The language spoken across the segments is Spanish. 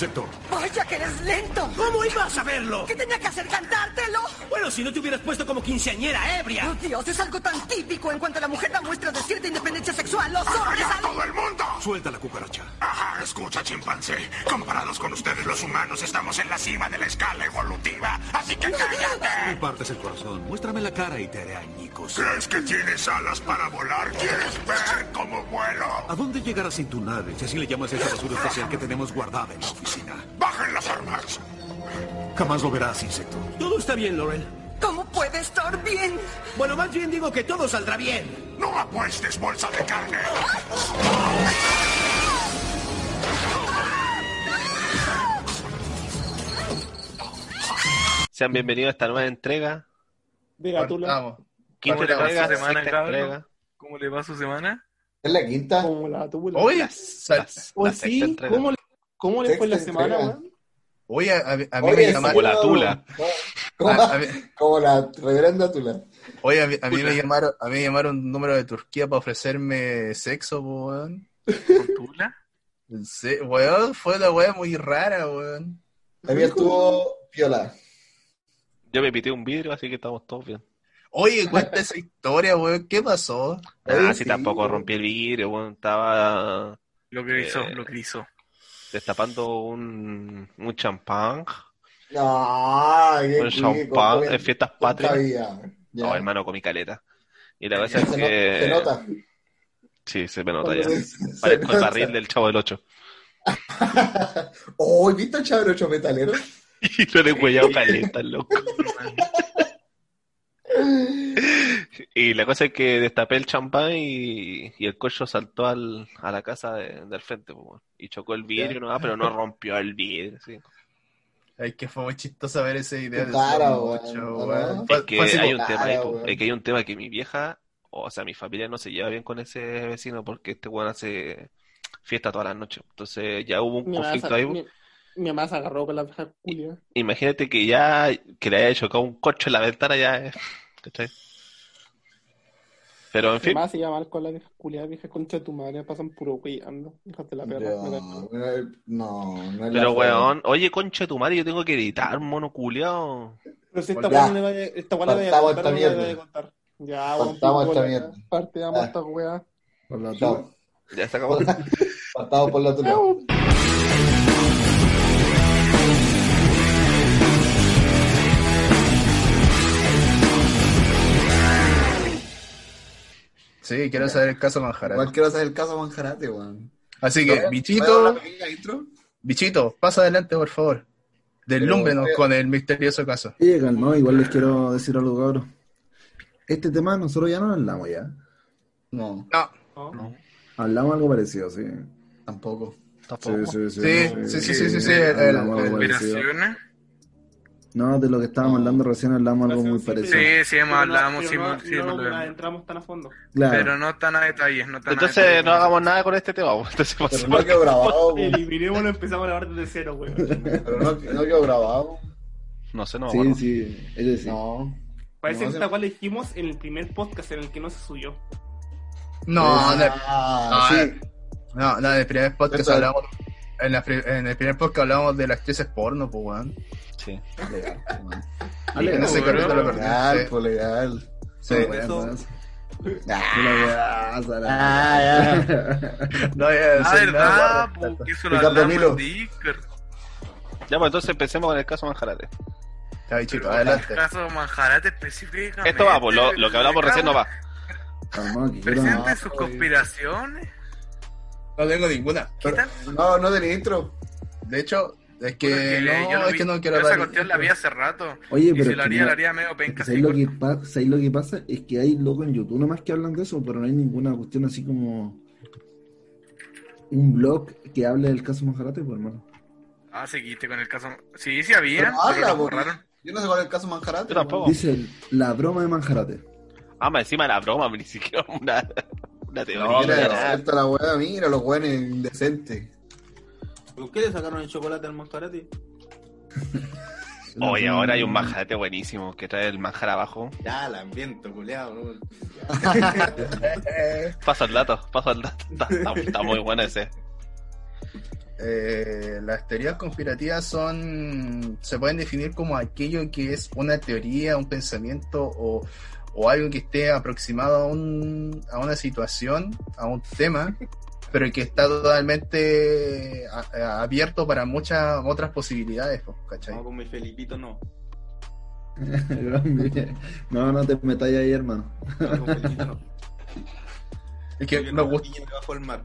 insecto. ¡Vaya que eres lento! ¿Cómo iba a saberlo? ¿Qué tenía que hacer? ¿Cantártelo? Bueno, si no te hubieras puesto como quinceañera ebria. ¡Oh, Dios! Es algo tan típico en cuanto la mujer da muestra de cierta independencia sexual. ¡Los hombres ¡A todo el mundo! Suelta la cucaracha. Ajá, escucha, chimpancé. Comparados con ustedes, los humanos, estamos en la cima de la escala evolutiva. Así que Me cállate. partes el corazón. Muéstrame la cara y te haré añicos. ¿Crees que tienes alas para volar? ¿Quieres ver cómo vuelo? ¿A dónde llegarás sin tu nave? Si así le llamas a esa basura especial que tenemos guardada en la oficina. ¡Bajen las armas! Jamás lo verás, insecto. Todo está bien, Laurel. ¿Cómo puede estar bien? Bueno, más bien digo que todo saldrá bien. ¡No apuestes, bolsa de carne! Sean bienvenidos a esta nueva entrega. De Gatula. Partamos. Quinta entrega, semana, sexta cabrón? entrega. ¿Cómo le va su semana? Es la quinta. Como la. Oye, La- la- ¿O la sí? entrega. ¿Cómo le, cómo le fue la semana, weón? oye, a, a- mí Oye, me llamaron. La tula. Como, a- a mí- como la reverenda Tula. Oye, a mí, a mí me llamaron, a mí me llamaron un número de Turquía para ofrecerme sexo, weón. ¿Con Tula? Sí, weón, fue la weá muy rara, weón. A mí estuvo piola. Yo me pité un vidrio, así que estamos todos bien. Oye, cuenta esa historia, weón, ¿qué pasó? Ah, sí, tampoco rompí el vidrio, weón. Estaba Lo que hizo, Eh, lo que hizo. destapando un, un champán, Qué un champán en fiestas patrias. No, hermano, comí caleta. Y la Se, cosa es que... se nota. Sí, se me nota ya. Parezco el barril del chavo del 8. oh, ¿viste el chavo 8 metalero? Y no le he huellado caleta, loco. Y la cosa es que destapé el champán y, y el cocho saltó al, a la casa de- del frente, pues, y chocó el vidrio, no, pero no rompió el vidrio, sí. Ay, que fue muy chistoso ver ese video Tu de cara, weón. Es que hay un tema ahí, es que hay un tema que mi vieja, o sea, mi familia no se lleva bien con ese vecino porque este weón hace fiesta todas las noches. Entonces ya hubo un Mi conflicto ahí. mi, mi mamá se agarró con la vieja. Imagínate que ya que le haya chocado un coche en la ventana ya es, ¿cachai? Pero en fin, se mal con la vieja culia, vieja concha de tu madre, pasan puro weyando. Hijas de la perra. da- No, no, no es pero la weón, oye concha de tu madre, yo tengo que editar, mono culiao. Pero si esta weá no le vaya, esta weá le vaya a Partamos contar, no le vaya a contar. Ya, weón, Partamos pico, esta mierda. Ah. esta weá. Por la. Ya se acabó. Partamos por la. Sí, quiero saber el caso Manjarate. Igual quiero hacer el caso Manjarate, weón. Así que, ¿Voy a bichito, bichito, pasa adelante, por favor. Deslúmbrenos Pero- con el misterioso caso. Sí, calmado, igual les quiero decir algo, cabros. Este tema nosotros ya no hablamos ya. No, No, Hablamos algo parecido, sí. tampoco. Sí, sí, sí. Sí, no, sí, sí, sí, sí, sí, el- Hablamos el- algo parecido. ¿Operaciones? No, de lo que estábamos hablando recién hablamos algo muy Sí, parecido. Sí, sí, hemos no- pero sí, no, sí, no hablado. adentramos tan a fondo. Claro. Pero no tan a detalles, no tan a Entonces detalles. no hagamos nada con este tema, po. entonces Pero no quedó grabado, weón. Eliminémoslo, empezamos a grabar desde cero, weón. Pero no, no quedó grabado. No sé, no Sí, acuerdo. sí, es decir. No. Parece No, que se- esta cual dijimos en el primer podcast en el que no se subió. no, no, Ah, no, sí. no, no, en el primer podcast Esto- hablamos, en, la en el primer podcast hablábamos de las actrices porno, pues, weón. Sí. Legal. Y en ese capítulo lo perdí. Legal, Sí, pues legal. sí. Ah. Ah, ya. No voy a Ah, decir nada. verdad, eso lo hablamos. Ya, pues entonces empecemos con el caso Manjarate. Ya, bichito, Pero adelante. en caso Manjarate específicamente. Esto va, pues lo, lo que hablamos recién no va. Presente sus conspiraciones. No tengo ninguna. ¿Qué tal? No, no de intro. De hecho, es que no, yo es vi- que no quiero esa cuestión la vi hace rato. Oye, y pero si que haría, lo haría medio penca. ¿Sabéis lo, que ¿sabéis lo que pasa? Es que hay locos en YouTube nomás que hablan de eso, pero no hay ninguna cuestión así como un blog que hable del caso Majarate, pues hermano. Ah, seguiste con el caso. Sí, sí había, Pero pero, habla, lo po. borraron. Yo no sé cuál es el caso Manjarate. Tampoco. Dice la broma de Manjarate. Ah, más encima la broma, ni siquiera una, una teoría. No, mira, la weá, mira los weones indecentes. ¿Por qué le sacaron el chocolate al Manjarate? Oye, ahora hay un manjarate buenísimo que trae el manjar abajo. Ya, el ambiente, culeado. Paso el dato, paso el dato. Está, está- está muy bueno ese. eh, las teorías conspirativas son, se pueden definir como aquello que es una teoría, un pensamiento o, o algo que esté aproximado a, un, a una situación, a un tema, pero que está totalmente a- a- abierto para muchas otras posibilidades, pues, ¿cachai? No, con mi Felipito no. no, no te metas ahí, hermano. No, Felipito no. Es que me no, gusta. debajo del mar.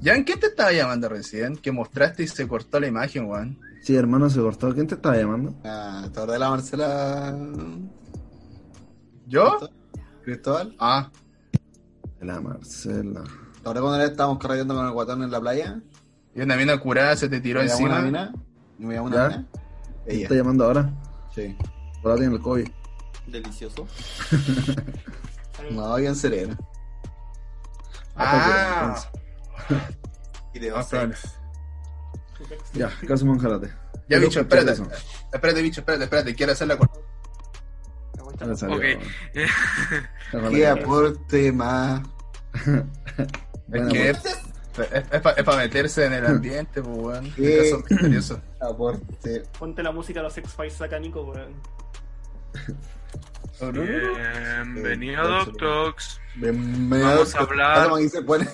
¿Ya en qué te estaba llamando recién? Que mostraste y se cortó la imagen, weón. Sí, hermano, se cortó. ¿Quién te estaba llamando? Ah, ¿te acordás de la Marcela ¿Yo? Cristóbal? Ah, La Marcela. Ahora cuando le estábamos cargando con el guatón en la playa, y una mina curada se te tiró me encima. una mina, y me llamó una ¿Ya? mina, ¿Quién te ella, está llamando ahora? sí. Ahora tiene el COVID. Delicioso. No, bien serena. Ah, Y de Ah, once. probable. Ya, caso Manjarate. Ya, bicho, espérate. Espérate, bicho, espérate, espérate. Quiero hacer la cuenta. Le salió. Ok. Ojalá ¿Qué aporte más? Buena, Es que pues. es, es, para meterse en el ambiente, pues, weón. ¿Qué? Caso misterioso. Aporte. Ponte la música de los X-Files acá, Nico, weón. Bienvenido, Doctox. Bienvenido. Vamos a hablar- pone.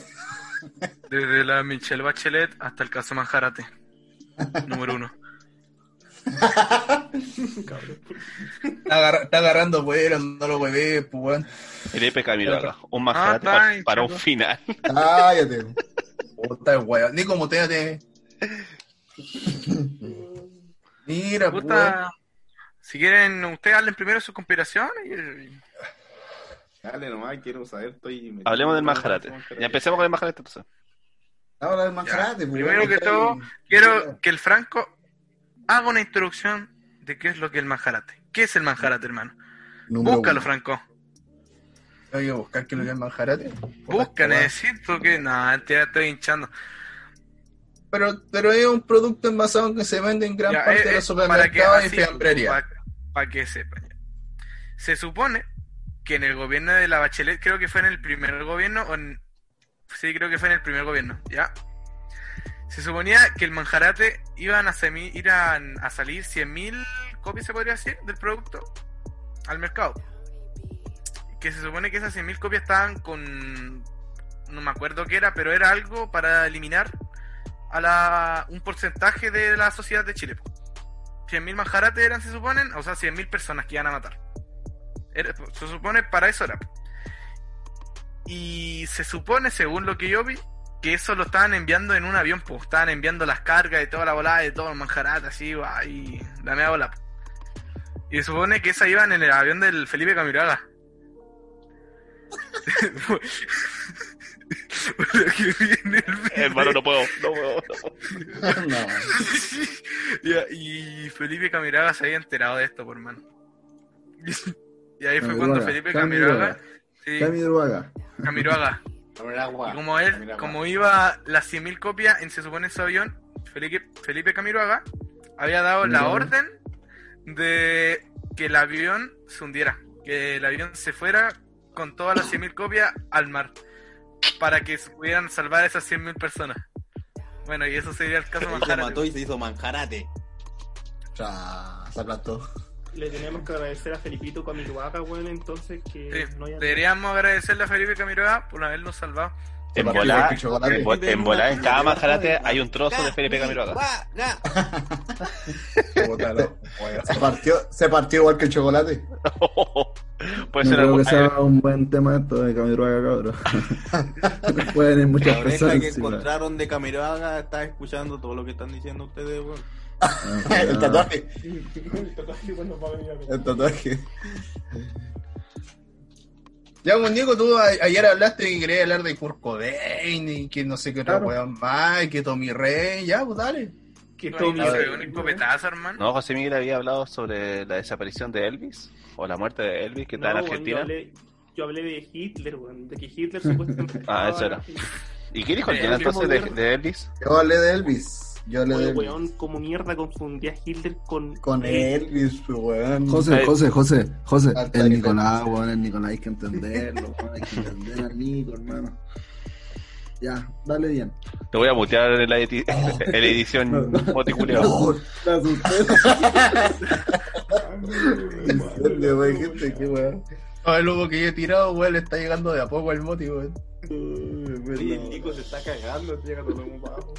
Desde la Michelle Bachelet hasta el caso Manjarate. Número uno. Está, agarra- está agarrando vuelo, no lo huevé, pues, weón. Felipe Camiroaga, un manjarate Ah, pa- está, para un final. Cállate. Puta el weón. Nico, muteate. Mira, pues. Puta. Si quieren, ustedes hablen primero sus conspiraciones. y- Dale nomás, quiero saber, estoy... Hablemos del el Manjarate. Ya empecemos con el manjarate entonces. Ahora el pues, Primero que todo, quiero que el Franco haga una introducción de qué es lo que es el manjarate. ¿Qué es el manjarate, hermano? Número Búscalo, uno. Franco. Hay que buscar que lo que es manjarate. Busca, necesito que. No, te estoy hinchando. Pero, pero es un producto envasado que se vende en gran Ya, parte eh, de los eh, para que supermercados y así, fiambrerías. Para que sepan. Se supone que en el gobierno de la Bachelet, creo que fue en el primer gobierno, o en- sí, creo que fue en el primer gobierno, ¿ya? Se suponía que el manjarate iban a, semi- a salir 100.000 copias, se podría decir, del producto al mercado. Que se supone que esas 100.000 copias estaban con... No me acuerdo qué era, pero era algo para eliminar a la, un porcentaje de la sociedad de Chile. 100.000 manjarates eran, se suponen, o sea, 100.000 personas que iban a matar. Se supone para eso era. Y se supone, según lo que yo vi, que eso lo estaban enviando en un avión, pues estaban enviando las cargas de toda la volada, de todo el manjarate, así, y la media bola. Y se supone que esa iban en el avión del Felipe Camiroaga. Hermano, no puedo, no puedo. no puedo. No. Ya, y Felipe Camiroaga se había enterado de esto, por hermano. Y ahí fue Camiroaga, cuando Felipe Camiroaga. Camiroaga. Sí, Cami Druaga. Camiroaga. Poner agua. Y como él, como iba las 100.000 copias en se supone ese avión, Felipe, Felipe Camiroaga había dado la orden de que el avión se hundiera, que el avión se fuera con todas las 100.000 copias al mar, para que se pudieran salvar esas 100.000 personas. Bueno, y eso sería el caso Él se Manjarate. mató y se hizo manjarate. O sea, se aplastó. Le tenemos que agradecer a Felipito Camiruaga, weón, entonces que Sí, no haya... deberíamos agradecerle a Felipe Camiroaga por habernos salvado. En chocolate. en, vo- en volada, en cada manjarate hay un trozo de Felipe Camiroaga. Se partió, se partió igual que el chocolate. Puede No ser que sea un buen tema esto de Cami Druaga, cabrón. Pueden ir muchas La personas. oreja que encontraron de Camiroaga está escuchando todo lo que están diciendo ustedes, weón. El tatuaje. El tatuaje cuando va a venir a ver. El tatuaje. Ya, pues, Nico, tú ayer hablaste que querías hablar de Kurt Cobain y que no sé qué otra Claro. weón más, y que Tommy Rey, ya, pues dale. Que No, Tommy y escopetazo, hermano. No, José Miguel había hablado sobre la desaparición de Elvis o la muerte de Elvis que está No, en Argentina. yo, hablé, yo hablé de Hitler, de que Hitler supuestamente... Ah, eso era. ¿Y qué dijo el entonces de Elvis? Yo hablé de Elvis. Yo le Oye, doy weón, como mierda confundía a Hitler con... Con Elvis, pues, weón. José, José, José, José, el. Nicolás, weón, el Nicolás hay que entenderlo, weón, hay que entender al Nico, hermano. Ya, dale bien. Te voy a mutear en la, edi- en la edición moticuleo. La asusté. Gente, qué weón. Todo el humo que yo he tirado, weón, le está llegando de a poco al moti, weón. El Nico se está cagando, está llegando todo muy bajo.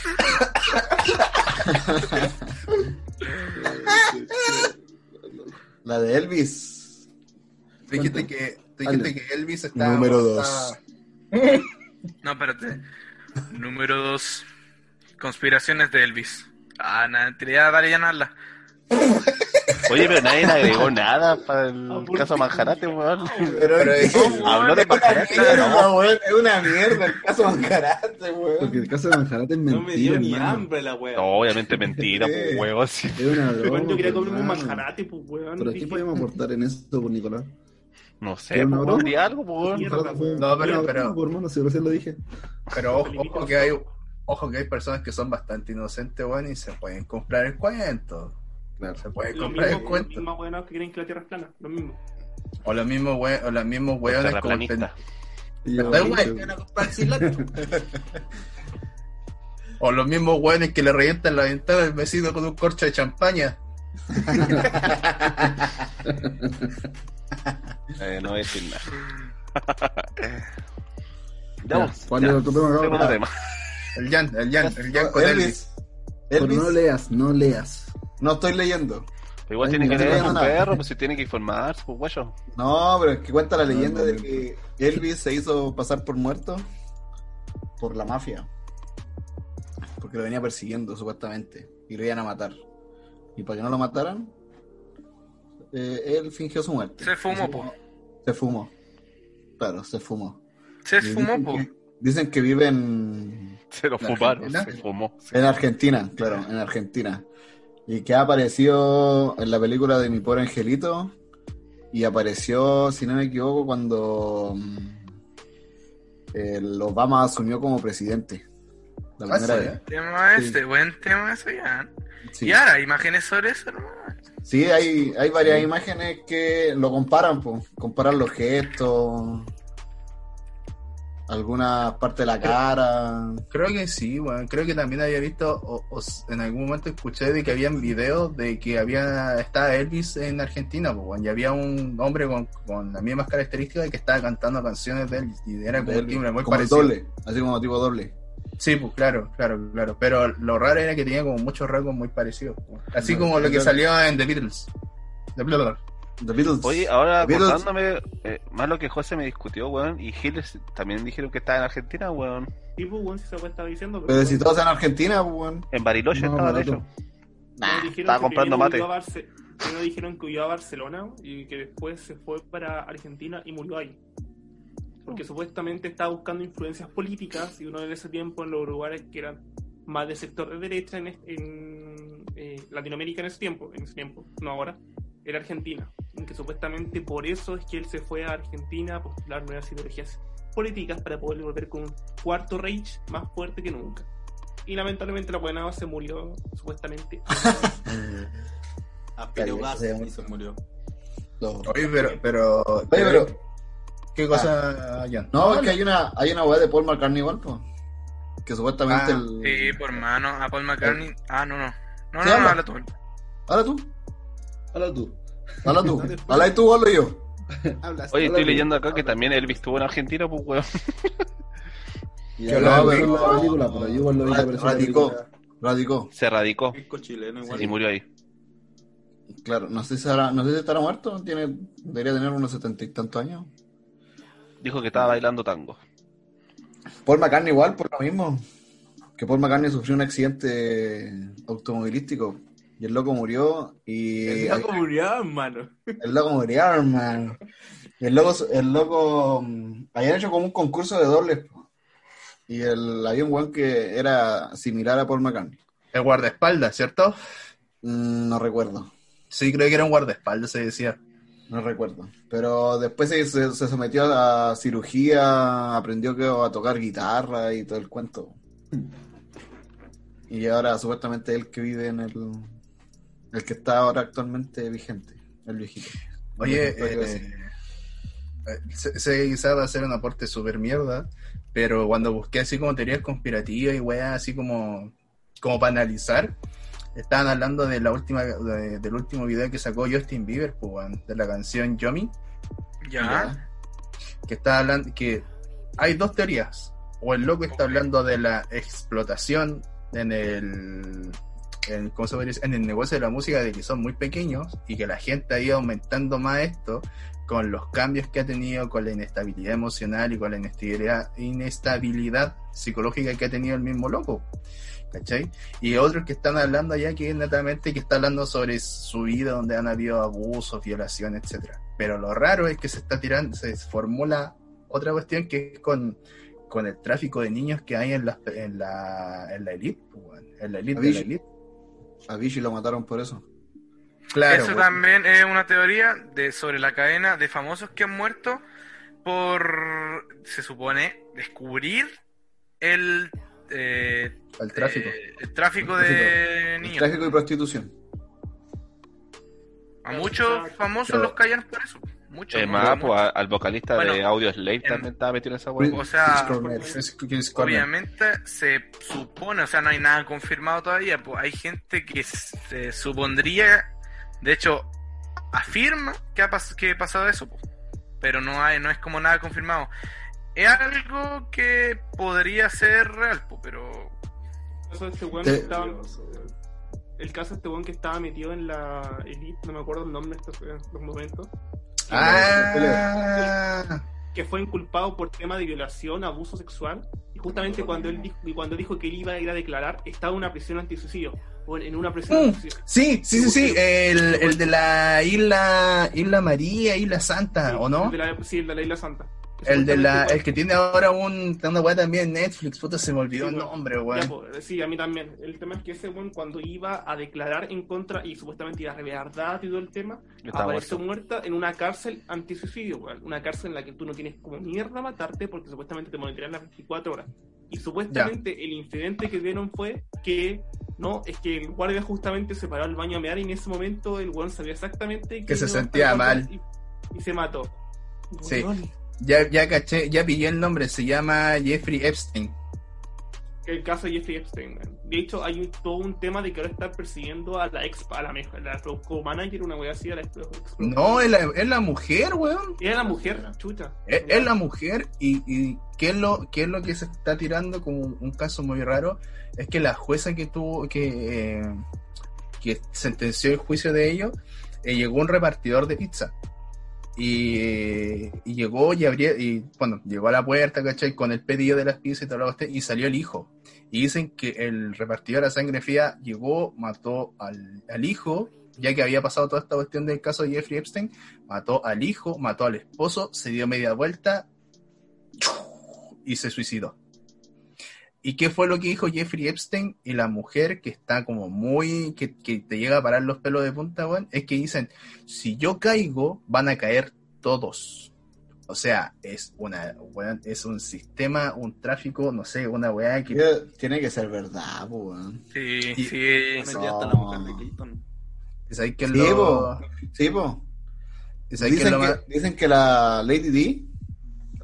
La de Elvis. Dijiste que, dijiste que Elvis está... Número está- dos. No, espérate. Número 2. Conspiraciones de Elvis. Ah, nada, dale nada. Oye, pero nadie le agregó nada para el caso Manjarate, weón. Pero, Pero es, Habló de Manjarate. mierda, weón. Es una mierda el caso Manjarate, weón. Porque el caso de Manjarate es No me dio mentira, ni hermano. hambre la wea. No, obviamente mentira, pues, huevo. Sí. Es una broma. Weón, yo quería comerme un manjarate, pues, weón. Pero ¿qué podemos aportar en esto por Nicolás? No sé, ¿Era una pues, algo, pues, weón. No, pero- pero- pues, hermano, si recién lo dije. Pero ojo, ojo que hay, ojo que hay personas que son bastante inocentes, weón, y se pueden comprar el cuento. Claro. Se pueden Lo comprar mismo, los mismos weones que creen que la Tierra es plana, lo mismo. O los mismos we- o los mismos weones como el pen-. O los mismos weones que le revientan la ventana al vecino con un corcho de champaña. Eh, no voy a decir nada. Ya, Ya, pues, ¿cuál ya. es el Jan, el Jan, el Jan con Elvis. Elvis. Pero Elvis. no leas, no leas. No estoy leyendo. Pero igual tiene que leer nada. perro, pues si tiene que informarse, pues guayo. No, pero es que cuenta la leyenda de que Elvis se hizo pasar por muerto por la mafia. Porque lo venía persiguiendo, supuestamente. Y lo iban a matar. Y para que no lo mataran, eh, él fingió su muerte. Se fumó, po. Se fumó. Claro, se fumó. Se Y fumó, dicen po. que- Dicen que vive en, Se lo ¿La fumaron, Argentina? se fumó. en Argentina, claro, en Argentina. Y que ha aparecido en la película de Mi Pobre Angelito. Y apareció, si no me equivoco, cuando mm, el Obama asumió como presidente. La Ah, primera sí, vez. Tema Sí. este, buen tema eso ya. Sí, Y ahora, imágenes sobre eso, hermano. Sí, hay, hay varias imágenes que lo comparan, pues, comparan los gestos, algunas partes de la cara. Creo que sí, weón. Creo que también había visto, o, en algún momento escuché de que habían videos de que había estaba Elvis en Argentina, pues, weón, y había un hombre con, con las mismas características que estaba cantando canciones de Elvis, y era como un timbre muy como parecido. doble, así como tipo doble. Sí, pues claro, claro, claro. Pero lo raro era que tenía como muchos rasgos muy parecidos. weón. Así No, como lo que salió en The Beatles. The Beatles. The Beatles. Oye, ahora acordándome, eh, más lo que José me discutió, weón, y Hitler también dijeron que estaba en Argentina, weón. Tipo, weón, si se estaba diciendo. Pero si weón, todos en Argentina, pues, weón. En Bariloche No, estaba, de hecho. dijeron estaba comprando primero mate. Primero dijeron que huyó a Barcelona y que después se fue para Argentina y murió ahí. Porque supuestamente estaba buscando influencias políticas y uno en ese tiempo en los lugares que eran más de sector de derecha en, en, eh, Latinoamérica en ese tiempo, en ese tiempo, no ahora, era Argentina. Que supuestamente por eso es que él se fue a Argentina a postular nuevas ideologías políticas para poder volver con un cuarto Reich más fuerte que nunca. Y lamentablemente la buena se murió supuestamente. Calla, gas se y se murió. No. Oye, pero, pero, Oye, pero ¿qué cosa, Jan? No, es que hay una, hay una weá de Paul McCartney igual, pues. Que supuestamente Ah, el. Sí, por mano, a Paul McCartney. Ah, no, no. No, no, no, habla. habla tú. Habla tú, Habla tú. Habla tú. Habla y tú o hablo yo. Hablas, Oye, estoy leyendo acá que también Elvis estuvo en Argentina, pues, weón. Que hablaba no, de la película, pero yo igual lo vi Radicó, radicó. Se radicó chileno igual. y murió ahí. Claro, no sé si estará, no sé si estará muerto, tiene, debería tener unos setenta y tantos años. Dijo que estaba bailando tango. Paul McCartney igual, por lo mismo. Que Paul McCartney sufrió un accidente automovilístico y el loco murió y El loco murió, hermano. el loco murió, hermano. Y el loco, el loco, mm, habían hecho como un concurso de dobles y el, había un weón que era similar a Paul McCartney. El guardaespaldas, ¿cierto? Mm, no recuerdo. Sí, creo que era un guardaespaldas, se decía. No recuerdo. Pero después se, se- se sometió a cirugía, aprendió que a tocar guitarra y todo el cuento. Y ahora supuestamente el que vive en el. El que está ahora actualmente vigente, el viejito. Oye, eh, eh, sé sé que quizás va a ser un aporte súper mierda, pero cuando busqué así como teorías conspirativas y weas así como, como para analizar, estaban hablando de la última de- del último video que sacó Justin Bieber, pues, de la canción Yomi, Ya. que está hablando que hay dos teorías. O el loco está hablando de la explotación en el en, ¿cómo se puede decir? en el negocio de la música de que son muy pequeños y que la gente ha ido aumentando más esto con los cambios que ha tenido, con la inestabilidad emocional y con la inestabilidad, inestabilidad psicológica que ha tenido el mismo loco. ¿Cachai? Y otros que están hablando allá que netamente que está hablando sobre su vida donde han habido abusos, violaciones, etcétera. Pero lo raro es que se está tirando, se formula otra cuestión que es con, con el tráfico de niños que hay en la, en la, en la elite, pues, en la elite de la elite. A Vichy lo mataron por eso. Claro, Eso weón. también es una teoría de sobre la cadena de famosos que han muerto por, se supone, descubrir el, eh, el tráfico. eh, el tráfico El de tráfico. El niños. tráfico y prostitución. A muchos famosos Pero- los callan por eso. Muchos. Es muchos, más, muchos. pues, al vocalista de Audio Slave en- también estaba metido en esa hueá. O sea. Obviamente se supone, o sea, no hay nada confirmado todavía, pues hay gente que se supondría, de hecho, afirma que ha pas- que ha pasado eso, pues, pero no hay, no es como nada confirmado. Es algo que podría ser real, pues, pero El caso de este weón el caso de este weón que estaba metido en la elite, no me acuerdo el nombre en estos, en estos momentos, Ah, que fue inculpado por tema de violación, abuso sexual, y justamente cuando él dijo, y cuando dijo que él iba a ir a declarar, estaba en una prisión antisuicidio, o en, una prisión Mm. sí, sí, sí, sí, el, el de la isla, isla María, Isla Santa, Sí, ¿o no? El de la, sí, el de la Isla Santa. El de la, el que tiene ahora un, una weá también en Netflix, puta se me olvidó Sí, el nombre, weón. pues, sí, a mí también. El tema es que ese weón cuando iba a declarar en contra y supuestamente iba a revelar datos y todo el tema, apareció muerto. muerta en una cárcel antisuicidio, weón. Una cárcel en la que tú no tienes como mierda matarte porque supuestamente te monitorean las 24 horas. Y supuestamente el incidente que vieron fue que, no, es que el guardia justamente se paró al baño a mear y en ese momento el weón sabía exactamente Que se sentía mal. Y, y se mató. Sí. Weón, Ya, ya caché, ya pillé el nombre, se llama Jeffrey Epstein. El caso de Jeffrey Epstein, man. De hecho, hay un- todo un tema de que ahora está persiguiendo a la ex, a la, mejor, la co-manager, una wea así, a la ex, No, es la, es la mujer, weón. Era la mujer, chuta. Es, es la mujer y, y ¿qué, es lo, qué es lo que se está tirando como un, un caso muy raro? Es que la jueza que tuvo, que, eh, que sentenció el juicio de ellos, eh, llegó un repartidor de pizza. Y, y llegó y abrió, y bueno, llegó a la puerta, ¿cachai? Con el pedido de las pizzas y todo lo y salió el hijo. Y dicen que el repartidor a sangre fría llegó, mató al, al hijo, ya que había pasado toda esta cuestión del caso de Jeffrey Epstein, mató al hijo, mató al esposo, se dio media vuelta y se suicidó. ¿Y qué fue lo que dijo Jeffrey Epstein y la mujer que está como muy, que, que te llega a parar los pelos de punta, weón? Es que dicen, si yo caigo, van a caer todos. O sea, es una, weón, es un sistema, un tráfico, no sé, una weá que... Tiene que ser verdad, weón. sí, sí. Metí hasta la mujer de Clinton. ¿Sabes qué es Sí, lo- po. Sí, po. ¿sabes qué es Dicen lo que, dicen que la Lady D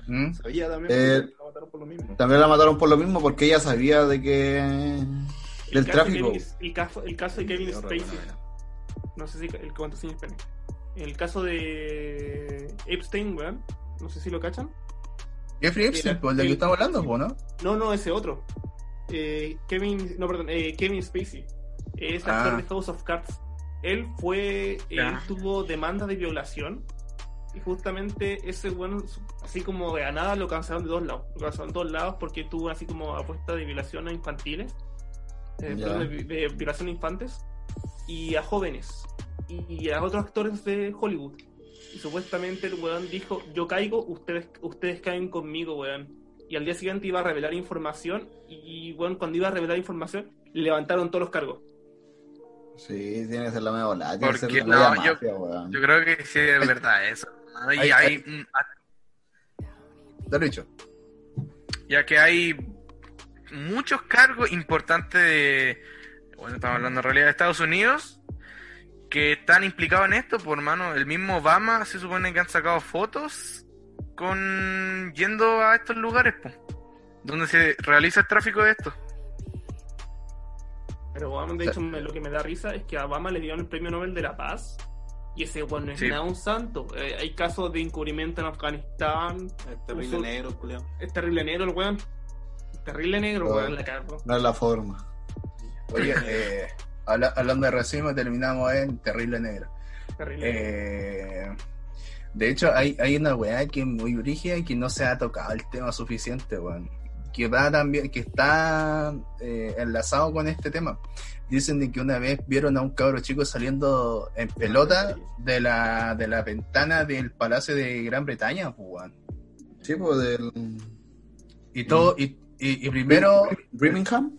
¿Mm? Sabía también Eh, mataron por lo mismo. también la mataron por lo mismo porque ella sabía de que... El del caso de tráfico. Kevin- el, caso, el caso de Kevin Spacey. No sé si el cuántos años tiene. El caso de Epstein, weón. No sé si lo cachan. Jeffrey Epstein, pues, del que el- estamos hablando, po, ¿no? No, no, ese otro. Eh, Kevin, no, perdón, eh, Kevin Spacey. Es Ah. actor de House of Cards. Él fue, él tuvo demanda de violación. Y justamente ese bueno, así como de a nada lo cancelaron de dos lados. Lo cancelaron de dos lados porque tuvo así como apuesta de violación a infantiles. eh, de, de violación a infantes. Y a jóvenes. Y a otros actores de Hollywood. Y supuestamente el weón dijo, yo caigo, ustedes, ustedes caen conmigo, weón. Y al día siguiente iba a revelar información y, bueno, cuando iba a revelar información, le levantaron todos los cargos. Sí, tiene que ser la volada, tiene que ser la no, yo- mafia. Yo creo que sí es verdad eso. Hay, ay. Dale dicho. ya que hay muchos cargos importantes de, bueno, estamos hablando en realidad de Estados Unidos, que están implicados en esto, por mano, el mismo Obama se supone que han sacado fotos con yendo a estos lugares, po, donde se realiza el tráfico de esto. Pero Obama, de hecho, me- lo que me da risa es que a Obama le dieron el premio Nobel de la Paz. Y ese weón no es Sí. nada un santo. Eh, hay casos de encubrimiento en Afganistán. Es terrible Uso- negro, culiao. Es terrible negro el weón. Terrible negro, weón, la. No es la forma. Oye, eh, habla- hablando de racismo, terminamos en Terrible Negro. Terrible. Eh, de hecho, hay, hay una weá que es muy brígida y que no se ha tocado el tema suficiente, weón. Que va también, que está eh, enlazado con este tema. Dicen de que una vez vieron a un cabro chico saliendo en pelota de la, de la ventana del Palacio de Gran Bretaña, pues. Sí, pues del. Y todo, y, y, y primero, Birmingham.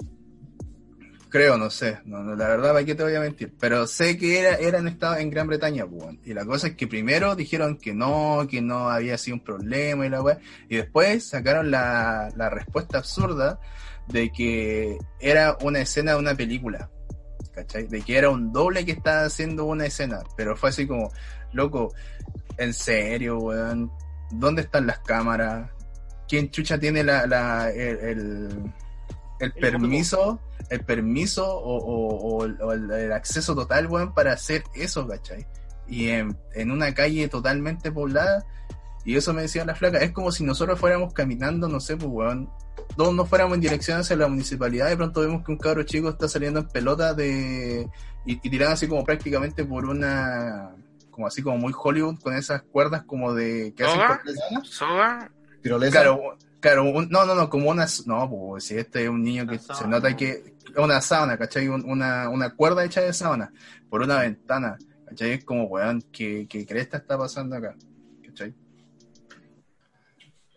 Creo, no sé, no, no, la verdad, ¿para qué te voy a mentir? Pero sé que era, eran estado en Gran Bretaña, pues, weón. y la cosa es que primero dijeron que no, que no había sido un problema y la weá, y después sacaron la, la respuesta absurda de que era una escena de una película, ¿cachai? De que era un doble que estaba haciendo una escena, pero fue así como, loco, en serio, weón, ¿dónde están las cámaras? ¿Quién chucha tiene la, la, el- el permiso, el permiso o, o- o el, o el- el acceso total, weón, para hacer eso, ¿cachai? Y en, en una calle totalmente poblada, y eso me decía la flaca, es como si nosotros fuéramos caminando, no sé, pues, weón, todos nos fuéramos en dirección hacia la municipalidad, y de pronto vemos que un cabro chico está saliendo en pelota de. y, y tirando así como prácticamente por una. como así como muy Hollywood, con esas cuerdas como de. que hacen ¿Soga? ¿Soga? Tirolesa. Claro, claro, un- no, no, no, como unas, no, pues si este es un niño que se nota que, una sábana, ¿cachai? Un- una, una cuerda hecha de sábana, por una ventana, ¿cachai? Es como, weón, que, que cresta está pasando acá, ¿cachai?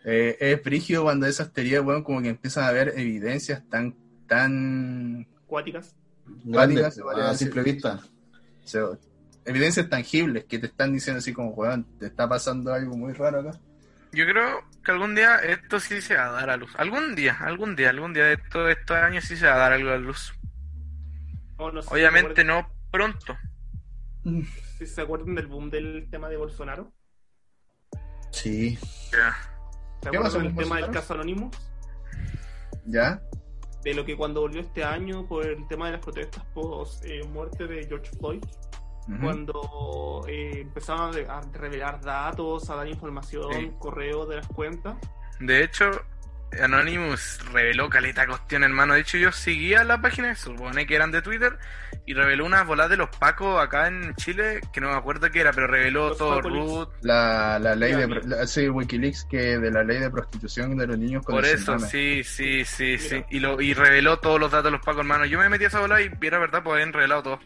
Eh, es brígido cuando esas teorías, weón, como que empiezan a haber evidencias tan, tan cuáticas, podría a simple vista. O sea, evidencias tangibles que te están diciendo así como, weón, te está pasando algo muy raro acá. Yo creo que algún día esto sí se va a dar a luz. Algún día, algún día, algún día de todos estos años sí se va a dar algo a luz. Oh, no sé si Obviamente no pronto. acuerdan- Si se acuerdan del boom del tema de Bolsonaro. Sí. Ya. ¿Se ¿Qué pasó acuerdan del tema del caso Anonymous? ¿Ya? De lo que cuando volvió este año por el tema de las protestas post eh, muerte de George Floyd. Cuando eh, empezaron a, revelar datos, a dar información, Sí. correo de las cuentas. De hecho, Anonymous reveló caleta cuestión, hermano. De hecho, yo seguía la página, se supone que eran de Twitter, y reveló unas bolas de los pacos acá en Chile, que no me acuerdo qué era, pero reveló Los todo root. La, la ley de la- sí, Wikileaks que de la ley de prostitución de los niños con Por el eso, sí, sí, sí, sí. Y, lo, y reveló todos los datos de los pacos, hermano. Yo me metí a esa bola y era verdad, pues habían revelado todo.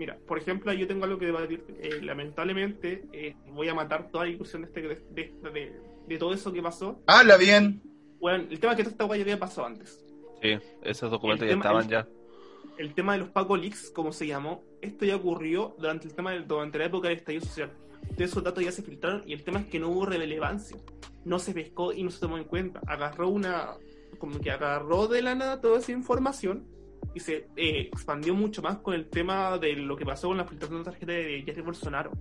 Mira, por ejemplo, yo tengo algo que debatir. Eh, lamentablemente, eh, voy a matar toda la ilusión de, este, de, de- de- de todo eso que pasó. Habla bien. Bueno, el tema es que toda esta guay ya había pasado antes. Sí, esos documentos El ya tema- estaban el- ya. El tema de los Paco Leaks, como se llamó, esto ya ocurrió durante el tema del, durante la época del estallido social. Todos esos datos ya se filtraron y el tema es que no hubo relevancia. No se pescó y no se tomó en cuenta. Agarró una. como que agarró de la nada toda esa información y se eh, expandió mucho más con el tema de lo que pasó con la filtración de tarjeta de Jair Bolsonaro.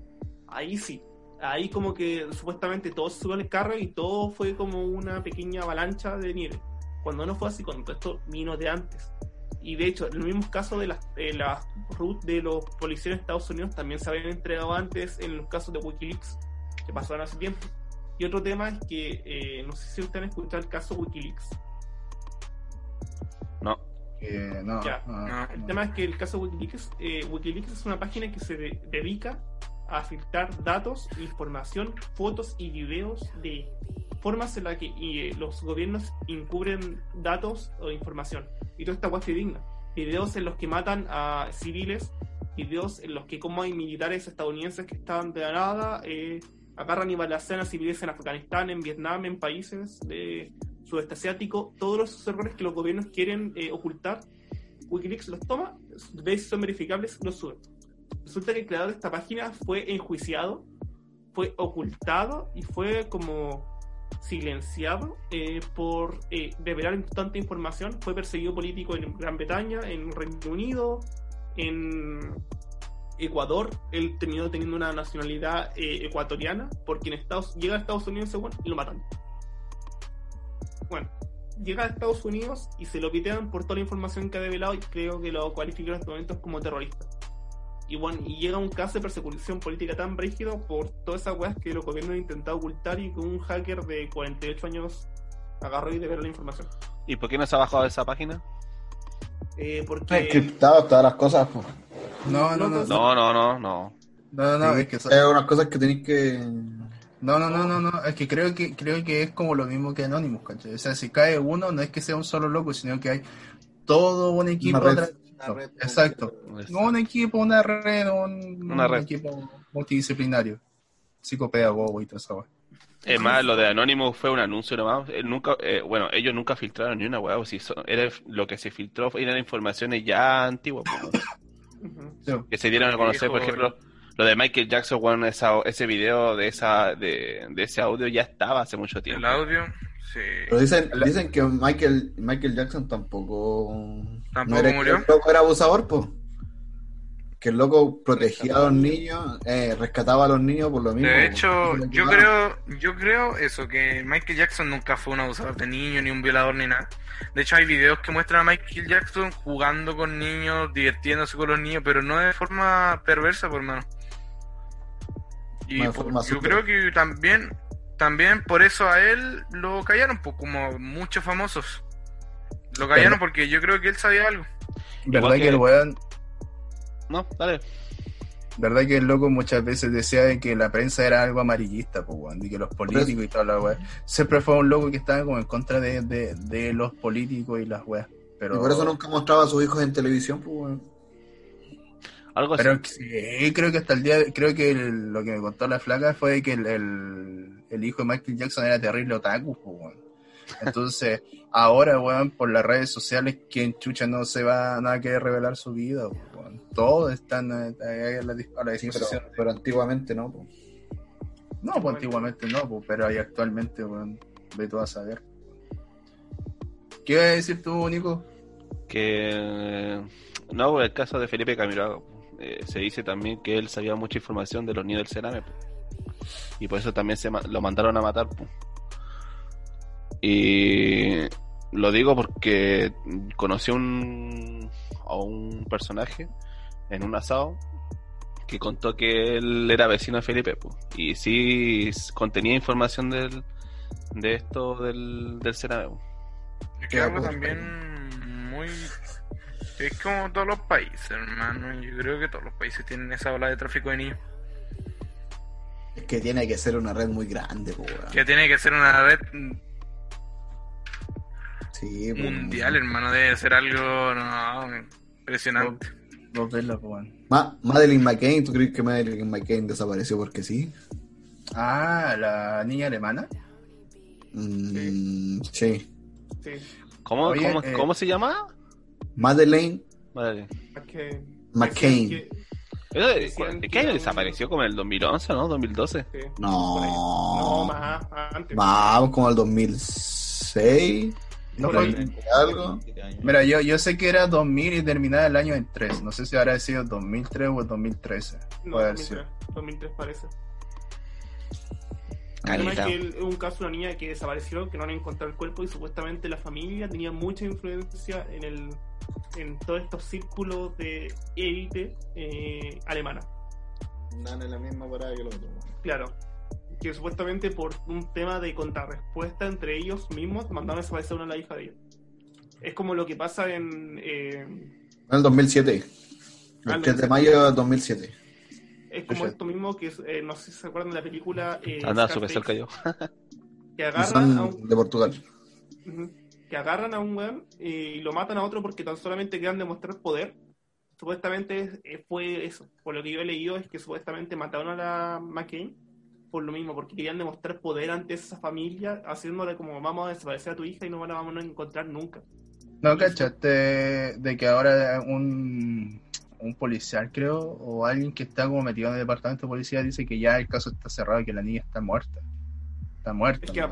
Ahí sí. Ahí como que supuestamente todos subió al carro y todo fue como una pequeña avalancha de nieve. Cuando no fue así, cuando esto vino de antes. Y de hecho, en los mismos casos de las, de las root de los policías de Estados Unidos también se habían entregado antes en los casos de Wikileaks, que pasaron hace tiempo. Y otro tema es que, eh, no sé si ustedes han escuchado el caso Wikileaks. No. Que no, Ya. no, No. El tema es que el caso Wikileaks, eh, Wikileaks es una página que se de- dedica a filtrar datos, información, fotos y videos de formas en las que y, eh, los gobiernos encubren datos o información. Y toda esta guay digna. Videos en los que matan a civiles, videos en los que como hay militares estadounidenses que están de la nada, eh, agarran y balacean a civiles en Afganistán, en Vietnam, en países de sudeste asiático, todos los errores que los gobiernos quieren eh, ocultar, Wikileaks los toma, ve si son verificables, los sube. Resulta que el creador de esta página fue enjuiciado, fue ocultado y fue como silenciado eh, por eh, revelar tanta información. Fue perseguido político en Gran Bretaña, en Reino Unido, en Ecuador. Él terminó teniendo una nacionalidad eh, ecuatoriana porque en Estados, llega a Estados Unidos según, y lo matan. Bueno, llega a Estados Unidos y se lo pitean por toda la información que ha revelado y creo que lo cualifican en estos momentos como terrorista. Y bueno, y llega un caso de persecución política tan brígido por todas esas weas que los gobiernos han intentado ocultar y que un hacker de 48 años agarró y develó la información. ¿Y por qué no se ha bajado de esa página? Eh, Está porque encriptado todas las cosas. No, no, no. No, no, no, no. No, no, Sí, es que es unas cosas que tenéis que. No, no, no, no, no, es que creo que creo que es como lo mismo que Anonymous, ¿cachai? O sea, si cae uno, no es que sea un solo loco, sino que hay todo un equipo Una red. atrás. Una red. Exacto. No un equipo, una red, un, Una un red. equipo multidisciplinario. Psicopedagogo y todo eso. Es más, lo de Anonymous fue un anuncio nomás. Él nunca, eh, bueno, ellos nunca filtraron ni una weá. o Si era, lo que se filtró eran informaciones ya antiguas. pues, que se dieron a conocer, por ejemplo, lo de Michael Jackson, bueno, esa, ese video de esa de, de ese audio ya estaba hace mucho tiempo. El audio, sí. Pero dicen, dicen que Michael, Michael Jackson tampoco. ¿Tampoco era, murió? El loco era abusador, pues. Que el loco protegía a los niños, eh, rescataba a los niños por lo mismo. De hecho, yo creo, yo creo eso, que Michael Jackson nunca fue un abusador de niños, ni un violador, ni nada. De hecho, hay videos que muestran a Michael Jackson jugando con niños, divirtiéndose con los niños, pero no de forma perversa, por mano. Y por- yo creo que también, también por eso a él lo callaron, pues como muchos famosos. Lo callaron Pero- porque yo creo que él sabía algo. ¿Verdad que, que- el weón, No, dale. verdad que el loco muchas veces decía de que la prensa era algo amarillista, pues weón, y que los políticos y toda la weá. Siempre fue un loco que estaba como en contra de, de, de los políticos y las weas. Pero, Y por eso nunca mostraba a sus hijos en televisión, pues, weón. Algo así. Pero sí, creo que hasta el día, creo que el- lo que me contó la flaca fue que el, el, el hijo de Michael Jackson era terrible otaku, po. Entonces, ahora, weón, por las redes sociales, quien chucha no se va a nada que revelar su vida, po, weón. Todos están a, a- a la, a la Sí, disposición. pero, pero antiguamente no, pues. No, pues antiguamente no, pues, pero ahí actualmente, weón, de todo a saber. ¿Qué iba a decir tú, Nico? Que no, por el caso de Felipe Camiroaga, eh, se dice también que él sabía mucha información de los niños del Cerame, po. y por eso también se ma- lo mandaron a matar. po. Y lo digo porque conocí un, a un personaje en un asado que contó que él era vecino de Felipe, po, y sí contenía información del, de esto del, del Cerame. Es que algo pues, también muy... Es como todos los países, hermano. Yo creo que todos los países tienen esa ola de tráfico de niños. Es que tiene que ser una red muy grande, weón. Que tiene que ser una red Sí, mundial, hermano. Debe ser algo no, impresionante. Dos velas, po, weón. Ma- Madeleine McCain, ¿tú crees que Madeleine McCain desapareció porque sí? Ah, la niña alemana. Mm, sí. Sí, ¿Cómo, Oye, cómo, eh, cómo se llama? Madeleine que... McCain. decían Pero, ¿de- Decían ¿De que qué año desapareció? Como en el 2011, ¿no? 2012. que- sí, No. No, más antes. Vamos como al 2006. No fue- algo. Mira, yo, yo sé que era 2000 y terminaba el año en 3. No sé si habrá sido 2003 o 2013. No, Puede haber 2003, sido. 2003 parece. El Caleta. que él- es un caso de una niña que desapareció, que no han encontrado el cuerpo y supuestamente la familia tenía mucha influencia en el en todos estos círculos de élite eh, alemana. Dan en la misma parada que el otro. Claro. Que supuestamente por un tema de contrarrespuesta entre ellos mismos mandaron a desaparecer a una la hija de ellos. Es como lo que pasa en... eh, En el 2007. Ah, El no. 3 de mayo de 2007. es como esto mismo que, eh, no sé si se acuerdan de la película... Eh, Scarface, súper cerca yo. Que agarran a un, de Portugal. Ujú. Que agarran a un weón y lo matan a otro porque tan solamente querían demostrar poder. Supuestamente eh, fue eso. Por lo que yo he leído es que supuestamente mataron a la McCain por lo mismo, porque querían demostrar poder ante esa familia, haciéndole como vamos a desaparecer a tu hija y no la vamos a encontrar nunca. ¿No cachaste de que ahora un, un policial, creo, o alguien que está como metido en el departamento de policía dice que ya el caso está cerrado y que la niña está muerta? Está muerta. Es que.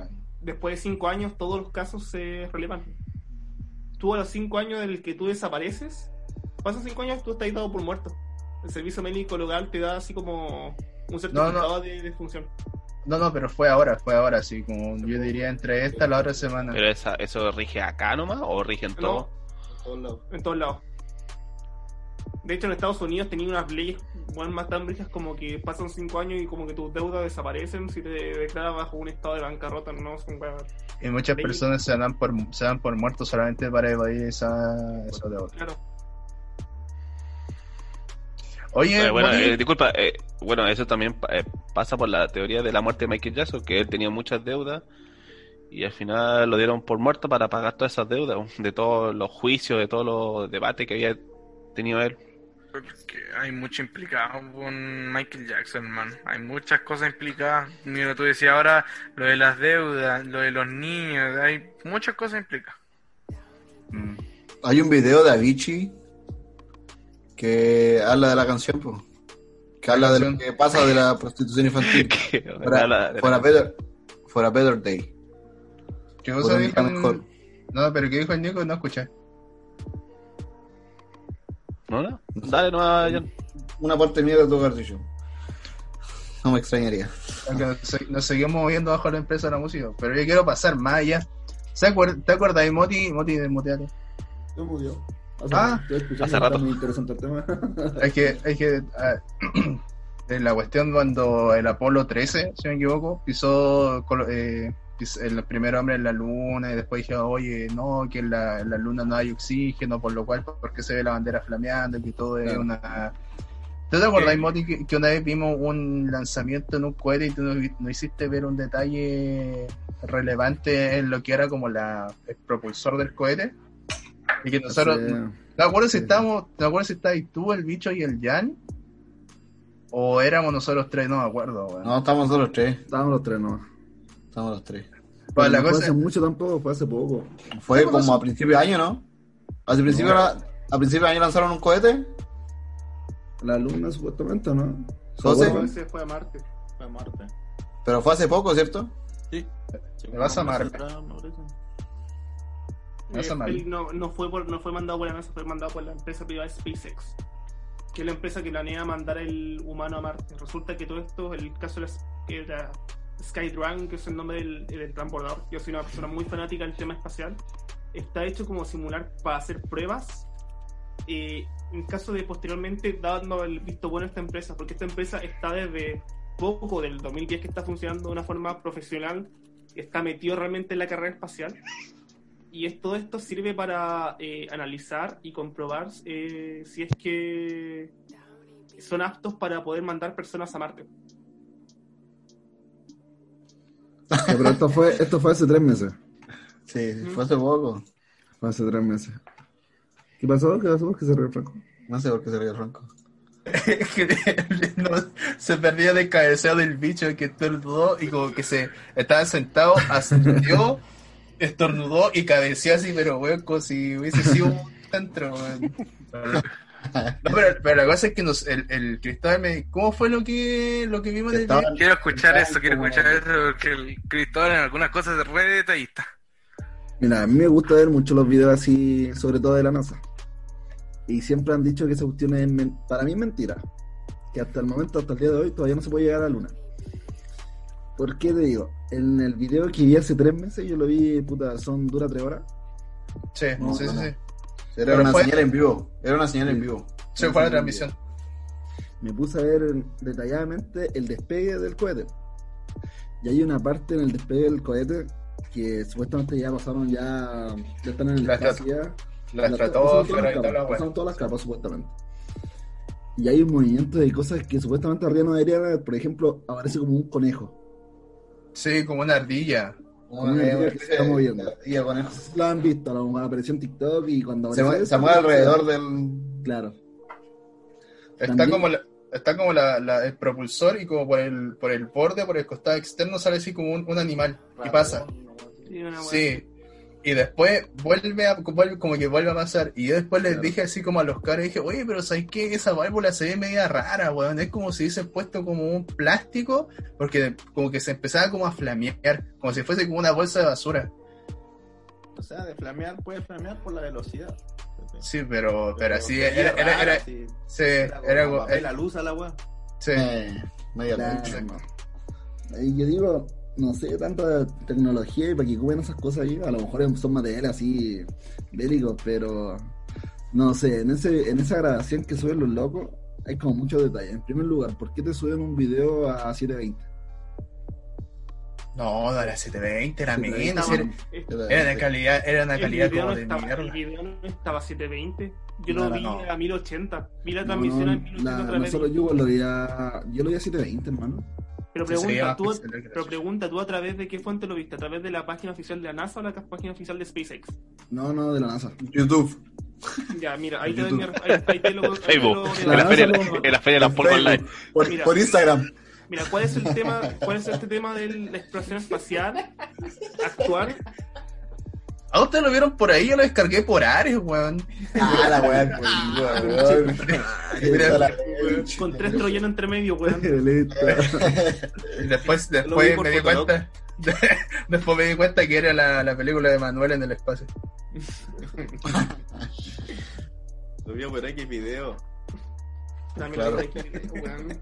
Después de cinco años todos los casos se relevan. Tú a los cinco años del que tú desapareces, pasan cinco años, tú estás dado por muerto. El servicio médico local te da así como un certificado de defunción. No, no, pero fue ahora, fue ahora, sí, como yo diría entre esta y la otra semana. ¿Pero esa, eso rige acá nomás o rige en todo? No, en todos lados. De hecho, en Estados Unidos tenían unas leyes bueno, más tan brígidas como que pasan cinco años y como que tus deudas desaparecen si te declaras bajo un estado de bancarrota, no son weas. Y muchas personas se dan por se dan por muertos solamente para evadir esa, esa deuda. Claro. Oye, Eh, bueno, eh, disculpa, eh, bueno, eso también eh, pasa por la teoría de la muerte de Michael Jackson, que él tenía muchas deudas y al final lo dieron por muerto para pagar todas esas deudas, de todos los juicios, de todos los debates que había tenido él. Porque hay mucho implicado con Michael Jackson, man. Hay muchas cosas implicadas. Mira, tú decías ahora lo de las deudas, lo de los niños, hay muchas cosas implicadas. Mm. Hay un video de Avicii que habla de la canción, pues. Que habla de lo que pasa de la prostitución infantil. For a, Habla de for la- a better, for a better day. ¿qué Por cosa un dijo día el- mejor. No, pero ¿qué dijo el Nico? No escuché. ¿No? no? Dale, no, Jan. Una parte mía de tu cartucho. No me extrañaría. Aunque nos, se- nos seguimos moviendo bajo la empresa de la música. Pero yo quiero pasar más allá. ¿Se acuer- ¿Te acuerdas de Moti? Moti de Moteate. Yo murió. Ah, hace rato. muy interesante el tema. Es que, es que ah, la cuestión cuando el Apolo 13, si no me equivoco, pisó eh, el primer hombre en la luna y después dijeron, oye, no, que en la, en la luna no hay oxígeno, por lo cual, porque se ve la bandera flameando, que todo es Claro. una... ¿Tú te acordás, Moti, que, que una vez vimos un lanzamiento en un cohete y tú nos hiciste ver un detalle relevante en lo que era como la, el propulsor del cohete? Y que nosotros... Sí. No acuerdo si estábamos, no acuerdo si estabas tú, el bicho y el Jan. O éramos nosotros tres, no me acuerdo, weón. No, estamos nosotros tres. Estábamos los tres, ¿no? Estamos los tres. Pues la no fue cosa- hace mucho tampoco, fue hace poco. Fue ¿Qué como pasó? a principio de año, ¿no? Hace principio, No. a principio de año lanzaron un cohete. La luna, supuestamente, ¿no? Ese fue a Marte. Fue a Marte. Pero fue hace poco, ¿cierto? Sí. Me vas a Marte. Eh, Marte. no, no, fue por, no fue mandado por la NASA, fue mandado por la empresa privada SpaceX, que es la empresa que planea mandar el humano a Marte. Resulta que todo esto, el caso de la, que era Skydrone, que es el nombre del, del transbordador, yo soy una persona muy fanática del tema espacial, está hecho como simular para hacer pruebas. eh, en caso de posteriormente dando el visto bueno a esta empresa, porque esta empresa está desde poco del 2010 que está funcionando de una forma profesional, está metido realmente en la carrera espacial y es, todo esto sirve para eh, analizar y comprobar eh, si es que son aptos para poder mandar personas a Marte. Sí, pero esto fue, esto fue hace tres meses. Sí, fue hace poco. Fue hace tres meses. ¿Qué pasó? ¿Qué pasó? ¿Qué se ríe Franco? No sé por qué se ríe Franco. No, se perdía del cabeceo del bicho que estornudó y como que se estaba sentado, ascendió, estornudó y cabeceó así, pero weón, como si hubiese sido un centro, weón. No, pero, pero la cosa es que nos, el, el Cristóbal me ¿cómo fue lo que lo que vimos en el Estaba- video? Quiero escuchar eso, quiero escuchar eso, porque el Cristóbal en algunas cosas es re detallista. Mira, a mí me gusta ver mucho los videos así, sobre todo de la NASA. Y siempre han dicho que esa cuestión es, para mí es mentira. Que hasta el momento, hasta el día de hoy, todavía no se puede llegar a la Luna. ¿Por qué te digo? En el video que vi hace tres meses, yo lo vi, puta, son, dura tres horas. Sí, No, sí, no, sí, no. sí. Era Pero una fue- señal en vivo. Era una señal en vivo. Se fue la transmisión. Me puse a ver detalladamente el despegue del cohete. Y hay una parte en el despegue del cohete que supuestamente ya pasaron, ya, ya están en el La espacio ya. La pasaron estratosfera todas las la pasaron todas las capas, supuestamente. Y hay un movimiento de cosas que supuestamente arriba no deberían haber. Por ejemplo, aparece como un conejo. Sí, como una ardilla. Ardilla que se está moviendo. Y el conejo. Lo han visto, lo apareció en TikTok y cuando Se, eso, se mueve alrededor del. Claro. Está También- como la- está como la, la- el propulsor y como por el por el borde, por el costado externo sale así como un, un animal y pasa. Sí, una Sí. Y después vuelve a, vuelve, como que vuelve a pasar. Y yo después les dije así como a los caras, dije, oye, pero ¿sabes qué? Esa válvula se ve media rara, weón. Es como si hubiesen puesto como un plástico, porque como que se empezaba como a flamear, como si fuese como una bolsa de basura. O sea, de flamear puede flamear por la velocidad. Sí, pero, pero así sería era, era, rara, era, sí. sí, Era como era como- ver la luz a la weá. sí. Eh, media Claro. lucha. Y yo digo, no sé, tanta tecnología y para que ocupen esas cosas ahí, a lo mejor son materiales así bélicos, pero no sé, en ese, en esa grabación que suben los locos, hay como muchos detalles. En primer lugar, ¿por qué te suben un video a 720? No, no era 720, era 720, menos. Era, era de calidad, era una calidad como no de estaba, mierda. el video no estaba a 720. Yo No, lo no, vi no. a 1080. Vi la transmisión no, a 1080 la- otra no vez. solo yo lo vi a, yo lo vi a 720, hermano. Pero pregunta, tú, la pero pregunta, ¿tú a través de qué fuente lo viste? ¿A través de la página oficial de la NASA o la página oficial de SpaceX? No, no, de la NASA. YouTube. Ya, mira, ahí te doy mi- Facebook, en la feria, en la feria de las polvo online. Por, Mira. por Instagram. Mira, ¿cuál es el tema, cuál es este tema de la exploración espacial actual? ¿A ustedes lo vieron por ahí? Yo lo descargué por Ares, weón. Ah, la weón. La- Con tres troyanos entre medio, weón. Después, después me di cuenta. después me di cuenta que era la, la película de Manuel en el espacio. Lo vi por X video. También Claro. lo hay que- weón.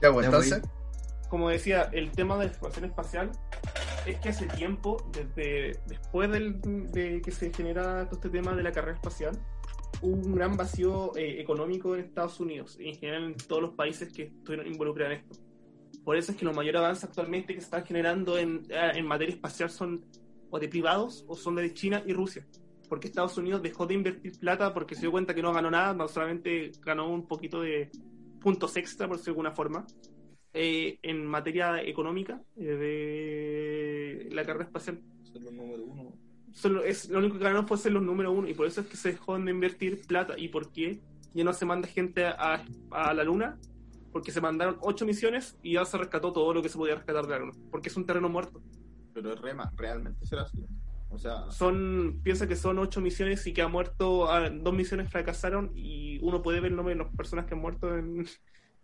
Ya, pues Ya, entonces. Como decía, el tema de la exploración espacial es que hace tiempo, desde después del- de que se genera todo este tema de la carrera espacial, hubo un gran vacío eh, económico en Estados Unidos y en general en todos los países que estuvieron involucrados en esto. Por eso es que los mayores avances actualmente que se están generando en, eh, en materia espacial son o de privados o son de China y Rusia. Porque Estados Unidos dejó de invertir plata porque se dio cuenta que no ganó nada, solamente ganó un poquito de puntos extra, por decirlo de alguna forma, eh, en materia económica eh, de la carrera espacial. Son los número uno. Solo es, lo único que ganaron fue ser los número uno y por eso es que se dejó de invertir plata. ¿Y por qué? Ya no se manda gente a, a la luna porque se mandaron ocho misiones y ya se rescató todo lo que se podía rescatar de la luna porque es un terreno muerto. Pero es rema, realmente será así. O sea, Son, piensa que son ocho misiones y que ha muerto, ah, dos misiones fracasaron y uno puede ver el nombre de las personas que han muerto en,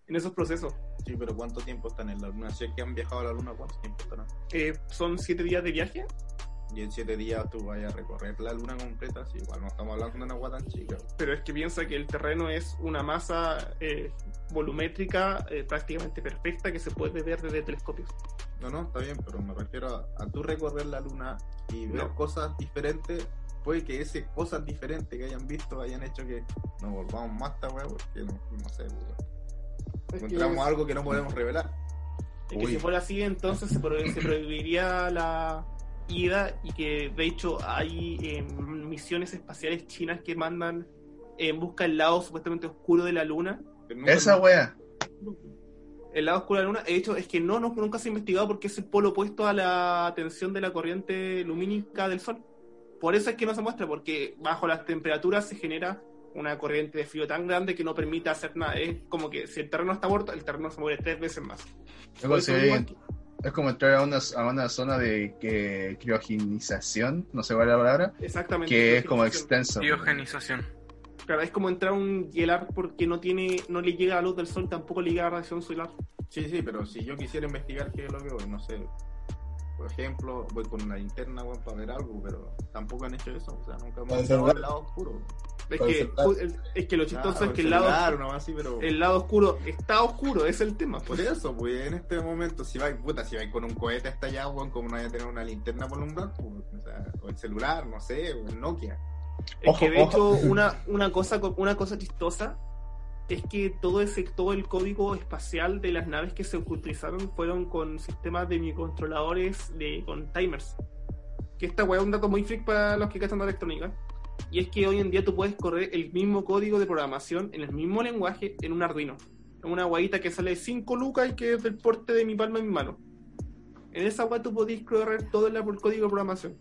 en esos procesos. sí, pero ¿cuánto tiempo están en la luna? Si es que han viajado a la luna, ¿cuánto tiempo estarán? Eh, son siete días de viaje Y en siete días tú vayas a recorrer la luna completa, sí, igual no estamos hablando de una agua tan chica. pero es que piensa que el terreno es una masa eh, volumétrica eh, prácticamente perfecta que se puede ver desde telescopios. No, no, está bien, pero me refiero a, a tú recorrer la luna y ver No. cosas diferentes. Puede que esas cosas diferentes que hayan visto hayan hecho que nos volvamos más esta porque no, no sé, encontramos algo que no podemos revelar. Es que si fuera así, entonces se, pro- se prohibiría la ida y que de hecho hay eh, misiones espaciales chinas que mandan en busca del lado supuestamente oscuro de la luna. Esa wea. El lado oscuro de la luna, de hecho, es que no, no nunca se ha investigado porque es el polo opuesto a la tensión de la corriente lumínica del Sol. Por eso es que no se muestra, porque bajo las temperaturas se genera una corriente de frío tan grande que no permite hacer nada. Es como que si el terreno está muerto, el terreno se mueve tres veces más. Es como entrar a una, a una zona de que, criogenización, no sé cuál es la palabra, Exactamente. que es como Criogenización. extenso. Biogenización. Claro, es como entrar a un hielar porque no tiene, no le llega la luz del sol, tampoco le llega la radiación solar. Sí, sí, pero si yo quisiera investigar qué es lo que voy, no sé. Por ejemplo, voy con una linterna para ver algo, pero tampoco han hecho eso. O sea, nunca hemos lado oscuro. Es que, es que lo chistoso Claro, es que el lado, celular, una más así, pero... el lado oscuro está oscuro, es el tema. Por eso, pues en este momento, si vais, puta, si vais con un cohete hasta allá, weón, como no vaya a tener una linterna por umbral, pues, o, sea, o el celular, no sé, o el Nokia. Es Ojo, que de ojo. hecho una, una cosa co- una cosa chistosa es que todo ese todo el código espacial de las naves que se utilizaron fueron con sistemas de microcontroladores de con timers. Que esta weá es un dato muy freak para los que cachan de electrónica. Y es que hoy en día tú puedes correr el mismo código de programación en el mismo lenguaje en un Arduino. En una guayita que sale 5 lucas y que es del porte de mi palma en mi mano. En esa weá tú podés correr todo el código de programación.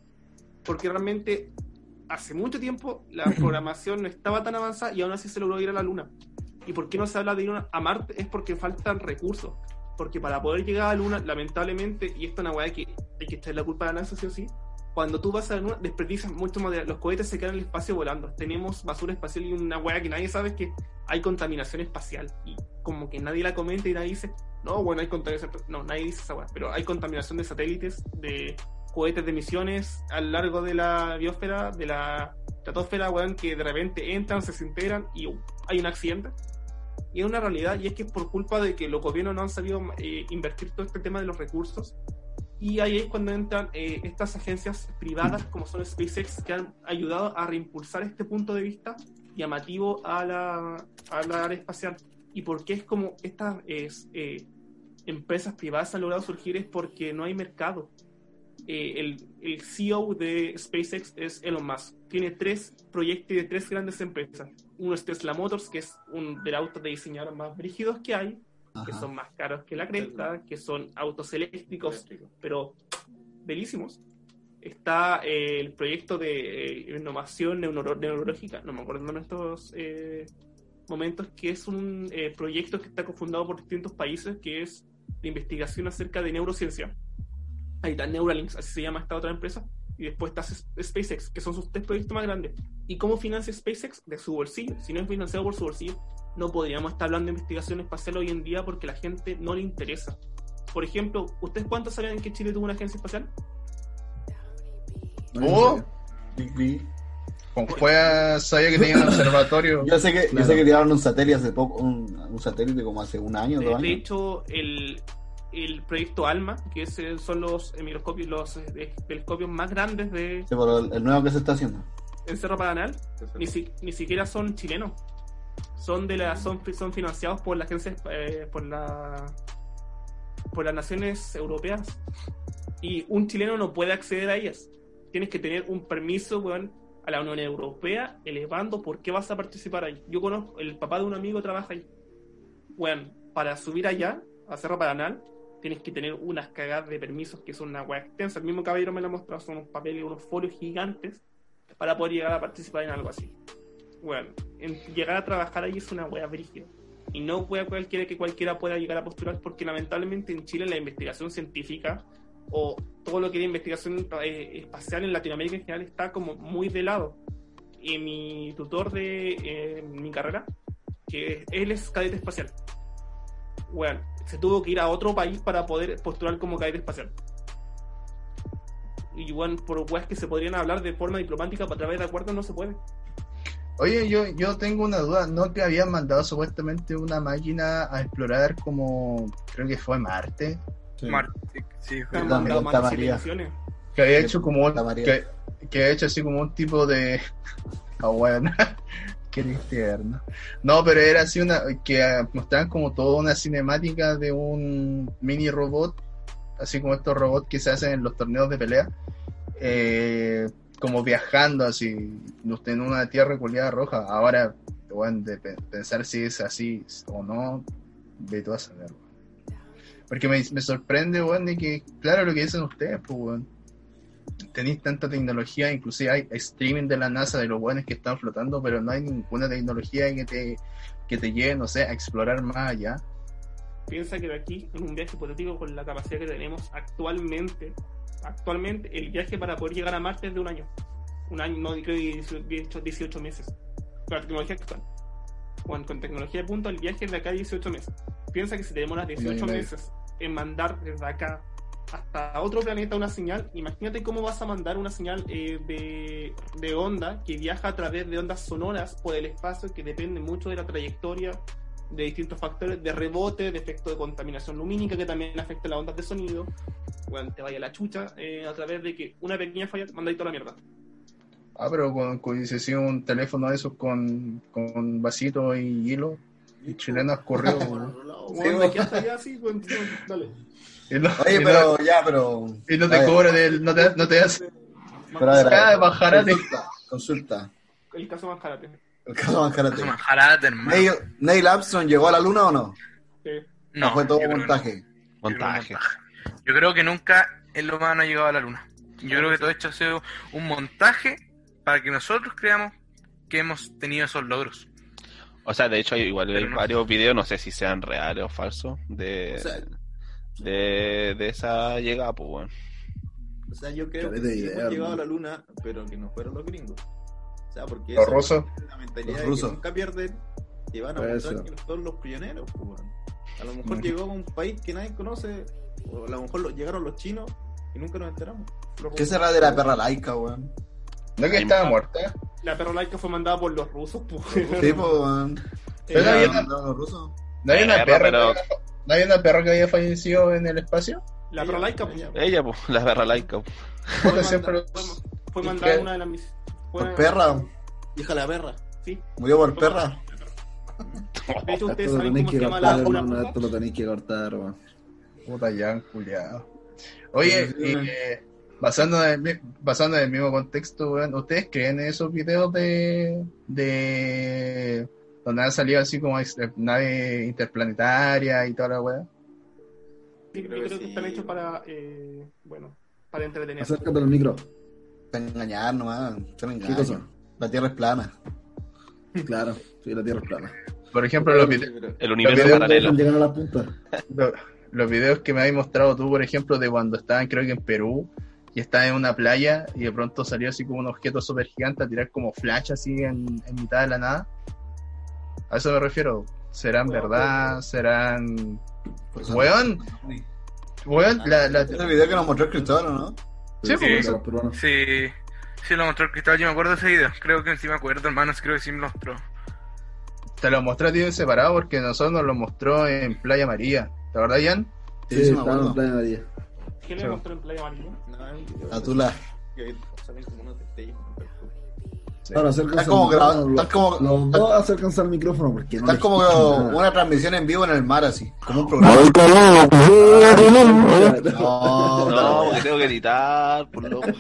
Porque realmente hace mucho tiempo la programación no estaba tan avanzada y aún así se logró ir a la Luna. ¿Y por qué no se habla de ir a Marte? Es porque faltan recursos. Porque para poder llegar a la Luna, lamentablemente, y esto es una weá que hay que echar la culpa a la NASA, sí o sí, cuando tú vas a la Luna, desperdicias mucho. Los cohetes se quedan en el espacio volando. Tenemos basura espacial y una weá que nadie sabe que hay contaminación espacial. Y como que nadie la comenta y nadie dice, no, bueno, hay contaminación. No, nadie dice esa weá. Pero hay contaminación de satélites, de cohetes de misiones a lo largo de la biosfera, de la estratosfera, weón, que de repente entran, se desintegran y uh, hay un accidente. Y es una realidad, y es que es por culpa de que los gobiernos no han sabido eh, invertir todo este tema de los recursos. Y ahí es cuando entran eh, estas agencias privadas, como son SpaceX, que han ayudado a reimpulsar este punto de vista llamativo a la, a la área espacial. Y por qué es como estas es, eh, empresas privadas han logrado surgir es porque no hay mercado. Eh, el, el CEO de SpaceX es Elon Musk. Tiene tres proyectos de tres grandes empresas. Uno es Tesla Motors, que es un del auto de diseñador más brígidos que hay, que son más caros que la cresta, que son autos eléctricos, pero belísimos. Está eh, el proyecto de eh, innovación neuro- neurológica, no me acuerdo en estos eh, momentos, que es un eh, proyecto que está cofundado por distintos países, que es de investigación acerca de neurociencia. Ahí está Neuralinks, así se llama esta otra empresa. Y después está SpaceX, que son sus tres proyectos más grandes. ¿Y cómo financia SpaceX? De su bolsillo. Si no es financiado por su bolsillo, no podríamos estar hablando de investigación espacial hoy en día porque a la gente no le interesa. Por ejemplo, ¿ustedes cuántos sabían que Chile tuvo una agencia espacial? Oh, con Cueva sabía que tenía un observatorio. Yo sé que, yo sé que tiraron un satélite hace poco, un, un satélite como hace un año, De, dos de años. hecho, el, el proyecto ALMA, que es, eh, son los microscopios, los eh, telescopios más grandes de Sí, pero el, el nuevo que se está haciendo. en Cerro Paranal, ni, si- ni siquiera son chilenos. Son de la, son, son financiados por la agencia, eh, por la por las naciones europeas. Y un chileno no puede acceder a ellas. Tienes que tener un permiso, weón, a la Unión Europea, elevando por qué vas a participar ahí. Yo conozco, el papá de un amigo trabaja ahí. Weón, para subir allá, a Cerro Paranal, tienes que tener unas cagadas de permisos que son una weá extensa. El mismo caballero me lo ha mostrado, son unos papeles, unos folios gigantes para poder llegar a participar en algo así. Bueno, en- llegar a trabajar ahí es una wea brígida. Y no wea cualquiera que cualquiera pueda llegar a postular, porque lamentablemente en Chile la investigación científica o todo lo que es investigación eh, espacial en Latinoamérica en general está como muy de lado. Y mi tutor de eh, mi carrera, que él es cadete espacial, bueno, se tuvo que ir a otro país para poder postular como cadete espacial. Y bueno, por weas que se podrían hablar de forma diplomática a través de acuerdos no se puede. Oye, yo, yo tengo una duda, ¿no que habían mandado supuestamente una máquina a explorar como, creo que fue Marte? Marte, sí, fue- mandado. Que había hecho como un, que, que había hecho así como un tipo de ah bueno qué tierno no pero era así una que ah, mostraban como toda una cinemática de un mini robot así como estos robots que se hacen en los torneos de pelea eh, como viajando así en una tierra culiada roja. Ahora bueno, de pe- pensar si es así o no de tú a saber porque me, me sorprende weón, de que claro lo que dicen ustedes pues weón tenéis tanta tecnología, inclusive hay streaming de la NASA de los buenos que están flotando, pero no hay ninguna tecnología que te, que te lleve, no sé, a explorar más allá. Piensa que de aquí, en un viaje hipotético con la capacidad que tenemos actualmente, actualmente el viaje para poder llegar a Marte es de un año. Un año, no creo que 18, 18 meses. Con la tecnología actual. Bueno, con tecnología de punto, el viaje es de acá a 18 meses. Piensa que si te demoras 18 medio. meses en mandar desde acá hasta otro planeta una señal, imagínate cómo vas a mandar una señal eh, de, de onda que viaja a través de ondas sonoras por el espacio que depende mucho de la trayectoria de distintos factores de rebote, de efecto de contaminación lumínica que también afecta las ondas de sonido. Bueno, te vaya la chucha eh, a través de que una pequeña falla manda ahí toda la mierda. Ah, pero con, con si un teléfono de esos con, con vasito y hilo, y chilenas corrió. Bueno, de aquí hasta allá, sí, bueno, dale. No, Oye, y no- pero ya, pero. y no te a ver, cobra del, no te, no te hace pero a ver, a ver, bajarate. Consulta, consulta. El caso más karate. El caso Manjarate. Manjarate, hermano. Neil, Neil Armstrong llegó a la luna o no? Sí. No, ¿O fue todo yo creo que montaje. Montaje. Yo creo que nunca el humano ha llegado a la luna. Yo creo que todo esto ha sido un montaje para que nosotros creamos que hemos tenido esos logros. O sea, de hecho, hay, igual hay Pero no. varios videos, no sé si sean reales o falsos, de, O sea, de, de esa llegada, pues, weón. O sea, yo creo que sí hemos llegado a la luna, pero que no fueron los gringos. O sea, porque Los rusos. es la mentalidad Los de rusos. que nunca pierden y van a mostrar que son los pioneros. pues. A lo mejor llegó a un país que nadie conoce, o a lo mejor lo- llegaron los chinos y nunca nos enteramos. Los ¿Qué será de la perra laica, weón? ¿No es que estaba muerta? La perra laica fue mandada por los rusos, pues. Sí, pues, weón. ¿No hay una Perra, perra? pero- ¿No hay una perra que había fallecido en el espacio? La perra laica, pues. Ella, Ella, pues, la perra laica. pues. Fue, Puta, siempre- manda- fue, fue ¿Y mandada qué? una de las mis. fue- Por perra. Hija de la perra. Sí. Murió por perra. De hecho, ustedes Esto lo saben tenéis cómo que se llama cortar, la hermano. una Esto lo tenéis que cortar, weón. Puta ya, culiado. Oye, Sí, y, eh, basando en el, basando en el mismo contexto, weón, ¿ustedes creen en esos videos de, de donde han salido así como ex- nave interplanetaria y toda la weá? Sí, yo Creo creo que que están sí. hechos para, eh, bueno, para entretener. Acércate al micro. Para engañar nomás. La tierra es plana. Claro, sí, la tierra es plana. Por ejemplo, los, vide- El universo videos paralelo. Llegan a la punta. lo- los videos que me habéis mostrado tú, por ejemplo, de cuando estaban, creo que en Perú, y estaban en una playa y de pronto salió así como un objeto súper gigante a tirar como flash así en, en mitad de la nada. A eso me refiero. ¿Serán Bueno, verdad? ¿Serán... Pues, Weón, weón, la, la, Es el video que nos mostró el Cristóbal, ¿o ¿no? Sí, Sí, pues. Sí, sí lo mostró el cristal, yo me acuerdo de ese video. Creo que sí me acuerdo, hermanos, creo que sí me lo mostró. Te lo mostré a ti en separado porque nosotros nos lo mostró en Playa María. ¿Te acordás, Jan? Sí, Sí, me en. Playa María. ¿Qué le mostró en Playa Amarilla? No, video A Tula. que destellos. Ahora Están como grabando- están como- Los dos acércanse al micrófono porque no como escucho nada. una transmisión en vivo en el mar, así. Como un programa. No, No, porque tengo que editar, por loco.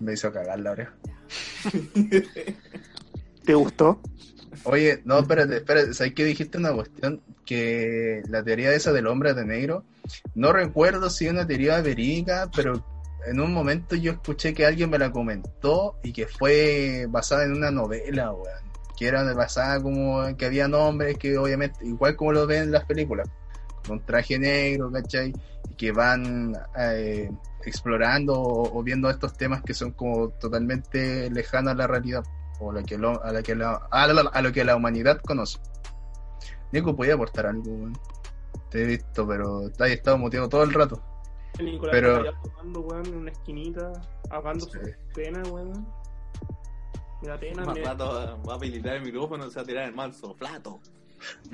Me hizo cagar la oreja. ¿Te gustó? Oye, no, espérate, espérate. ¿Sabes que dijiste una cuestión? Que la teoría esa del hombre de negro, no recuerdo si es una teoría verídica, pero en un momento yo escuché que alguien me la comentó y que fue basada en una novela, weón. Que era basada como en que había nombres que obviamente, igual como lo ven en las películas, con traje negro, ¿cachai? Y que van eh, explorando o viendo estos temas que son como totalmente lejanos a la realidad o a, la que lo- a, la que la- a, la- a lo que la humanidad conoce. Nico, podía aportar algo, weón. Te he visto, pero te has estado muteado todo el rato. El Nicolás Pero- está tomando, weón, en una esquinita, ahogando Sí. su pena, weón. Mira, pena, Más me... rato va a habilitar el micrófono, se va a tirar el manso, flato.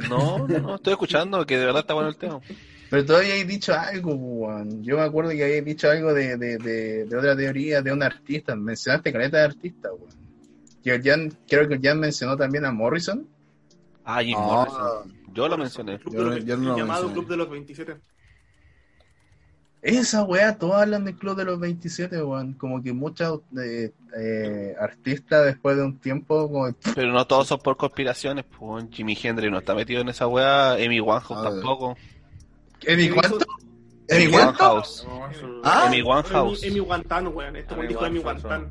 No, no, no, estoy escuchando que de verdad está bueno el tema. Pero todavía habéis dicho algo, weón. Yo me acuerdo que habéis dicho algo de, de, de, de otra teoría de un artista. Mencionaste caleta de artista, weón. Jan- creo que Jan mencionó también a Morrison. Ah, Jim No. Morrison. Yo lo mencioné. Club Yo de yo no lo llamado mencioné. Club de los 27. Esa weá, todos hablan del Club de los 27, weón. Como que muchos eh, eh, artistas después de un tiempo, como Pero no todos son por conspiraciones. Pues Jimi Hendrix no está metido en esa weá. Amy Winehouse A ver. tampoco. ¿Emi ¿Qué cuánto? ¿Emi Amy? Winehouse. Ah, Amy Winehouse. Emi Guantán, weón. Este weón dijo Emi Guantán.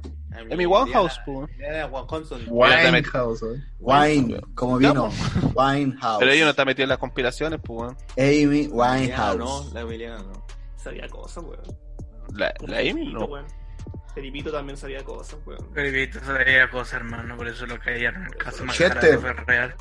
Amy Winehouse, pues. Era Juan Conson. Winehouse, weón. Wine, como vino. Winehouse. Pero ella no está metida en las conspiraciones, pues. weón. Amy No, Winehouse. la Emiliana no. Sabía cosas, weón. La, la Amy Felipito, no. weón. Felipito también sabía cosas, weón. Felipito sabía cosas, hermano, por eso lo callaron. El caso más Chester. fue real.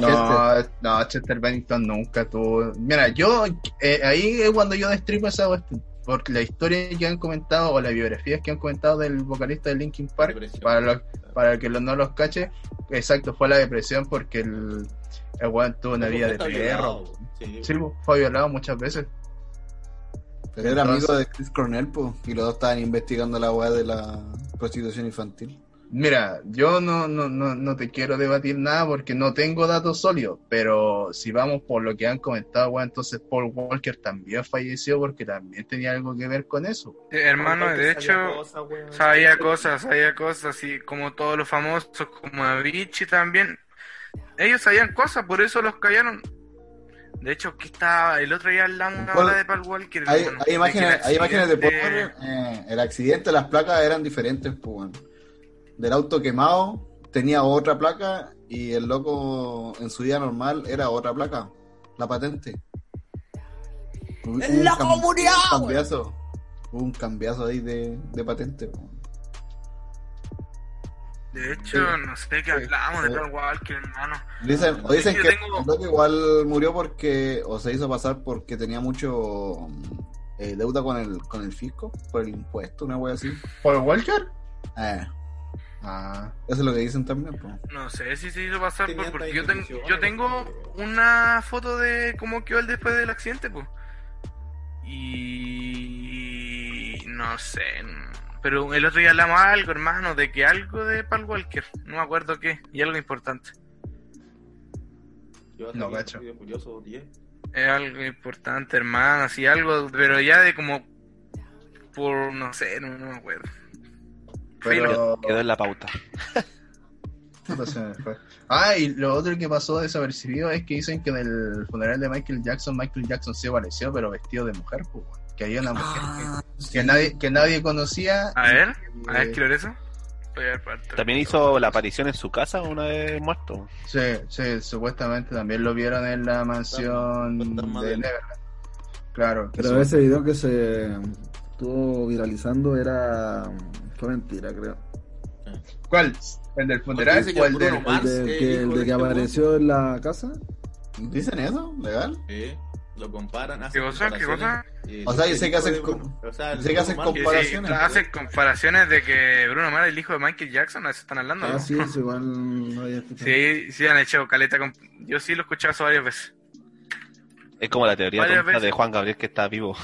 No, no, Chester Bennington nunca tuvo. Mira, yo eh, ahí es cuando yo destripo esa cuestión. Porque la historia que han comentado o las biografías que han comentado del vocalista de Linkin Park, Depresión. para, los, para que los, no los cache, exacto, fue la depresión porque el, el weón tuvo una vida de perro. Sí, fue violado muchas veces. Pero era Entonces- amigo de Chris Cornell, po, y los dos estaban investigando la weá de la prostitución infantil. Mira, yo no, no, no, no te quiero debatir nada porque no tengo datos sólidos, pero si vamos por lo que han comentado, weón, entonces Paul Walker también falleció porque también tenía algo que ver con eso. Eh, Hermano, de sabía hecho, cosas, sabía cosas, sabía cosas, y como todos los famosos, como Avicii también, ellos sabían cosas, por eso los callaron. De hecho, aquí está el otro día ¿Cuál? hora de Paul Walker. Hay, imágenes, hay imágenes de Paul eh, el accidente, las placas eran diferentes, pues, weón. Del auto quemado tenía otra placa y el loco en su vida normal era otra placa, la patente. Hubo ¡En un la cam- comunidad, Un cambiazo. Hubo un cambiazo ahí de, de patente. De hecho, no sé qué hablamos de Paul Walker, hermano. Dicen, o dicen que tengo- el loco igual murió porque, o se hizo pasar porque tenía mucho eh, deuda con el, con el fisco, por el impuesto, una wea así. ¿Paul Walker? Eh, Ah. eso es lo que dicen también. po. No sé si se hizo pasar por, Tenía porque yo, tengo instituciones, yo tengo una foto de cómo quedó él después del accidente, pues. Y no sé. Pero el otro día hablamos algo, hermano, de que algo de Paul Walker, no me acuerdo qué, y algo importante. Yo No, cacho. Furioso 10. Es algo importante, hermano, así algo, pero ya de como por no sé, no, no me acuerdo. Pero... Quedó en la pauta. Ah, y lo otro que pasó desapercibido es que dicen que en el funeral de Michael Jackson, Michael Jackson se apareció, pero vestido de mujer, pues, que había una mujer que, que nadie, que nadie conocía. A ver, a ver, quiero ver eso. Voy a ver parte. También hizo la aparición en su casa una vez muerto. Sí, sí, supuestamente también lo vieron en la mansión de fantasma de él. Neverland. Claro, Pero ese video que se estuvo viralizando era. Fue mentira, creo. ¿Cuál? ¿El del funeral o el del.? Bruno Mars El de, es que, el de que este apareció en la casa. ¿Dicen eso? ¿Legal? Sí, lo comparan. ¿Qué cosa? ¿Qué cosa? O sea, yo sé que hacen com- o sea, sé que hacen Sí, comparaciones. hacen comparaciones de que Bruno Mars es el hijo de Michael Jackson, ¿a eso están hablando? Ah, no? sí, eso igual no había escuchado. Sí, sí han hecho caleta. con- Yo sí lo he escuchado eso varias veces. Es como la teoría de Juan Gabriel que está vivo.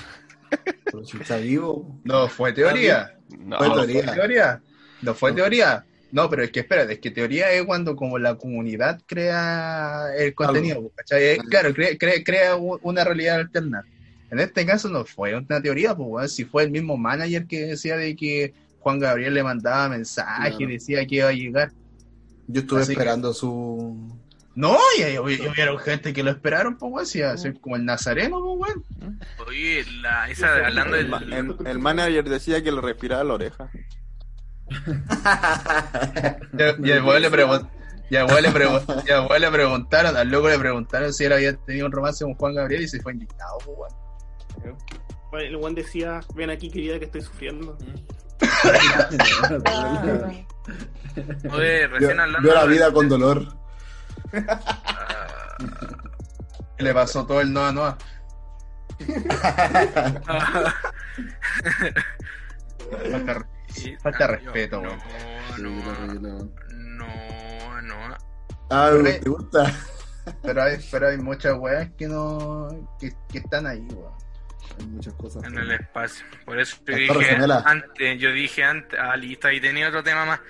Pero si está vivo. No, fue teoría. No, Fue No, teoría. ¿Fue teoría? ¿No fue teoría? No, pero es que espérate, es que teoría es cuando como la comunidad crea el contenido, ¿cachai? Claro, crea, crea, crea una realidad alterna. En este caso no fue una teoría, pues si fue el mismo manager que decía de que Juan Gabriel le mandaba mensajes y Claro. decía que iba a llegar. Yo estuve Así que- esperando su. No, y, y- y hubieron gente que lo esperaron, pues weón, si a ser como el nazareno, pues weón. Oye, la, esa, hablando El, del. el- el manager decía que lo respiraba la oreja. Y, y el weón le preguntó. Y al weón le, le preguntaron, al loco le preguntaron si él había tenido un romance con Juan Gabriel y se fue indignado, pues, weón. Bueno, El Juan decía, ven aquí querida que estoy sufriendo. Oye, recién Vio, hablando. vio la vida con dolor. Le pasó todo el Noa Noa. Falta, falta respeto, weón. No, no, no, no. Ah, Pero- ¿te gusta? Pero hay, pero hay muchas weas que no. que, que están ahí, weón. Hay muchas cosas. En el espacio. Por eso yo dije antes, yo dije antes, ah, listo, ahí tenía otro tema más.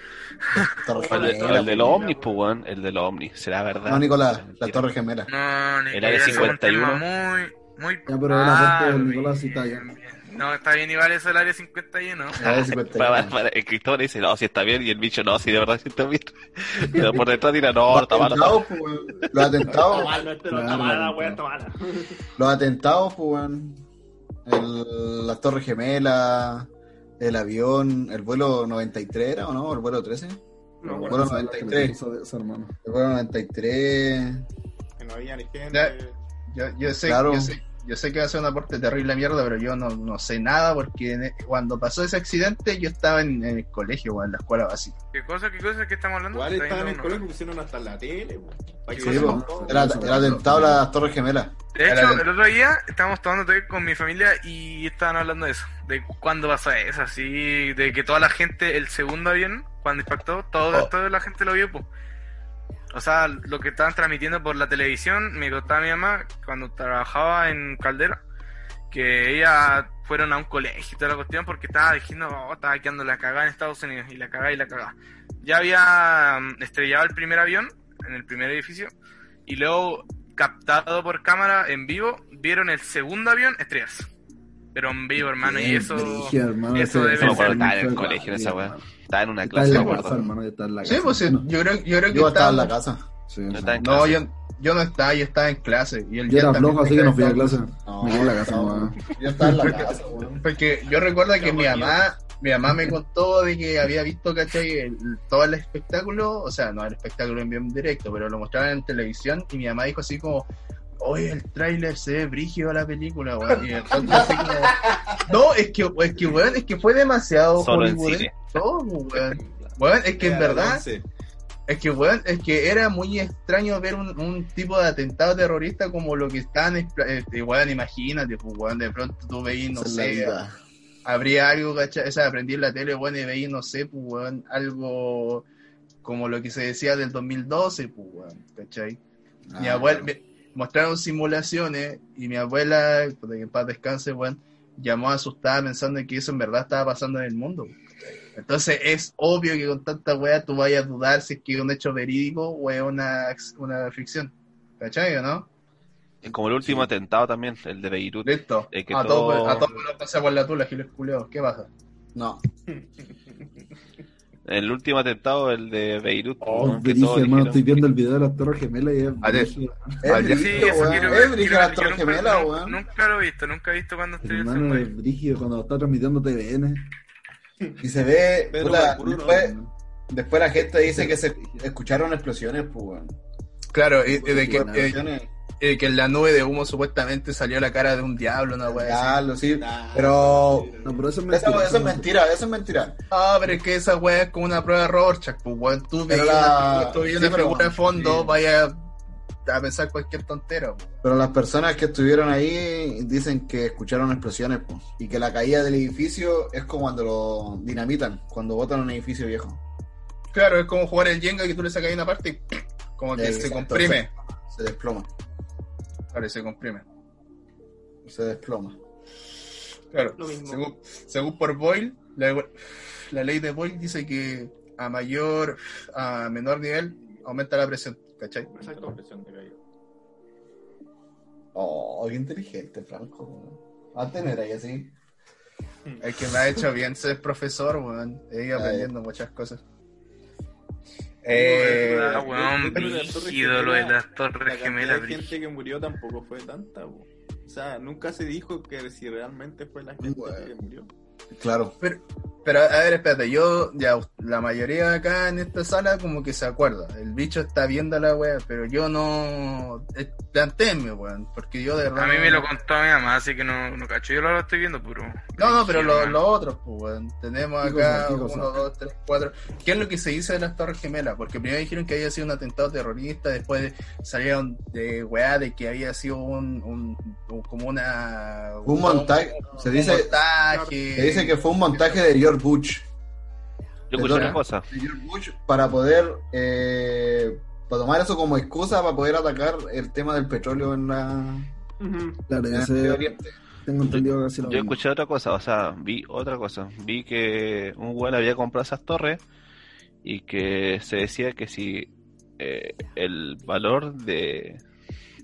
Torre El, de- el los ovnis, pues, weón. El de los ovnis. ¿Será verdad? No, Nicolás, la. Torre Gemela. No, ni El área ese es un 51. tema muy, muy. Ya, pero era del bien, Nicolás y está bien. bien. No, está bien, igual eso el área 51. La de 51. Para- para- para- el Cristóbal dice, no, si está bien, y el bicho, no, si de verdad sí está bien. Pero por detrás dirá, no, Los está mal. está mal. atentados, pues. Los atentados, los atentados, pues, weón. El, las Torres Gemelas, el avión, el vuelo 93 era o no, el vuelo 13. No, Bueno, bueno, 93. Eso de- eso, hermano. El vuelo 93. Que no había ni gente. Ya. Yo, yo sé, Claro. yo sé, yo sé que va a ser un aporte terrible mierda, pero yo no, no sé nada porque en- cuando pasó ese accidente yo estaba en, en el colegio, weón, en la escuela básica. ¿Qué cosa, qué cosa que estamos hablando? Igual Está estaban en el colegio pusieron hasta la tele. Sí. Era el atentado a las Torres Gemelas. De Era hecho, el- el otro día estábamos tomando té con mi familia y estaban hablando de eso, de cuándo pasó eso, así, de que toda la gente, el segundo avión, cuando impactó, todo, Oh. toda la gente lo vio, pues. O sea, lo que estaban transmitiendo por la televisión, me contaba mi mamá cuando trabajaba en Caldera, que ella fueron a un colegio y toda la cuestión porque estaba diciendo, oh, estaba quedando la cagada en Estados Unidos y la cagada y la cagada. Ya había mm, estrellado el primer avión en el primer edificio y luego captado por cámara en vivo vieron el segundo avión estrellarse. Pero en vivo, hermano, y eso... hermano, debe ser- estaba en el fue colegio en esa guay, weá. Estaba en una Está clase, en la casa, hermano, está en la Sí, casa. pues sí, yo creo, yo creo que Yo estaba en la estaba- casa. Sí, Yo sí. estaba en No, clase. yo, yo no estaba, yo estaba en clase. Y el Yo día era flojo, así que no fui a clase. No, Me quedé en la casa, no. Yo estaba en la casa, weón. Porque yo recuerdo que mi mamá, mi mamá me contó de que había visto, ¿cachai? El- todo el espectáculo, o sea, no el espectáculo en vivo en directo, pero lo mostraban en televisión y mi mamá dijo así como, oye, el tráiler se ve brígido la película, weón. Y entonces así como, no, es que, es que, weón, es que fue demasiado Solo cine. todo, weón. Weón, es que en verdad, es que, weón, es que era muy extraño ver un, un tipo de atentado terrorista como lo que están, este, weón, imagínate, pues, weón, de pronto tú veis, no sé, habría algo, ¿cachai? O sea, aprendí en la tele, weón, y veis, no sé, pues, weón, algo como lo que se decía del 2012, pues, weón, ¿cachai? mi Ah, abuela, claro. me- mostraron simulaciones y mi abuela, que en paz descanse, weón, llamó asustada pensando en que eso en verdad estaba pasando en el mundo. Entonces es obvio que con tanta weá tú vayas a dudar si es que es un hecho verídico o es una, una ficción. ¿Cachai o no? Como el último atentado también, el de Beirut. Listo. Que a, todo- todos a todos nos pasa por la tula, giles culeados. ¿Qué pasa? No. El último atentado, el de Beirut. Oh, ¿no? que dije, hermano, dijeron- estoy viendo el video de las Torres Gemelas y es A ver. brígido. Es ya. Sí, eso quiero Es ver. brígido quiero- la yo Torre nunca- Gemela, nunca- weón. Nunca lo he visto, nunca he visto cuando estoy en Hermano, es brígido cuando está transmitiendo TVN. Y se ve, Pero puta, Bakuro no. después, después la gente dice que se escucharon explosiones, pues, weón. Claro, y, y de que, eh, eh, que en la nube de humo supuestamente salió la cara de un diablo, una weá así. Diablo, sí. Nah, Pero No, pero eso es mentira. eso es mentira, eso es mentira. Ah, pero es que esa weá es como una prueba de Rorschach, pues weón. Tú veías la- una, tú sí, una pero, figura de fondo, sí. vaya a pensar cualquier tontera, pues. Pero las personas que estuvieron ahí dicen que escucharon explosiones, pues. Y que la caída del edificio es como cuando lo dinamitan, cuando botan un edificio viejo. Claro, es como jugar el Jenga que tú le sacas una parte y como que se Exacto, comprime. Se desploma, Claro, se comprime. se desploma. Claro, Lo mismo. según, según por Boyle, la, la ley de Boyle dice que a mayor, a menor nivel, aumenta la presión, ¿cachai? Exacto. compresión de caída. Oh, qué inteligente, Franco. Antes no era ahí así. El que me ha hecho bien ser profesor, weón. He ido Ah, aprendiendo muchas cosas. Eh, Ah, weón, brígido lo de las Torres La Gemelas, brígido. gente que murió tampoco fue tanta, po. O sea, nunca se dijo que si realmente fue la gente Bueno. que murió. Claro. Pero, pero, a ver, espérate, yo, ya, la mayoría acá en esta sala como que se acuerda. El bicho está viendo la wea, pero yo no. Plantéenme, weón, porque yo de verdad. A mí me lo contó mi mamá, así que no, no cacho. Yo lo estoy viendo puro. No, no, pero los los otros, pues, weón. Tenemos ¿Qué acá uno, dos, tres, cuatro. ¿Qué es lo que se dice de las Torres Gemelas? Porque primero dijeron que había sido un atentado terrorista, después salieron de weá de que había sido un, un- un- como una. Un montaje. Se un dice, montaje. se dice que fue un montaje de George Bush. Yo escuché una cosa. de George Bush para poder eh, para tomar eso como excusa para poder atacar el tema del petróleo en la. Claro, en ese- Medio Oriente. tengo entendido que así lo Yo mismo. escuché otra cosa, o sea, vi otra cosa. Vi que un güey había comprado esas torres y que se decía que si eh, el valor de.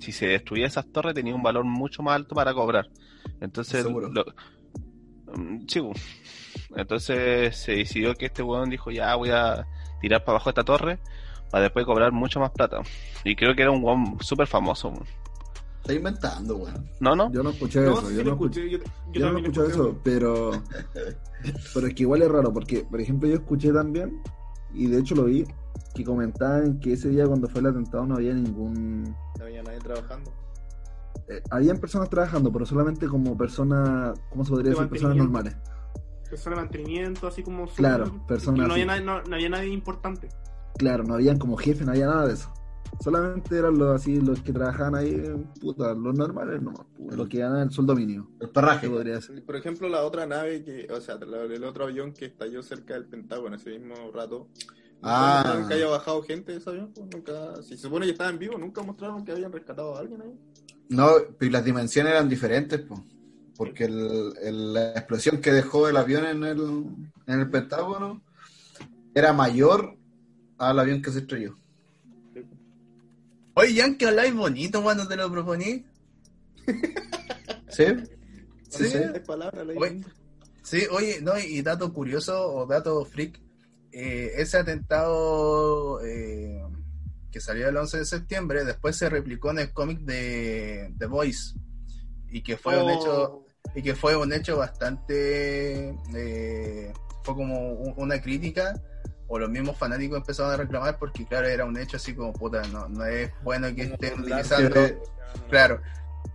Si se destruía esas torres tenía un valor mucho más alto para cobrar. Entonces. Seguro. lo- Mm, sí. Entonces se decidió que este weón dijo: Ya voy a tirar para abajo esta torre para después cobrar mucho más plata. Y creo que era un weón súper famoso. weón. Está inventando, weón. ¿No, no? Yo no escuché No, eso. sí yo no escuché, escuché. Yo, yo yo no escuché escuché eso, pero. Pero es que igual es raro, porque, por ejemplo, yo escuché también, y de hecho lo vi, que comentaban que ese día cuando fue el atentado no había ningún. No había nadie trabajando. eh, habían personas trabajando, pero solamente como personas, ¿cómo se podría De decir? Personas normales. Persona de mantenimiento, así como. Claro, personas no había, nadie, no, no había nadie importante. Claro, no habían como jefe, no había nada de eso. Solamente eran los así los que trabajaban ahí, puta, los normales nomás, puta, los que ganan el sueldo mínimo. El ¿Qué perraje. podría ser? Por ejemplo, la otra nave que, o sea, el otro avión que estalló cerca del Pentágono ese mismo rato. Ah. ¿Nunca haya bajado gente de ese avión? Pues nunca, si se supone que estaba en vivo, nunca mostraron que habían rescatado a alguien ahí. No, y las dimensiones eran diferentes, pues. Porque el- el- la explosión que dejó el avión en el, en el Pentágono era mayor al avión que se estrelló. Oye, Jan, que habláis bonito cuando te lo proponí. ¿Sí? Sí. Sí. Palabras, Oye, sí, oye, no, y dato curioso o dato freak, eh, ese atentado eh, que salió el 11 de septiembre, después se replicó en el cómic de The Voice y que fue un Oh. hecho y que fue un hecho bastante eh, fue como una crítica, o los mismos fanáticos empezaron a reclamar porque, claro, era un hecho así como, puta, no, no es bueno que estén utilizando. que- Claro,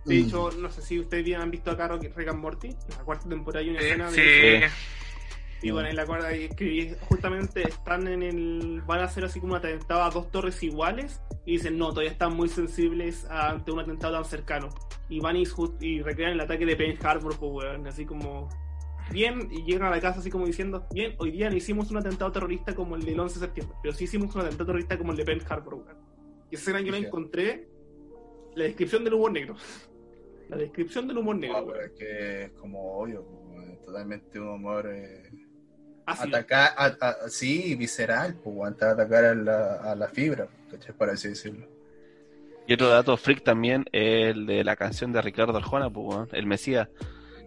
De Mm. hecho, no sé si ustedes han visto acá Rick and Morty, en la cuarta temporada hay una Sí, escena de sí. Y bueno, en la hay que justamente están en el. van a hacer así como un atentado a dos torres iguales y dicen no, todavía están muy sensibles ante un atentado tan cercano. Y van y, y recrean el ataque de Pearl Harbor, pues weón, así como. Bien, y llegan a la casa así como diciendo, bien, hoy día no hicimos un atentado terrorista como el del 11 de septiembre, pero sí hicimos un atentado terrorista como el de Pearl Harbor, weón. Y esa escena yo la encontré, la descripción del humor negro. La descripción del humor negro, no, pero weón. es que es como obvio, pues, totalmente un humor. eh. Atacar, a- a- sí, visceral, pues, weón, te va a atacar a la, a la fibra, ¿cachai? Por así decirlo. Y otro dato freak también es el de la canción de Ricardo Arjona, pues, el Mesías,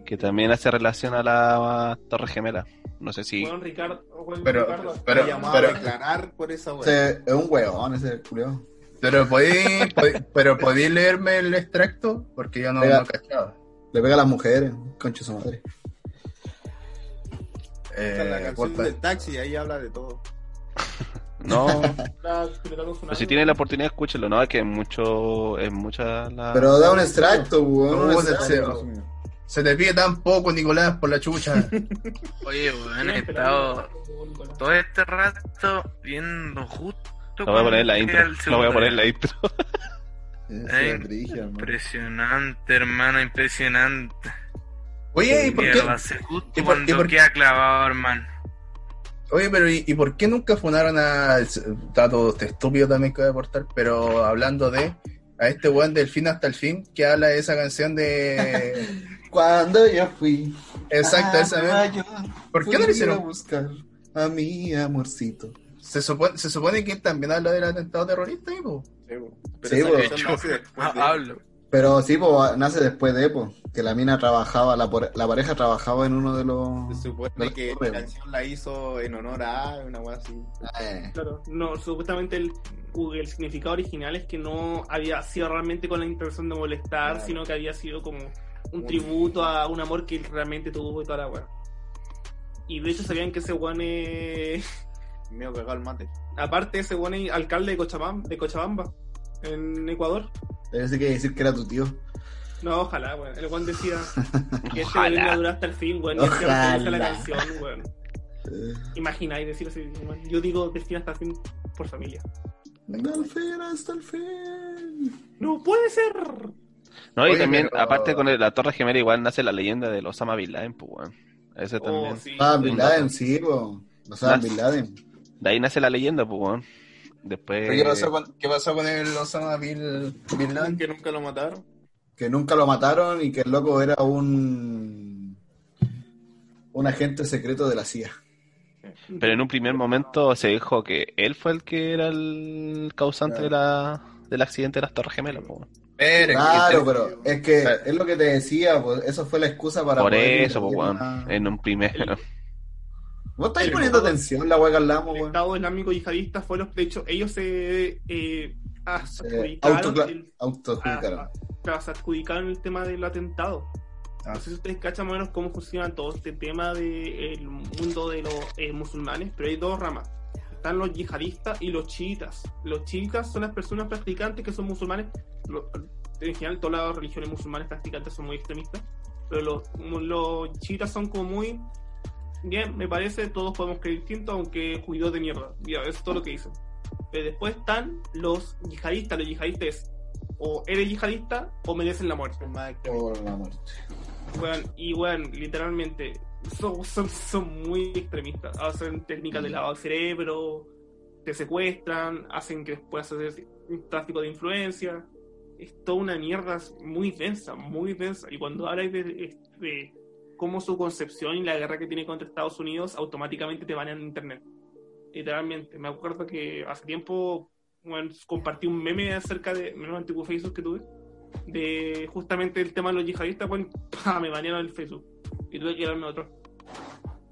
que también hace relación a la Torre Gemela. No sé si. Weón, Ricardo, weón, Pero- Ricardo, pero- a declarar por esa. Ese es un huevón ese culiao. Pero podéis, podéis- pero podéis leerme el extracto, porque yo no, Venga. no cachaba. Le pega a las mujeres, concha su madre. Eh, Esta es la canción del taxi, ahí habla de todo. No, está pero si tiene la oportunidad, escúchelo, ¿no? Es que es mucho. Es mucha la. Pero da un extracto, weón. No, deseo. Se te pide tan poco, Nicolás, por la chucha. Oye, weón, he estado todo este rato viendo justo. No voy a poner la intro. No voy a poner la intro. Es. Impresionante, hermano, impresionante. Oye, ¿y por qué? Justo y por- cuando y por- queda clavado, hermano. Oye, pero ¿y, y por qué nunca funaron a... Está todo este estúpido también que voy a aportar, pero hablando de... A este weón del fin hasta el fin, que habla de esa canción de... Cuando yo fui. Exacto, a esa vez. ¿Por qué no lo hicieron? a buscar a mi amorcito. Se supone, se supone que también habla del atentado terrorista, ¿y, po? Sí, bo. Pero Sí, de- Ah, Hablo. Pero sí, pues nace después de, pues, que la mina trabajaba, la, la pareja trabajaba en uno de los... Se supone los que la canción la hizo en honor a una weá así. Eh, Claro, no, supuestamente el, el significado original es que no había sido realmente con la intención de molestar, Claro. sino que había sido como un tributo a un amor que él realmente tuvo y toda la weá. Y de hecho sabían que ese weón es. Medio cagado el mate. Aparte, ese weón es alcalde de Cochabamba, de Cochabamba, en Ecuador. Parece que decir que era tu tío. No, ojalá, weón. El weón decía que este Ojalá. weón iba a durar hasta el fin, weón. Y a la Ojalá. canción, weón. Eh, Imagináis decir así, weón. Yo digo fin hasta el fin por familia. Del fin hasta el fin. ¡No puede ser! No, y Oye, también, pero- aparte con el- la Torre Gemela, igual nace la leyenda de los Osama Bin Laden, pues, weón. Ese también. Oh, sí. Ah, Bin Laden, sí, sea, Nas- Bin Laden. De ahí nace la leyenda, pues, weón. Después. ¿Qué pasó con, qué pasó con el Osama Bin, Bin Laden? Que nunca lo mataron. Que nunca lo mataron y que el loco era un... Un agente secreto de la CIA. Pero en un primer momento se dijo que él fue el que era el causante de la, del accidente de las Torres Gemelas. Pero, Claro, pero es que es lo que te decía, pues, eso fue la excusa para Por poder eso, pues, una- En un primer. ¿Vos estáis poniendo atención la weá que hablamos, El? Estado Islámico Yihadista fue los. De hecho, ellos se. Eh, Se adjudicaron autocla- el- autoadjudicaron. ah, ah, se adjudicaron el tema del atentado. Ah. No sé si ustedes cachan más o menos cómo funciona todo este tema del mundo de los eh, musulmanes, pero hay dos ramas. Están los yihadistas y los chiitas. Los chiitas son las personas practicantes que son musulmanes. En general, todas las religiones musulmanes practicantes son muy extremistas. Pero los, los chiitas son como muy. Bien, me parece, todos podemos creer distinto, aunque judíos de mierda. Ya, eso es todo lo que dicen. Pero después están los yihadistas. Los yihadistas es o eres yihadista o merecen la muerte. Por la muerte. Weón, y weón, literalmente, son, son, son muy extremistas. Hacen técnicas de lavado del cerebro, te secuestran, hacen que después haces un tráfico de influencia. Es toda una mierda muy densa, muy densa. Y cuando hablas de, de cómo su concepción y la guerra que tiene contra Estados Unidos, automáticamente te van en internet. Literalmente. Me acuerdo que hace tiempo bueno, compartí un meme acerca de, menos antiguo Facebook que tuve, de justamente el tema de los yihadistas, bueno, me banearon el Facebook. Y tuve que llevarme otro.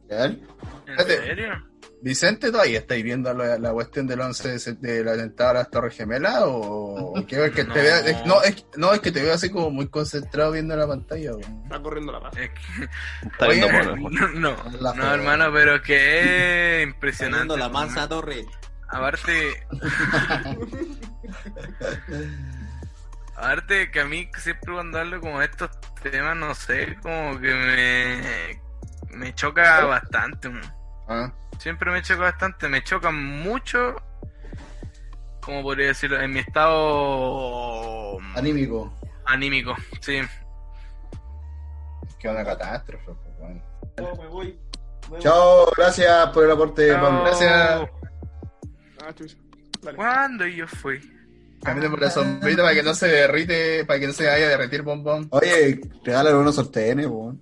¿En serio? Vicente, ¿todavía estáis viendo la, la cuestión del 11 de se- del atentado a las Torres Gemelas? ¿O que No. te vea? es- no, es, no, es que te veo así como muy concentrado viendo la pantalla. Está corriendo la paz. Es que- Está viendo porno, no, hermano, pero que es impresionante. Teniendo la mansa torre. Aparte. Aparte que a mí siempre cuando hablo como de estos temas, no sé, como que me, me choca bastante. man. Ah, Siempre me choca bastante, me choca mucho, como podría decirlo, en mi estado Anímico. anímico, sí. que una catástrofe. pues, me voy. Me Chao, gracias por el aporte, Pablo. Gracias. Ah. ¿Cuándo yo fui? Camine por la sombrita para que no se derrite, para que no se vaya a derretir bombón. Oye, regálale unos sortenes, weón.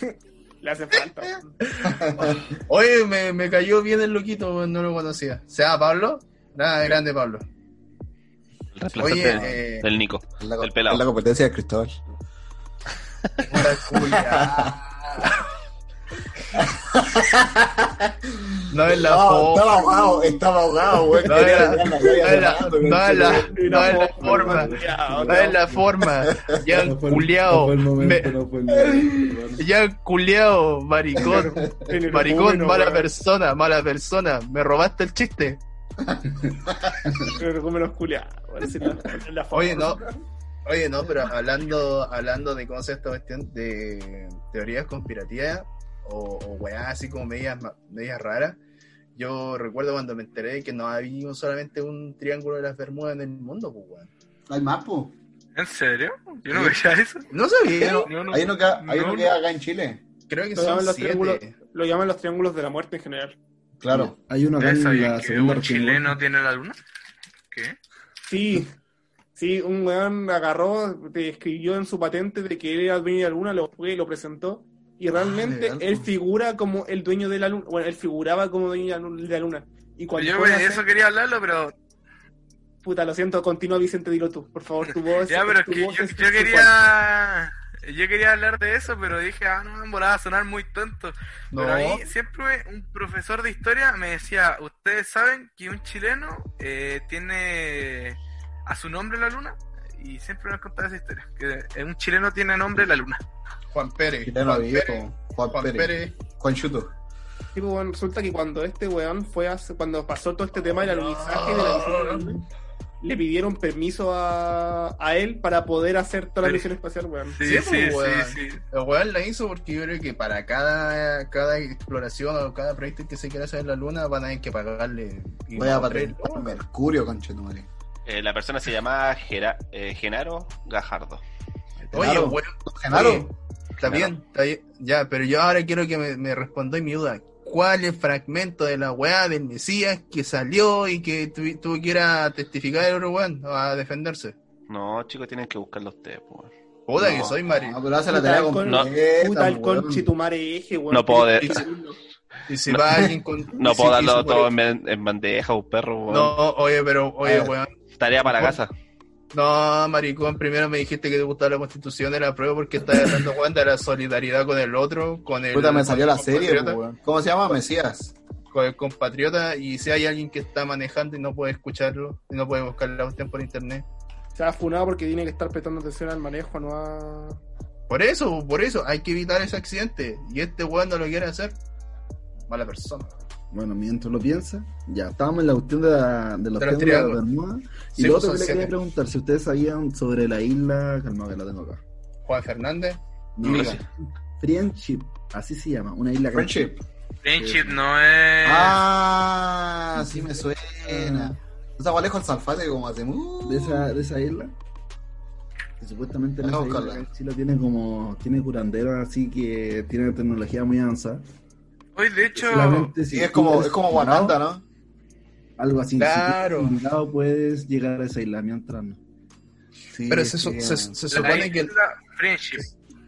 Le hace falta. Oye, me, me cayó bien el loquito, no lo conocía. ¿Se llama Pablo? Nada, grande Pablo. El reemplazante Oye, del- eh, del Nico. Es la, El es pelado. la competencia de Cristóbal. No es la No, forma. estaba ahogado, estaba ahogado, weón. No la no rato, no no es la forma. No es la forma. Ya momento. Ya culiao, maricón. Maricón, mala persona, mala persona. Me robaste el chiste. Pero como los la Oye, no. Oye, no, pero hablando, hablando de cómo se esta cuestión de teorías conspirativas o, o weá así como medias, medias raras, yo recuerdo cuando me enteré que no había solamente un triángulo de las Bermudas en el mundo, pues weón. ¿Hay más? ¿En serio? Yo no veía eso. No sabía, No, no. hay uno que, hay No, uno que no. acá en Chile. creo que Lo son llaman, los siete. triángulos, lo llaman los triángulos de la muerte en general. Claro. Hay uno acá ¿Ustedes en la que segunda un chileno tiene la luna? ¿Qué? Sí, sí, un weón agarró, te escribió en su patente de que él era dueño de la luna, lo fue y lo presentó. Y realmente legal, él figura como el dueño de la luna. Bueno, él figuraba como dueño de la luna. Y cuando Yo de hacer- eso quería hablarlo, pero Puta, lo siento, continúa Vicente, dilo tú, por favor, tu voz. ya, pero es que yo, es yo principal. quería yo quería hablar de eso, pero dije, ah, no, me a sonar muy tonto. No. Pero a mí siempre un profesor de historia me decía, ustedes saben que un chileno eh, tiene a su nombre la luna y siempre me contaba esa historia, que un chileno tiene nombre la luna. Juan Pérez. Juan. Pérez. Juan, Juan Pérez. Pérez. Juan Chuto. Sí, pues, bueno, resulta que cuando este weón fue a, cuando pasó todo este tema del alunizaje de la misión la luna, le pidieron permiso a, a él para poder hacer toda la Sí. misión espacial, weón. Sí, Sí, sí, pues, sí. El weón la hizo porque yo creo que para cada, cada exploración o cada proyecto que se quiera hacer en la luna van a tener que pagarle. y Voy a lucas. Mercurio, conchetumare. Eh, la persona se llama Gera- eh, Genaro Gajardo. Oye, weón. Genaro. Está bien, está bien. Ya, pero yo ahora quiero que me, me respondáis mi duda. ¿Cuál es el fragmento de la weá del Mesías que salió y que tu- tuvo que ir a testificar el weón a defenderse? No, chicos, tienen que buscarlo ustedes, pues. Puta No, que soy mari. No, pero hace la Puta, tarea el con- completa. Puta el weón. conchetumare eje, weón. No puedo Que- de- Y si va alguien con. No puedo darlo todo en, bandeja o perro, weón. No, oye, pero, oye, ver. weón. Tarea para casa. No, maricón, primero me dijiste que te gustaba la constitución de la prueba porque estás hablando cuenta de la solidaridad con el otro, con el. Puta, me salió la serie, weón. ¿Cómo se llama? Mesías. Con el compatriota, y si hay alguien que está manejando y no puede escucharlo, y no puede buscar la cuestión por internet. Se ha funado porque tiene que estar prestando atención al manejo, no a. Por eso, por eso, hay que evitar ese accidente. Y este weón no lo quiere hacer. Mala persona. Bueno, mientras lo piensa, ya estábamos en la cuestión de, la- de los De los de triángulos. Bermuda. Y Sí, lo pues, otro que le quería preguntar, si ustedes sabían sobre la isla, calma que la tengo acá. Juan Fernández. No. Friendship, así se llama, una isla que- Friendship. Friendship no es... Ah, sí me suena. O sea, Alejo el Salfate como hace de esa, de esa isla. Que supuestamente en esa isla Chile tiene como, tiene curanderos así que tiene tecnología muy avanzada. Hoy, de hecho... Solamente Sí, si es como, es como ¿no? Algo así. Claro. Si invitado, puedes llegar a esa isla mientras no. Sí, Pero se, supone que.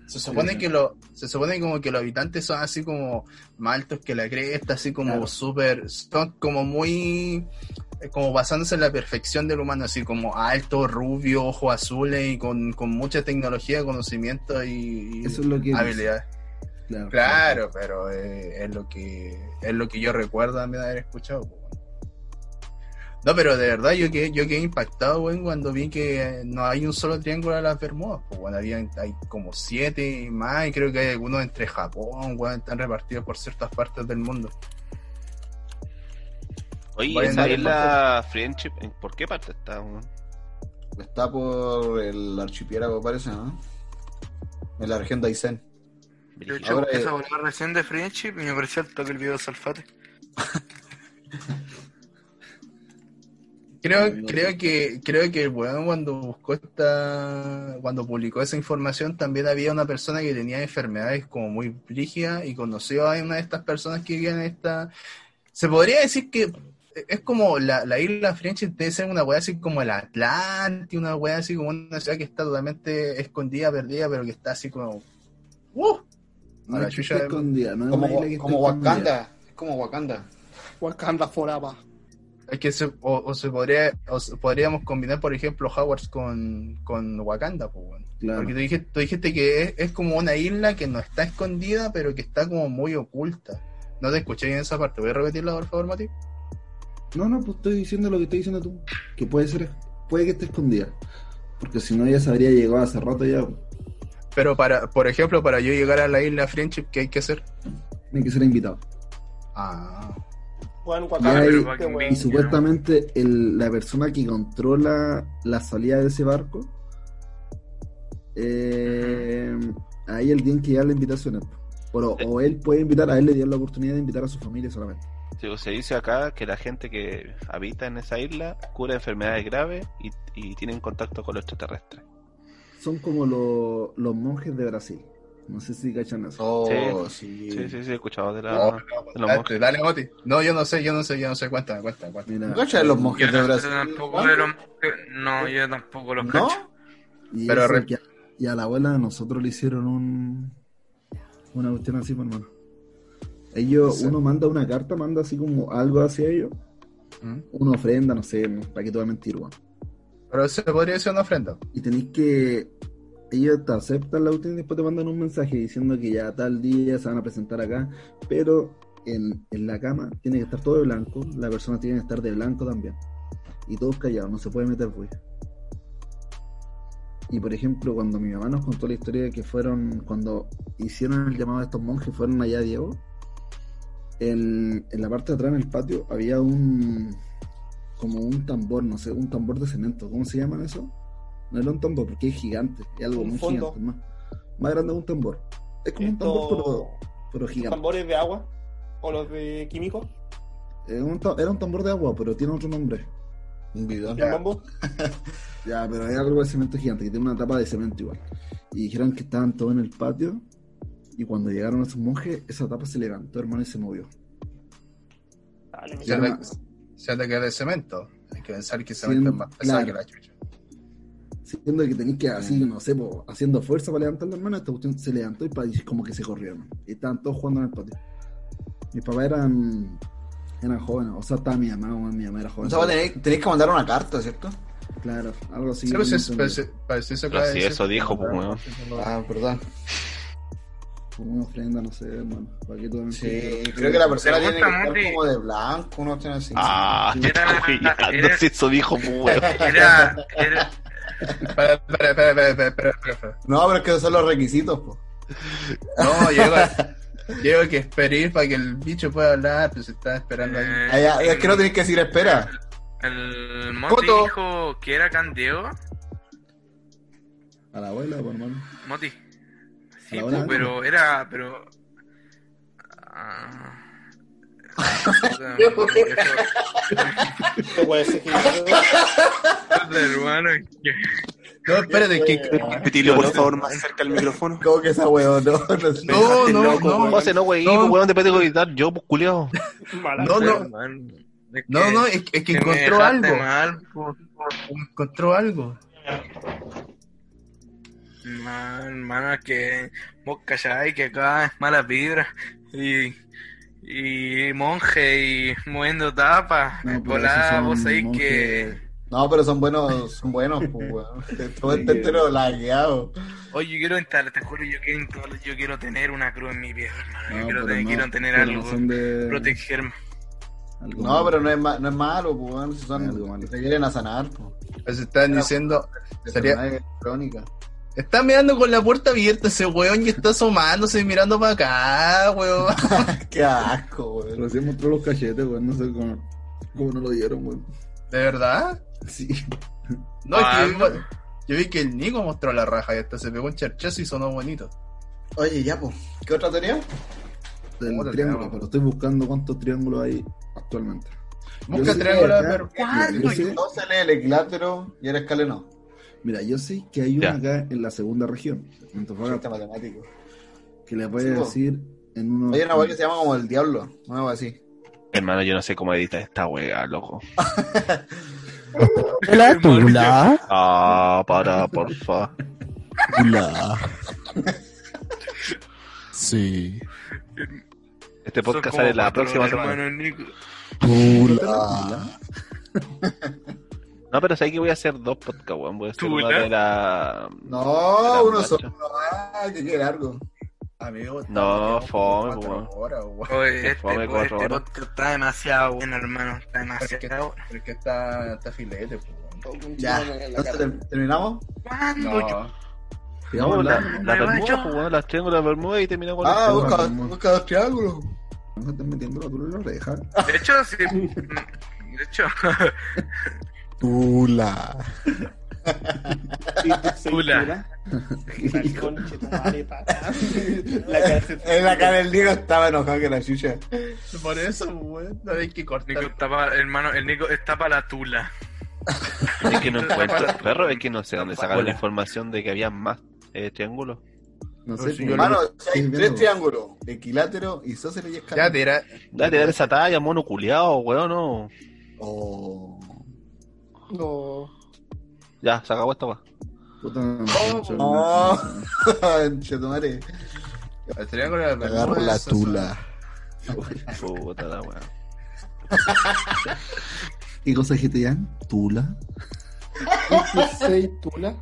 Se supone que lo, se supone como que los habitantes son así como más altos que la cresta, así como Claro. súper, son como muy, eh, como basándose en la perfección del humano, así como alto, rubio, ojos azules y con, con mucha tecnología, conocimiento y, y Eso es lo que dice. Claro. Claro, pero eh, es lo que es lo que yo recuerdo también de haber escuchado. No, pero de verdad yo quedé, yo quedé impactado, weón, cuando vi que eh, no hay un solo triángulo de las Bermudas. Pues, bueno, había, hay como siete más y creo que hay algunos entre Japón, weón, están repartidos por ciertas partes del mundo. Oye, esa isla Friendship, ¿en- ¿por qué parte está? Está por el archipiélago, parece, ¿no? En la región de Ahora, hecho eh, esa volada recién de Friendship y me pareció el toque el video de Salfate. Creo, No, creo que, creo que el weón cuando buscó esta, cuando publicó esa información también había una persona que tenía enfermedades como muy brígidas y conoció a una de estas personas que vivían en esta. Se podría decir que es como la, la isla Friendship debe ser una weá así como el Atlante, una weá así como una ciudad que está totalmente escondida, perdida, pero que está así como. ¡Uh! No la chucha de- escondida, no Como. Wakanda. Es como Wakanda. Wakanda Forever. Es que se, o, o se podría, o se- podríamos combinar, por ejemplo, Hogwarts con, con Wakanda, pues. Claro. Porque tú dijiste, tú dijiste que es, es como una isla que no está escondida, pero que está como muy oculta. No te escuché bien esa parte. ¿Voy a repetirla, por favor, Mati? No, no, pues estoy diciendo lo que estoy diciendo tú. Que puede ser, puede que esté escondida. Porque si no, ya se habría llegado hace rato ya. Pero, para, por ejemplo, para yo llegar a la isla Friendship, ¿qué hay que hacer? Tiene que ser invitado. Ah, Bueno, Y, hay- este pero- y supuestamente el- la persona que controla la salida de ese barco, eh, ahí él tiene que dar las invitaciones. O, o él puede invitar, a él le dio la oportunidad de invitar a su familia solamente. Sí, pues, Se dice acá que la gente que habita en esa isla cura enfermedades graves y, y tienen contacto con los extraterrestres. Son como lo- los monjes de Brasil. No sé si cachan eso. Oh, Sí, sí. sí, sí, he escuchado de, la, no, de los dale, dale, Mati. No, yo no sé, yo no sé, yo no sé. Cuéntame, cuéntame, cuéntame. Mira, ¿No cachas los monjes Yo de no- Brasil? tampoco de los monjes- No, yo tampoco los ¿No? cacho. y, Pero re- que a- y a la abuela de nosotros le hicieron un una cuestión así, pues, hermano. Ellos, Sí. uno manda una carta, manda así como algo hacia ellos, ¿Mm? una ofrenda, no sé, no, para que te voy a mentir, weón. Pero se podría ser una ofrenda. Y tenéis que. Ellos te aceptan la cuestión y después te mandan un mensaje diciendo que ya tal día se van a presentar acá, pero en, en la cama tiene que estar todo de blanco, la persona tiene que estar de blanco también. Y todos callados, no se puede meter bulla. Y por ejemplo, cuando mi mamá nos contó la historia de que fueron, cuando hicieron el llamado a estos monjes, fueron allá a Diego, en, en la parte de atrás en el patio había un, como un tambor, no sé, un tambor de cemento, ¿cómo se llaman eso? No era un tambor porque es gigante, es algo Un muy fondo. gigante, más, más grande que un tambor. Es como un tambor, pero, pero ¿Estos gigante. tambores de agua? ¿O los de químicos? Un era un tambor de agua, pero tiene otro nombre. Un bidón. ¿El bombo? Ya, pero es algo de cemento gigante, que tiene una tapa de cemento igual. Y dijeron que estaban todos en el patio, y cuando llegaron esos monjes, esa tapa se levantó, hermano, y se movió. Dale, me Se anda, se es de cemento. Hay que pensar que Sí, cemento es más pesado claro. que la chucha. Siendo que tenéis que, así, no sé, po, haciendo fuerza para levantar la hermana, esta cuestión se levantó y, pa- y como que se corrieron. Y estaban todos jugando en el patio. Mis papás eran, eran jóvenes, o sea, estaba mi mamá, mi mamá era joven. O sea, tenéis, tenéis que mandar una carta, ¿cierto? Claro, algo así. Sí, pues, no es- entendí. parece- parece eso Pero de si eso dijo, pues, weón. Ah, perdón. Como una ofrenda, no sé, hermano. ¿Para a mentir? Sí, Pero- creo que la persona tiene que estar Monty? como de blanco, uno tiene así. Ah, te Era- era- si eso dijo, pues, weón. Era, era, Espera, espera, espera, espera, espera, espera, espera. No, pero es que esos son los requisitos, po. No, llego, llego que esperar para que el bicho pueda hablar, pues se está esperando ahí. eh, Ah, es que no tenéis que decir espera. el Moti dijo que era Candeo. A la abuela, pues, hermano. Moti. Sí, abuela? pero era, pero. Ah. Hermano, que- No, espérate, que. Repetirlo, por favor, más cerca del micrófono. ¿Cómo que esa weón? No, no. No, no, no. José, no, wey, No. pues, weón, después tengo que editar yo, pues, culiao. No, no. No, que- no, es, es que encontró algo. mal, pues. Encontró algo. Man, hermano, es que vos calláis que acá es mala vibra y, y monje y moviendo tapas. No, son vos sabéis monjes- que. No, pero son buenos, son buenos, pues, weón. Todo este entero lagueado. Oye, yo quiero instalar, te juro, yo quiero, instalar- yo quiero tener una cruz en mi pie, hermano. No, yo quiero, tener, no, quiero tener algo, de- protegerme. Algo No, malo. pero no es, ma- no es malo, pues, weón, si son, Algo malo. te quieren a sanar, pues. Pues están diciendo. Sería, crónica. Está mirando con la puerta abierta ese weón y está asomándose y mirando para acá, weón. Qué asco, weón. Recién mostró los cachetes, weón. No sé cómo, cómo no lo dieron, weón. ¿De verdad? Sí. No, es que yo, ¿Cuándo? vi- yo vi que el Nico mostró la raja y hasta se pegó un charchazo y sonó bonito. Oye, ya, pues. ¿Qué otra teoría? Del triángulo, tenemos. pero estoy buscando cuántos triángulos hay actualmente. Busca triángulo, pero lee el equilátero y el escaleno. Mira, yo sé que hay Ya. una acá en la segunda región, Antofagasta, matemático. que le voy Sí, decir en unos... Hay una weá que se llama como el diablo, no algo así. Hermano, yo no sé cómo editar esta wea, loco. La tula. Ah, para, porfa. Tula. Sí. Este podcast sale la próxima semana. Tula. No, pero sé que voy a hacer dos podcasts, weón. Voy a hacer uno de la. No, La uno solo. Ah, que qué largo. Amigo, No, fome, weón. Oye, este, fome este podcast está demasiado bueno, hermano. Está demasiado bueno. pero es que está, está filete, pues, weón. Ya, entonces terminamos. ¿Cuándo? No, Sigamos No, la, la Bermuda, pues, weón, las Bermuda y terminamos con Ah, busca, busca dos triángulos. No estén metiendo la la oreja. De hecho, sí. De hecho, Tula. Tula. En la cara del Diego estaba enojado que la chucha. por eso, weón. No hay que cortar. Nico está pa- hermano, el Nico está para la tula. Es que no encuentro, perro, es que no sé dónde sacaron la información de que había más eh, triángulos. No sé, si Hermano, hay tres viendo. triángulos, equilátero, isósceles y Ya, escaleno. tira. Dale, dale esa talla, mono culiao, weón, no. Oh. No. Ya, se acabó esta weá. Puta, Oh. no. Chetumare. El triángulo de las Agarro la tula. Puta la weá. ¿Qué cosa dijiste ya? Tula. ¿Seis tula?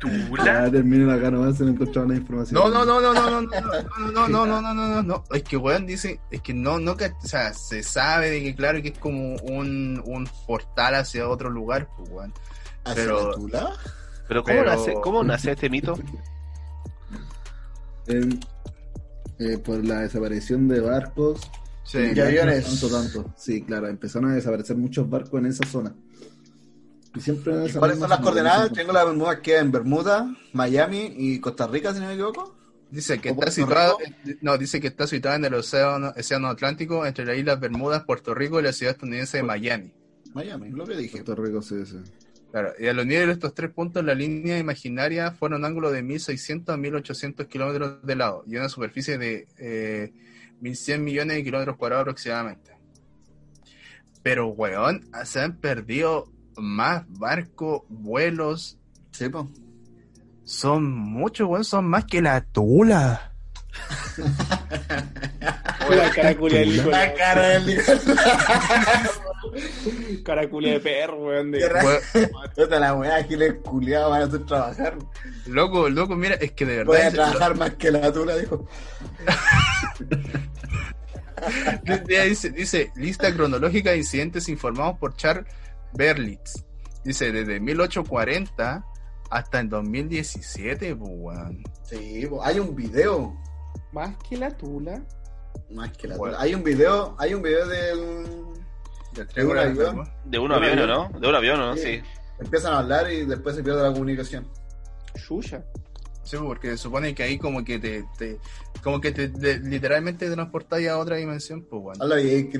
¿Tula? Ya terminen acá nomás, se me encontraron la información. No, no, no, no, no, no, no, no, no, no, no, no, no, no, no. Es que weón dice, es que no, no, o sea, se sabe de que claro que es como un, un portal hacia otro lugar, pues weón. ¿Hacia Pero- la tula? Pero ¿cómo, Pero- Nace, ¿cómo nace este mito? En- eh, por la desaparición de barcos. Sí. Y aviones. Tanto, tanto. Sí, claro, empezaron a desaparecer muchos barcos en esa zona. Y siempre en ¿Y esa ¿Cuáles son las coordenadas? De las Bermudas queda en Bermuda, Miami y Costa Rica, si no me equivoco. Dice que ¿O está situado, no, dice que está situado en el océano, océano Atlántico entre las Islas Bermudas, Puerto Rico y la ciudad estadounidense de Miami. Miami, lo que dije. Puerto Rico, sí, sí. Claro, y a los niveles de estos tres puntos, la línea imaginaria fueron un ángulo de 1600 a 1800 kilómetros de lado y una superficie de eh, 1100 millones de kilómetros cuadrados aproximadamente. Pero, weón, se han perdido más barcos, vuelos. Sí, pues. Son muchos, weón, son más que la tula. La cara culia del Nicolás. La cara del. Cara culia de perro, weón. De... Puta la weá, giles culiados van a hacer trabajar. loco, loco, mira, es que de Voy a verdad. trabajar más que la tula, dijo. Dice, dice, lista cronológica de incidentes informados por Charles Berlitz. Dice, desde 1840 hasta el 2017, pues, weón. Sí, po, hay un video. Más que la tula. Más que la Bueno. tula. Hay un video, hay un video del. ¿De triángulo un de avión? De un avión. ¿no? De un avión, ¿no? Sí. Empiezan a hablar y después se pierde la comunicación. Chucha. Sí, porque se supone que ahí como que te, te- como que te, te- literalmente te transportáis a otra dimensión, pues, weón. Habla bien,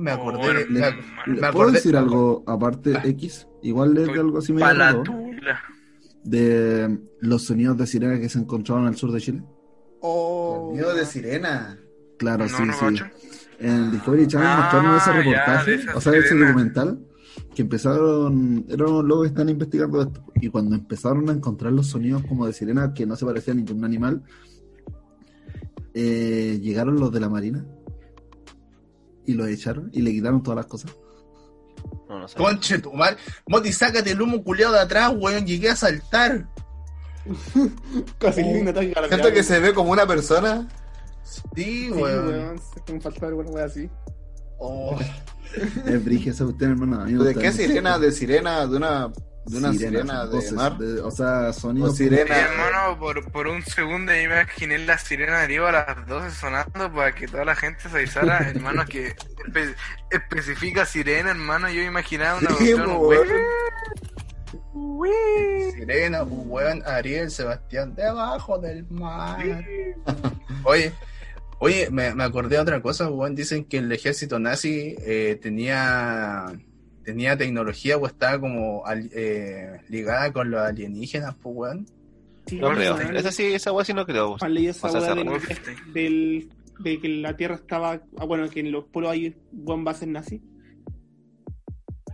Me acordé, Oh, de- me, ¿Le ¿Puedo acordé, decir algo aparte X? Igual es de algo así medio raro, de los sonidos de sirena que se encontraron al sur de Chile. Oh. Miedo de sirena. Claro, No, sí, no, sí. En Discovery Channel Ah, mostraron ese reportaje, o sea, ese documental, que empezaron, eran locos que están investigando esto, y cuando empezaron a encontrar los sonidos como de sirena que no se parecían a ningún animal, eh, llegaron los de la marina y los echaron y le quitaron todas las cosas. No, no. Conche tu madre. Moti, sácate el humo culeado de atrás, weón. Llegué a saltar. Casi un ataque cardíaco. Siento que se ve como una persona. Sí, Sí, weón. weón. Se me faltó alguna wea así. Oh. Es brige esa usted, hermano. A ¿De qué sirena? ¿De sirena? ¿De una, de una sirena, de voces, mar? de- o sea, sonido. O sirena. Sí, hermano, por, por un segundo me imaginé la sirena de Diego a las 12 sonando para que toda la gente se avisara, hermano, que espe- especifica sirena, hermano. Yo imaginaba una Sí, po, güey. Sirena, pues, weón. Ariel, Sebastián, debajo del mar. Oye, oye, me, me acordé de otra cosa, weón. Dicen que el ejército nazi eh, tenía tenía tecnología o estaba como al- eh, ligada con los alienígenas, pues, weón. Sí, No creo. weón. Esa sí, esa weá sí no creo. ¿Han leído esa O sea, weá se del, de que la Tierra estaba. Ah, bueno, que en los polos hay buen bases nazis?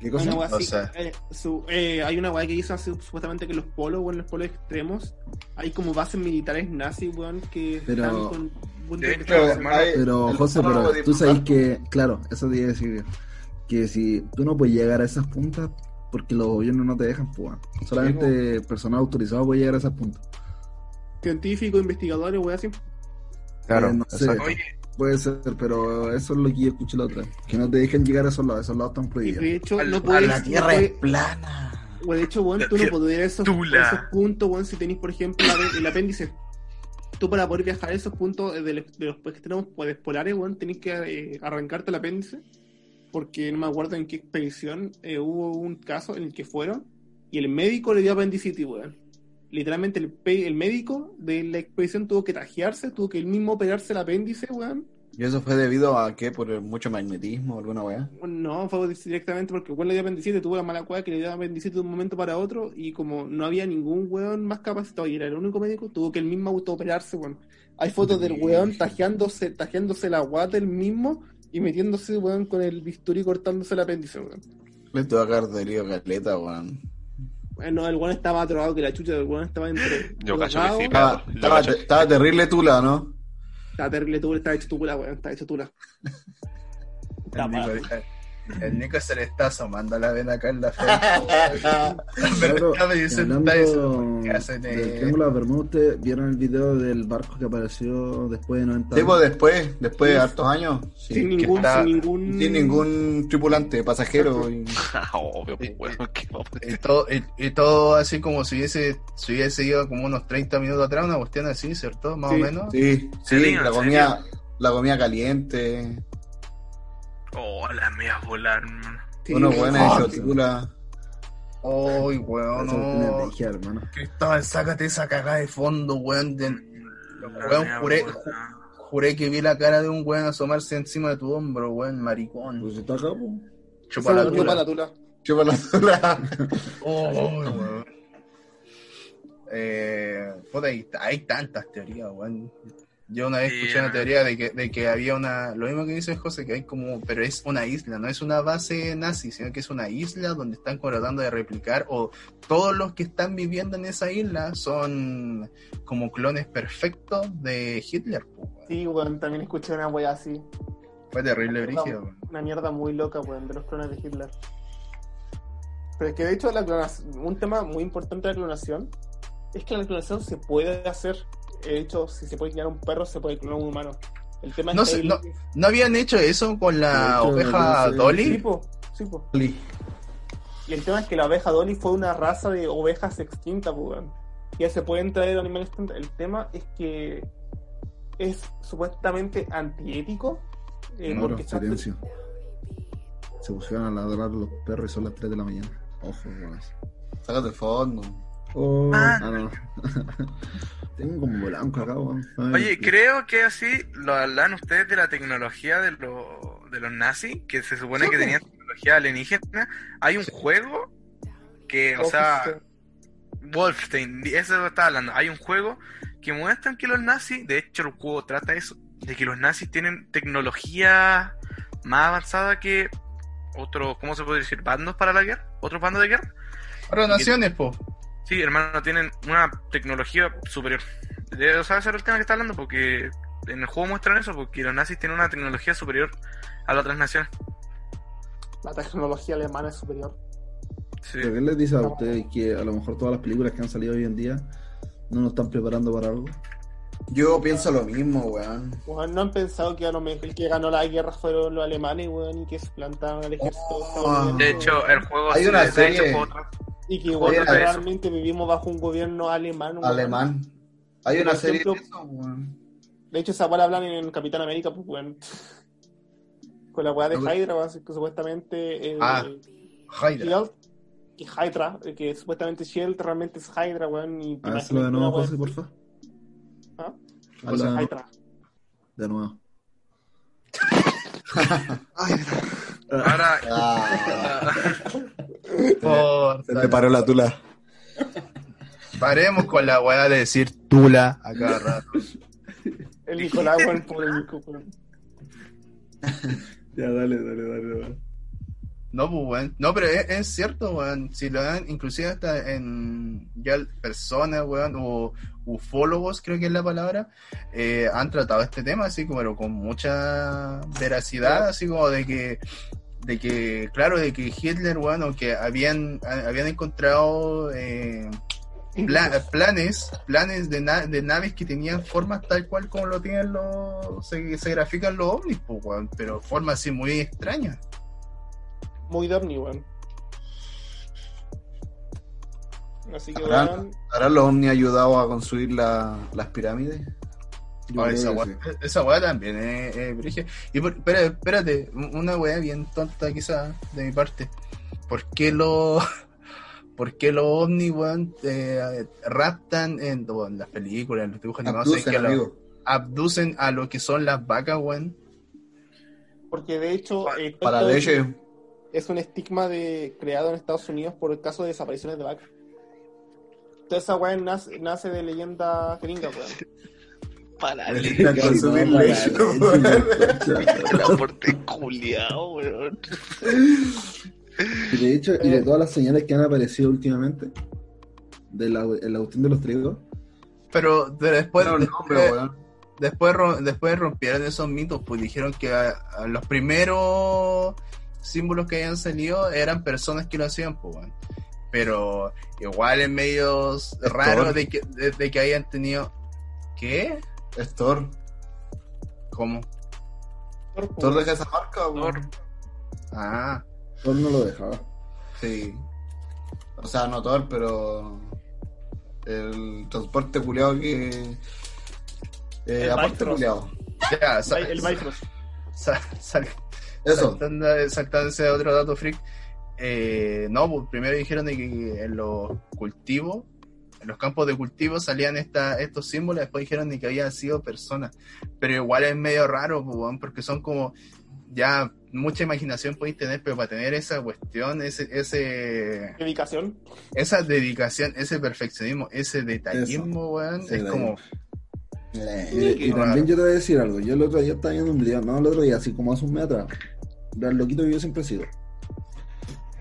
¿Qué Una cosa? así, sea. eh, su- eh, hay una weá que dice así, supuestamente que los polos o en los polos extremos hay como bases militares nazis, weón, que Pero- están con. De hecho, hay- Pero, José, pero tú sabes que, claro, eso te iba a decir, que si tú no puedes llegar a esas puntas, porque los gobiernos no te dejan, pues, solamente personal autorizado puede llegar a esas puntas. Científicos, investigadores, weá así. Claro, Eh, no sé, puede ser, pero eso es lo que yo escuché la otra vez, que no te dejen llegar a esos lados, esos lados están Y prohibidos. de hecho, no a puedes. La no tierra puedes- es plana. O de hecho, La tú no podés ir a esos, a puntos, weón, si tenéis, por ejemplo, la- el apéndice. Tú para poder viajar a esos puntos de, los- de los extremos pues, polares, weón, tenés que eh, arrancarte el apéndice. Porque no me acuerdo en qué expedición eh, hubo un caso en el que fueron y el médico le dio apendicitis, weón. Literalmente el, pe- el médico de la expedición tuvo que trajearse, tuvo que él mismo operarse el apéndice, weón. ¿Y eso fue debido a qué? ¿Por mucho magnetismo o alguna weá? No, fue directamente porque el weón le dio apendicitis, tuvo la mala cueva que le dio apendicitis de un momento para otro y como no había ningún weón más capacitado y era el único médico, tuvo que él mismo autooperarse, weón. Hay fotos del weón tajeándose, tajeándose la guata él mismo y metiéndose, weón, con el bisturí cortándose el apéndice, weón. Le tuvo que haber dolido caleta, weón. Bueno, el weón estaba más drogado que la chucha, el weón estaba entre Yo cacho que sí, Estaba, estaba, cacho que- estaba terrible tula, ¿no? estaba terrible, tuvo, estaba hecho tula, weón, estaba hecho tula. El Nico, el- el se le está asomando la vena acá en la frente. Pero Claro, está diciendo, hablando está diciendo, ¿qué hacen, del eh? Triángulo de Bermuda, ¿ustedes vieron el video del barco que apareció después de 90 Tipo años? después, después de Sí. hartos años. Sí, sin ningún, está- sin ningún, sin ningún tripulante, pasajero. y- Obvio, pues, ¿qué vamos a Y todo, y, y todo así como si hubiese, si hubiese ido como unos 30 minutos atrás, una cuestión así, ¿cierto? Más Sí. o menos. Sí, sí, serio? la ¿En comida, la comida caliente. Oh, la mía volar, hermano. Sí, unos weón. buenos Ah, hechos tula. Ay, weón, no. Cristóbal, sácate esa cagada de fondo, weón. de- Weón, juré, ju- juré que vi la cara de un weón asomarse encima de tu hombro, weón, maricón. Pues está acá, po. Chupa la weón, chupa la tula. tula. Chupa la tula. Oh, weón. Eh, puta, hay, hay tantas teorías, weón. Yo una vez Sí, escuché una teoría de que, de que había una, lo mismo que dice José, que hay como, pero es una isla, no es una base nazi, sino que es una isla donde están tratando de replicar, o todos los que están viviendo en esa isla son como clones perfectos de Hitler. pues. Sí, weón, también escuché una wea así. Fue terrible, brígido. weón. Una mierda muy loca, weón, de los clones de Hitler. Pero es que de hecho la clonación, un tema muy importante de la clonación es que la clonación se puede hacer. De hecho, si se puede clonar un perro, se puede clonar un humano. El tema No es que sé, no, ¿No habían hecho eso con la hecho, oveja sé- Sí, Dolly? po, sí, po. Y el tema es que la oveja Dolly fue una raza de ovejas extinta, weón. Ya se pueden traer animales extintos. El tema es que es supuestamente antiético. eh, No, porque silencio. Se pusieron a ladrar los perros y son las 3 de la mañana. Ojo, weón. Sácate el fondo. Oh, Ah. ah, no. Tengo como blanco acá, weón. Oye, qué- creo que así lo hablan ustedes de la tecnología de, lo- de los nazis, que se supone que tenían tecnología alienígena. Hay un juego que, o sea, Wolfenstein, eso estaba hablando. Hay un juego que muestran que los nazis, de hecho el juego trata eso, de que los nazis tienen tecnología más avanzada que otros, ¿cómo se puede decir? Bandos para la guerra, otros bandos de guerra. Para naciones, po. Sí, hermano, tienen una tecnología superior. De, o sea, ese era el tema que está hablando, porque en el juego muestran eso, porque los nazis tienen una tecnología superior a las otras naciones. la tecnología alemana es superior. ¿Pero qué les dice a ustedes que a lo mejor todas las películas que han salido hoy en día no nos están preparando para algo? Yo pienso lo mismo, weón. Weón, no han pensado que a lo mejor el que ganó la guerra fueron los alemanes, weón, y que se plantaron al ejército. De hecho, el juego Hay una de hecho, serie- otra- Y que igual realmente vivimos bajo un gobierno alemán. Alemán. Hay una serie ejemplo, de eso, weón. De hecho, esa weá la hablan en Capitán América, pues, weón. Con la weá de Hydra, que supuestamente. eh, Ah, Hydra. Shield, y Hydra, eh, que supuestamente Shield realmente es Hydra, weón. Y A ver, hazlo de nuevo, José, por favor. ¿Ah? Hazlo de nuevo. Hydra. De nuevo. Ahora, Ah. Por- Se te paró la tula. Paremos con la weá de decir tula a cada rato. El Nicolás, weón, pobre Nico, weón. Ya, dale, dale, dale. dale. No, pues, weón. No, pero es, es cierto, weón. Si lo dan, inclusive hasta en ya personas, weón, o ufólogos, creo que es la palabra, eh, han tratado este tema así como pero con mucha veracidad, así como de que, de que, claro, de que Hitler, weón, aunque habían, habían encontrado eh, pla- planes, planes de, na- de naves que tenían formas tal cual como lo tienen los, se, se grafican los ovnis, pues, weón, pero formas así muy extrañas. Muy Dorni, weón. Así que, ¿Habrán, weón. ¿habrán los ovnis ayudado a construir la- las pirámides? Ah, creo esa weá sí. esa weá también es, brígida. Y por- espérate, una weá bien tonta quizás de mi parte. ¿Por qué los por qué los ovnis, weón, eh, raptan en, bueno, en las películas, en los dibujos animados, Abducen, que lo- abducen a lo que son las vacas, weón? Porque de hecho, eh, Para leche. es, un estigma de, creado en Estados Unidos por el caso de desapariciones de vacas. Toda esa weá nace, nace de leyenda gringa, weón. Para La leche, consumir no, leche, para weón. el culiao, weón. Y de hecho, y de todas las señales que han aparecido últimamente, de la, en la cuestión de los trigos, Pero, pero después, No, no, después, pero, weón. después, después rompieron esos mitos, pues dijeron que a- a los primeros símbolos que habían salido eran personas que lo hacían, pues, weón. Pero igual en medios raros de que, de, de que hayan tenido. ¿Qué? Es Thor. ¿Cómo? Thor deja esa marca, weón. Ah, Thor no lo dejaba. Sí. O sea, no Thor, pero. El transporte culiado que. Eh, El aparte culiado. ya, El Bifrost. Eso. saltándose otro dato freak. eh, no, pues primero dijeron de que en los cultivos, en los campos de cultivo salían esta, estos símbolos, después dijeron de que habían sido personas. Pero igual es medio raro, pues, porque son como ya mucha imaginación podéis tener, pero para tener esa cuestión, ese, ese, Dedicación. esa dedicación, ese perfeccionismo, ese detallismo, weón, Sí, es como Y, y también yo te voy a decir algo. Yo el otro día estaba viendo un video, no el otro día, así como hace un mes atrás, del loquito que yo siempre he sido.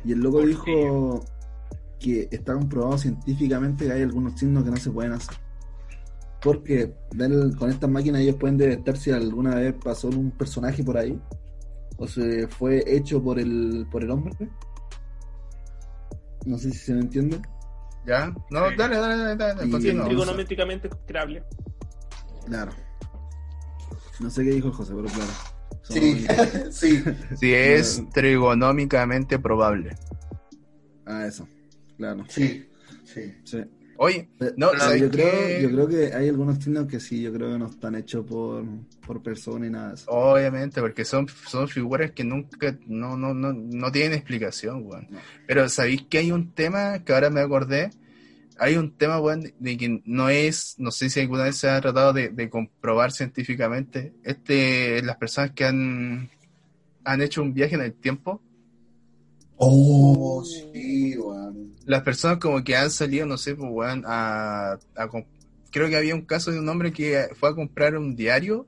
Y el loco dijo que está comprobado científicamente que hay algunos signos que no se pueden hacer. Porque ven, con estas máquinas ellos pueden detectar si alguna vez pasó un personaje por ahí o se fue hecho por el, por el hombre. No sé si se me entiende. ¿Ya? No, dale, dale, dale, dale, Y- continúa. Trigonométricamente creable. Claro. No sé qué dijo José, pero claro. Sí, sí. Si es trigonómicamente probable. Ah, eso. Claro. Sí, sí. Sí. Oye, Pero- no, pero ¿sabes yo, creo, yo creo que hay algunos signos que sí, yo creo que no están hechos por, por persona y nada de eso. Obviamente, porque son, son figuras que nunca, no, no, no, no tienen explicación, weón. No. Pero ¿sabéis que hay un tema que ahora me acordé? Hay un tema, weón, de que no es, no sé si alguna vez se ha tratado de, de comprobar científicamente. Este, las personas que han, han hecho un viaje en el tiempo, Oh, sí, weón. Las personas como que han salido, no sé, pues, weón, a, creo que había un caso de un hombre que fue a comprar un diario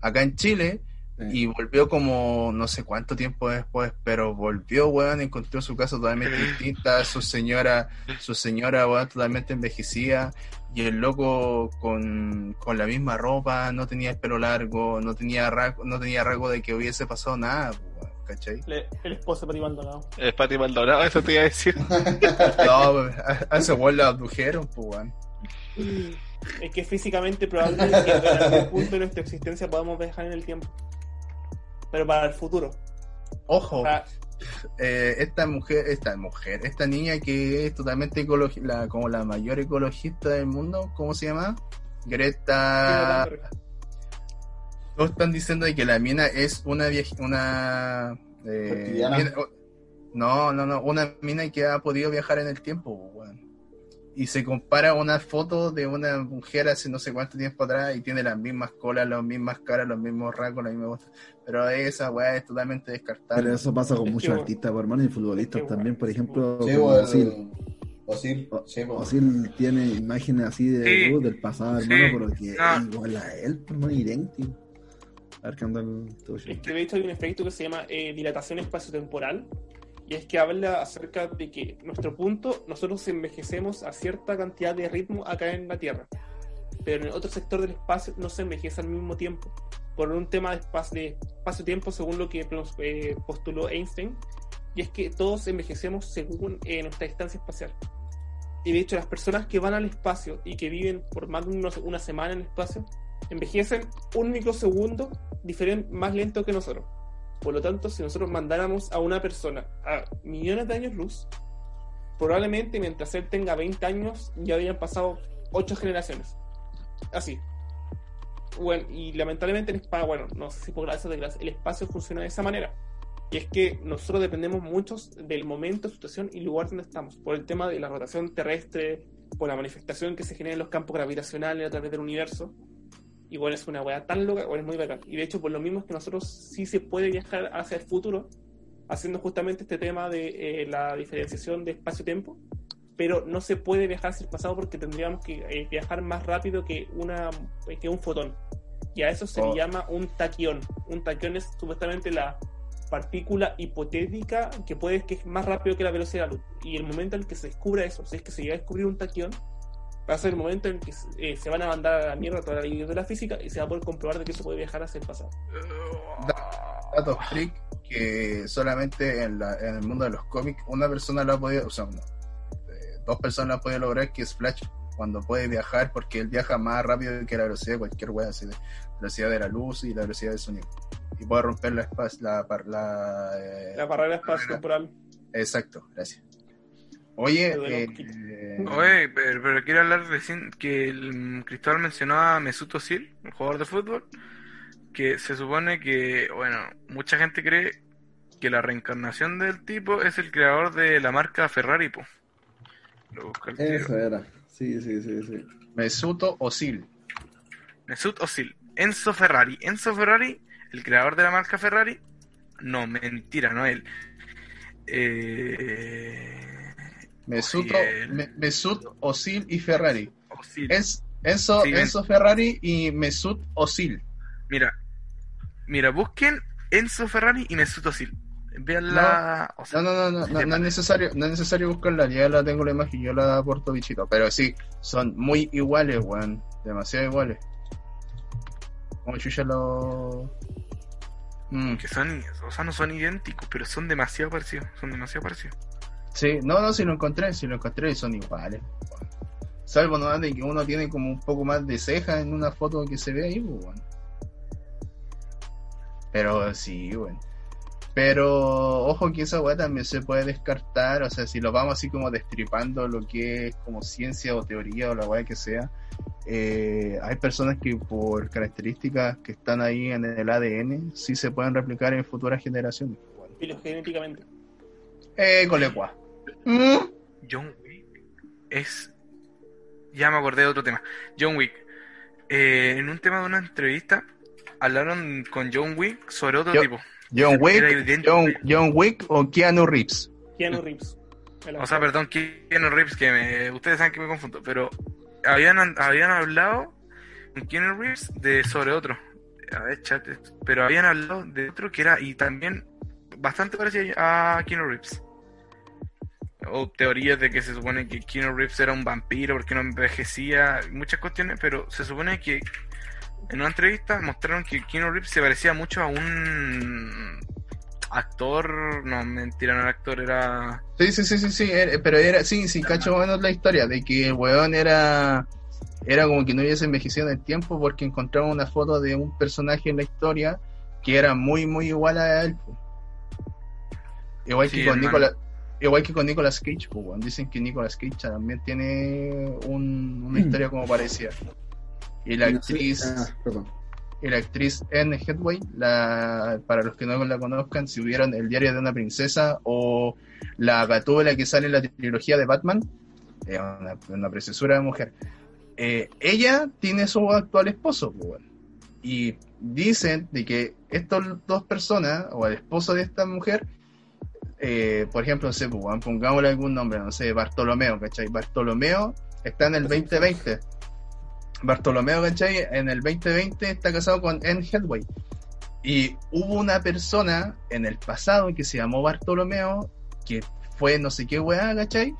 acá en Chile Sí. y volvió como no sé cuánto tiempo después, pero volvió, weón, encontró su casa totalmente distinta, su señora, su señora, weón, totalmente envejecida, y el loco con, con la misma ropa, no tenía el pelo largo, no tenía rasgo, no tenía rasgo de que hubiese pasado nada. ¿Cachai? Le- el esposo de Pati Maldonado. Es Pati Maldonado, eso te iba a decir. No, a, a ese weón lo abdujeron, pues, weón. Es que físicamente probable que en algún punto de nuestra existencia podamos viajar en el tiempo. Pero para el futuro. Ojo, Para- eh, esta mujer, esta mujer, esta niña que es totalmente ecologista, como la mayor ecologista del mundo, ¿cómo se llama? Greta. Todos están diciendo de que la mina es una vieja, una eh, mina- no, no, no, una mina que ha podido viajar en el tiempo, weón. Y se compara una foto de una mujer hace no sé cuánto tiempo atrás y tiene las mismas colas, las mismas caras, los mismos rasgos, las mismas cosas. Pero esa weá es totalmente descartable. Pero eso pasa con Es muchos artistas, por hermano, y futbolistas también, por ejemplo. Sí, bueno. Ozil, sí, po. Ozil tiene imágenes así de Sí, uh, del pasado, sí, hermano, pero que no. es igual a él, hermano, idéntico. A ver qué el. Es que de hecho hay un efecto que se llama eh, dilatación espaciotemporal y es que habla acerca de que nuestro punto, nosotros envejecemos a cierta cantidad de ritmo acá en la Tierra, pero en el otro sector del espacio no se envejece al mismo tiempo, por un tema de espacio- de espacio-tiempo según lo que eh, postuló Einstein, y es que todos envejecemos según eh, nuestra distancia espacial. Y de hecho las personas que van al espacio y que viven por más de una semana en el espacio, envejecen un microsegundo diferente, más lento que nosotros. Por lo tanto, si nosotros mandáramos a una persona a millones de años luz, probablemente mientras él tenga 20 años ya habían pasado 8 generaciones. Así. Bueno, y lamentablemente el espacio, bueno, no sé si por gracia o desgracia, el espacio funciona de esa manera. Y es que nosotros dependemos muchos del momento, situación y lugar donde estamos, por el tema de la rotación terrestre, por la manifestación que se genera en los campos gravitacionales a través del universo. Y bueno, es una weá tan loca, bueno, es muy bacán. Y de hecho, por lo mismo es que nosotros sí se puede viajar hacia el futuro, haciendo justamente este tema de eh, la diferenciación de espacio-tiempo, pero no se puede viajar hacia el pasado porque tendríamos que eh, viajar más rápido que, una, que un fotón. Y a eso se Oh. le llama un taquión. Un taquión es supuestamente la partícula hipotética que puede que es más rápido que la velocidad de la luz. Y el momento en el que se descubra eso, si es que se llega a descubrir un taquión, va a ser el momento en que eh, se van a mandar a la mierda toda la ley de la física y se va a poder comprobar de que se puede viajar hacia el pasado. datos freak que solamente en, la- en el mundo de los cómics una persona lo ha podido, o sea, no, eh, dos personas lo han podido lograr, que es Flash, cuando puede viajar, porque él viaja más rápido que la velocidad de cualquier wea, así de la velocidad de la luz y la velocidad del sonido. Y puede romper la la, par- la, eh, La barrera espacio-temporal. Exacto, gracias. Oye, eh, eh, Oye, pero, pero quiero hablar recién que el mm, Cristóbal mencionó a Mesut Özil, un jugador de fútbol, que se supone que, bueno, mucha gente cree que la reencarnación del tipo es el creador de la marca Ferrari, po. Lo busca el tío. Eso era. Sí, sí, sí, sí. Mesuto Osil. Mesut Özil, Enzo Ferrari, Enzo Ferrari, el creador de la marca Ferrari, no, mentira, no él. Eh... Mesuto, Osil. Me- Mesut Osil y Ferrari. Es Enzo, Sí, Ferrari y Mesut Osil. Mira, mira, busquen Enzo Ferrari y Mesut Özil. Vean No, la... o sea, no, no, no, no, no, no es necesario, no es necesario buscarla, ya la tengo la imagen, yo la aporto bichito, pero sí, son muy iguales, weón, demasiado iguales. Como chucha lo... Mm, que son, o sea, no son idénticos, pero son demasiado parecidos, son demasiado parecidos. Sí, no, no, si lo encontré, si lo encontré, son iguales. Salvo no de que uno tiene como un poco más de ceja en una foto que se ve ahí, pues, weón. Pero sí, weón. Pero ojo que esa weá también se puede descartar, o sea, si lo vamos así como destripando lo que es como ciencia o teoría o la weá que sea, eh, hay personas que por características que están ahí en el ADN sí se pueden replicar en futuras generaciones. Filogenéticamente. Eh, colecua. John Wick es. Ya me acordé de otro tema. John Wick. Eh, en un tema de una entrevista, hablaron con John Wick sobre otro Yo- tipo. John Wick. John, John Wick o Keanu Reeves. Keanu Reeves. O sea, perdón, Keanu Reeves, que me- ustedes saben que me confundo, pero habían, habían hablado con Keanu Reeves de, sobre otro. A ver, chat, pero habían hablado de otro que era, y también bastante parecido a Keanu Reeves. O teorías de que se supone que Keanu Reeves era un vampiro porque no envejecía, muchas cuestiones, pero se supone que en una entrevista mostraron que Keanu Reeves se parecía mucho a un actor, no, mentira, no era actor, era... Sí, sí, sí, sí, sí, era- pero era, sí, sí, cacho menos la historia, de que el weón era, era como que no hubiese envejecido en el tiempo porque encontraba una foto de un personaje en la historia que era muy, muy igual a él. Igual Sí, que con. Nicolas, igual que con Nicolas Cage, po, weón. dicen que Nicolas Cage también tiene un- una Mm. historia como parecida. Y la sé- actriz, ah, perdón. y la actriz Anne Hathaway, la, para los que no la conozcan, si hubieran El diario de una princesa o la gatúbela que sale en la trilogía de Batman, es una, una preciosura de mujer. Eh, ella tiene su actual esposo, pues, weón. y dicen de que estas dos personas, o el esposo de esta mujer, eh, por ejemplo, no sé, pues, pongámosle algún nombre, no sé, Bartolomeo, ¿cachai? Bartolomeo está en el 2020. Bartolomeo, ¿cachai? En el 2020 está casado con Anne Hathaway. Y hubo una persona en el pasado que se llamó Bartolomeo, que fue no sé qué weá, ¿cachai?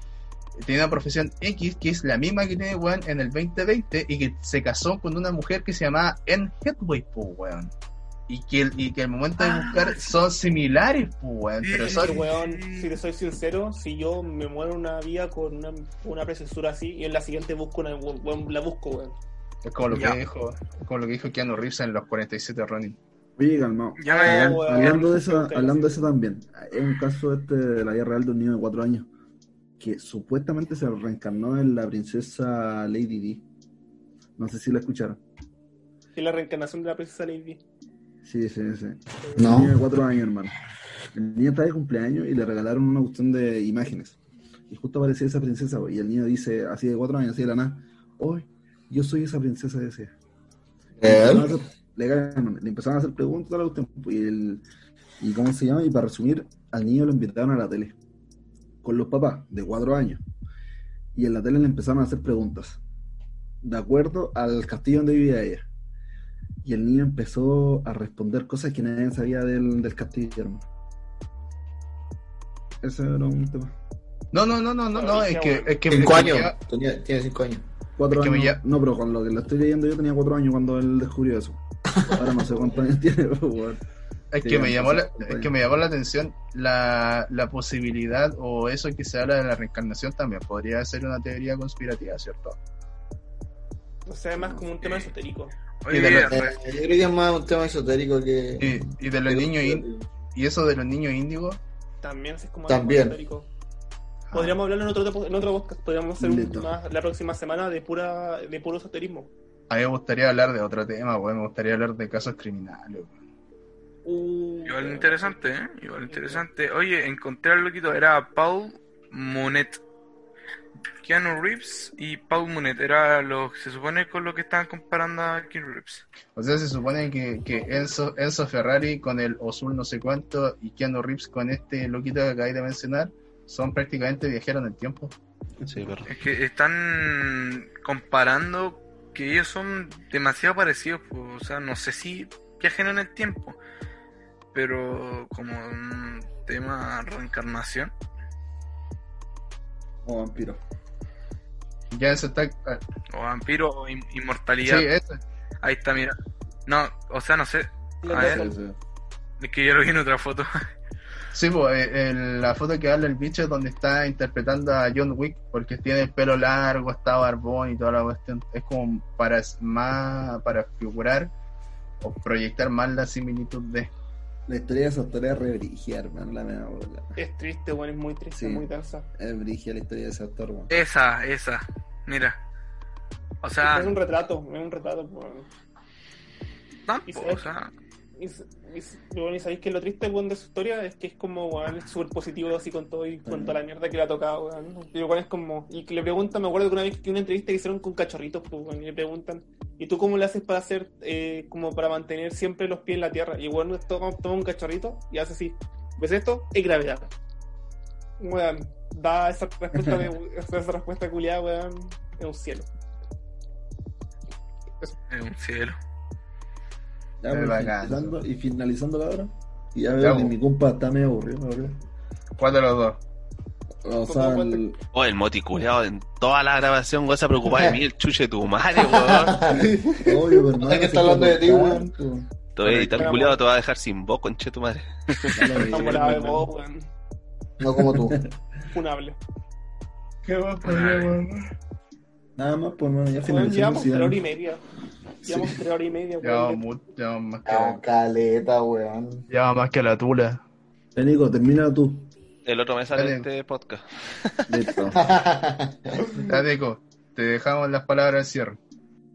Tiene una profesión X, que es la misma que tiene weón en el 2020, y que se casó con una mujer que se llamaba Anne Hathaway, pues weón. Y que, el- y que al momento de buscar son similares, pues weón. Pero son, Pero, weón, si te soy sincero, si yo me muero en una vía con una, una preciosura así y en la siguiente busco una, weón, la busco, weón. Es como lo Ya. que dijo, como lo que dijo Keanu Reeves en los 47 Ronin. Oye, calmado. Ya weón. hablando, de eso, hablando de eso también, es un caso este de la vida real de un niño de 4 años que supuestamente se reencarnó en la princesa Lady Di. No sé si la escucharon. Es la reencarnación de la princesa Lady. Sí, sí, sí. No. De 4 años, hermano. El niño está de cumpleaños y le regalaron una cuestión de imágenes. Y justo aparecía esa princesa, y el niño dice, así de 4 años, así de la nada, hoy yo soy esa princesa de ese. ¿Él? Legalmente, le empezaron a hacer preguntas a la cuestión, y, el, y cómo se llama, y para resumir, al niño lo invitaron a la tele con los papás de cuatro años. Y en la tele le empezaron a hacer preguntas, de acuerdo al castillo donde vivía ella. Y el niño empezó a responder cosas que nadie sabía del, del castillo, hermano. Ese era un tema. No, no, no, no, no, no, es que, es que Cinco años. Tenía, tiene cinco años. Cuatro Es que me años. ya- No, pero con lo que lo estoy leyendo yo tenía cuatro años cuando él descubrió eso. Ahora no sé cuántos años tiene, pero bueno. Es que me llamó la, es que me llamó la atención la, la posibilidad o eso que se habla de la reencarnación también podría ser una teoría conspirativa, ¿cierto? O sea, es más como un tema esotérico. Y de, los- Eh, yo creo que es más un tema esotérico que. y, y de los niños in- y eso de los niños índigos También es como También. algo esotérico. Podríamos hablarlo en otro, en otro podcast. Podríamos hacer un, más, la próxima semana de pura de puro esoterismo. a mí me gustaría hablar de otro tema, weón, me gustaría hablar de casos criminales. weón. Igual interesante, ¿eh? Igual interesante. Oye, encontré al loquito, era Paul Monet. Keanu Reeves y Paul Monet, era lo se supone con lo que estaban comparando a Keanu Reeves. O sea, se supone que, que Enzo, Enzo Ferrari con el Osul no sé cuánto y Keanu Reeves con este loquito que acabáis de mencionar son prácticamente viajeros en el tiempo. Sí, perro. Es que están comparando que ellos son demasiado parecidos, pues, o sea, no sé si viajan en el tiempo, pero como un tema reencarnación. O vampiro. Ya eso está. ah, O vampiro o in- inmortalidad. Sí, eso. Ahí está, mira. No, o sea, no sé. A. Es que yo lo vi en otra foto. Sí, pues, eh, el- la foto que habla el bicho es donde está interpretando a John Wick, porque tiene el pelo largo, está barbón y toda la cuestión. Es como para más para figurar o proyectar más la similitud de. La historia de esa historia es re hermano, la mea bola. Es triste, bueno, es muy triste, Sí. muy densa. Es brígida la historia de ese actor, weón. Esa, esa. Mira. O sea, es un retrato, es un retrato. pues. no, Y po, sabes- o sea, Y, y, bueno, y sabéis que lo triste weón, de su historia es que es como es súper positivo así con todo y con toda la mierda que le ha tocado, weón, es como, y que le preguntan, me acuerdo que una vez que una entrevista que hicieron con cachorritos, pues, y le preguntan, ¿y tú cómo le haces para hacer, eh, como para mantener siempre los pies en la tierra? Y bueno, toma, toma un cachorrito y hace así, ¿ves esto? Es gravedad. Weón, da esa respuesta de, esa respuesta culiada, weón, es un cielo. es un cielo. Ya, finalizando, y finalizando la hora. Y ya veo que mi compa está medio aburrido, me aburrido. ¿Cuál de los dos? O sea, el... Oh, el moti en toda la grabación, weón, se ha preocupado de mí, el chuche de tu madre, weón. Obvio, pero no. Hay que estar hablando de ti, weón. Te voy a editar culiado, te va a dejar sin voz, conche tu madre. Está weón. No como tú. Funable. ¿Qué más podríamos? Nada más, pues, bueno, ya Weón, finalizamos. llevamos sí, tres horas y media. Llevamos tres horas y media, Llevamos, llevamos más que Ah, caleta, weón. llevamos más que la tula. Eh, Nico, termina tú. El otro me sale Dale. este podcast. Listo. Ya, Nico, te dejamos las palabras al cierre.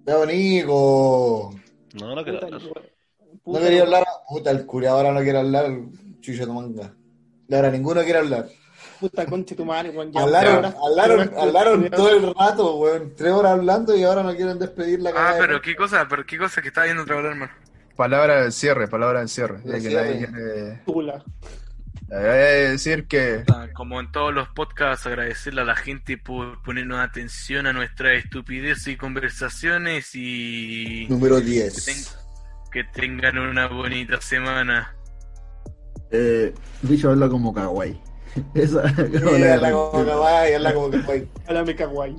Pero Nico. No, no quiero hablar. No Puta, quería hablar. Puta, el cura ahora no quiere hablar. Chucho de manga. Y ahora ninguno quiere hablar. Puta conche tu madre, weón. Hablaron, hablaron, hablaron todo el rato, weón. Tres horas hablando y ahora no quieren despedir la Ah, pero qué cosa, pero qué cosa que estaba viendo otra vez, hermano. Palabra del cierre, palabra del cierre. Del que cierre. nadie quiere- Tula. A decir que Ah, Como en todos los podcasts, agradecerle a la gente por ponernos atención a nuestra estupidez y conversaciones y Número que, 10. ten- que tengan una bonita semana. Eh, habla como kawaii. Esa, Sí, habla como kawaii, habla como kawaii.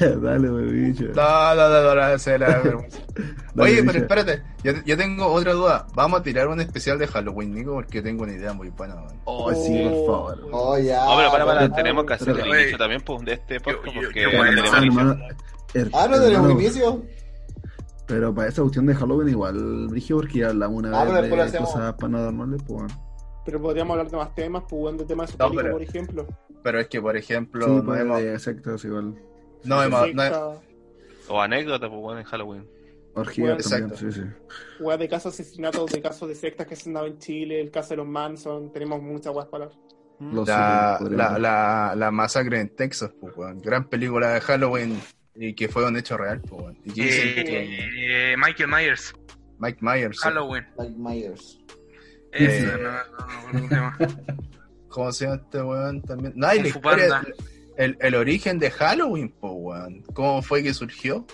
Dale, wey, bicho. No, no, no, no, no, se la vergüenza. Dale, Oye, pero espérate, yo, yo tengo otra duda. Vamos a tirar un especial de Halloween, Nico, porque tengo una idea muy buena. man. Oh, sí, por favor. Oh, ya. No, pero para, para, bueno. tenemos que hacer el Oye, inicio también pues, de este podcast yo- porque yo voy a no empezar, tenemos inicio. Hermano, her- Ah, no tenemos inicio. Pero para esa cuestión de Halloween igual, Brigio, porque ya hablamos una Ah, vez de cosas paranormales, pues. Pero podríamos hablar de más temas, pues, weón, de temas No, pero- por ejemplo. Pero es que, por ejemplo, Sí, no pues, hemos, de sectas igual. no hemos, no, Secta, O anécdotas, pues bueno, en Halloween. Bueno, también, exacto. sí, sí. weas de casos de asesinatos, de casos de sectas que se han dado en Chile, el caso de los Manson, tenemos muchas weas para hablar. La, la, la, la masacre en Texas, pues, weón. gran película de Halloween y que fue un hecho real, pues, weón. y dicen que Eh, Michael Myers, Mike Myers, ¿sí? Halloween. Mike Myers. Eh, no, no, no, no, tema. ¿cómo se llama este weón también? No, la historia, el, el origen de Halloween, pues, weón. ¿Cómo fue que surgió?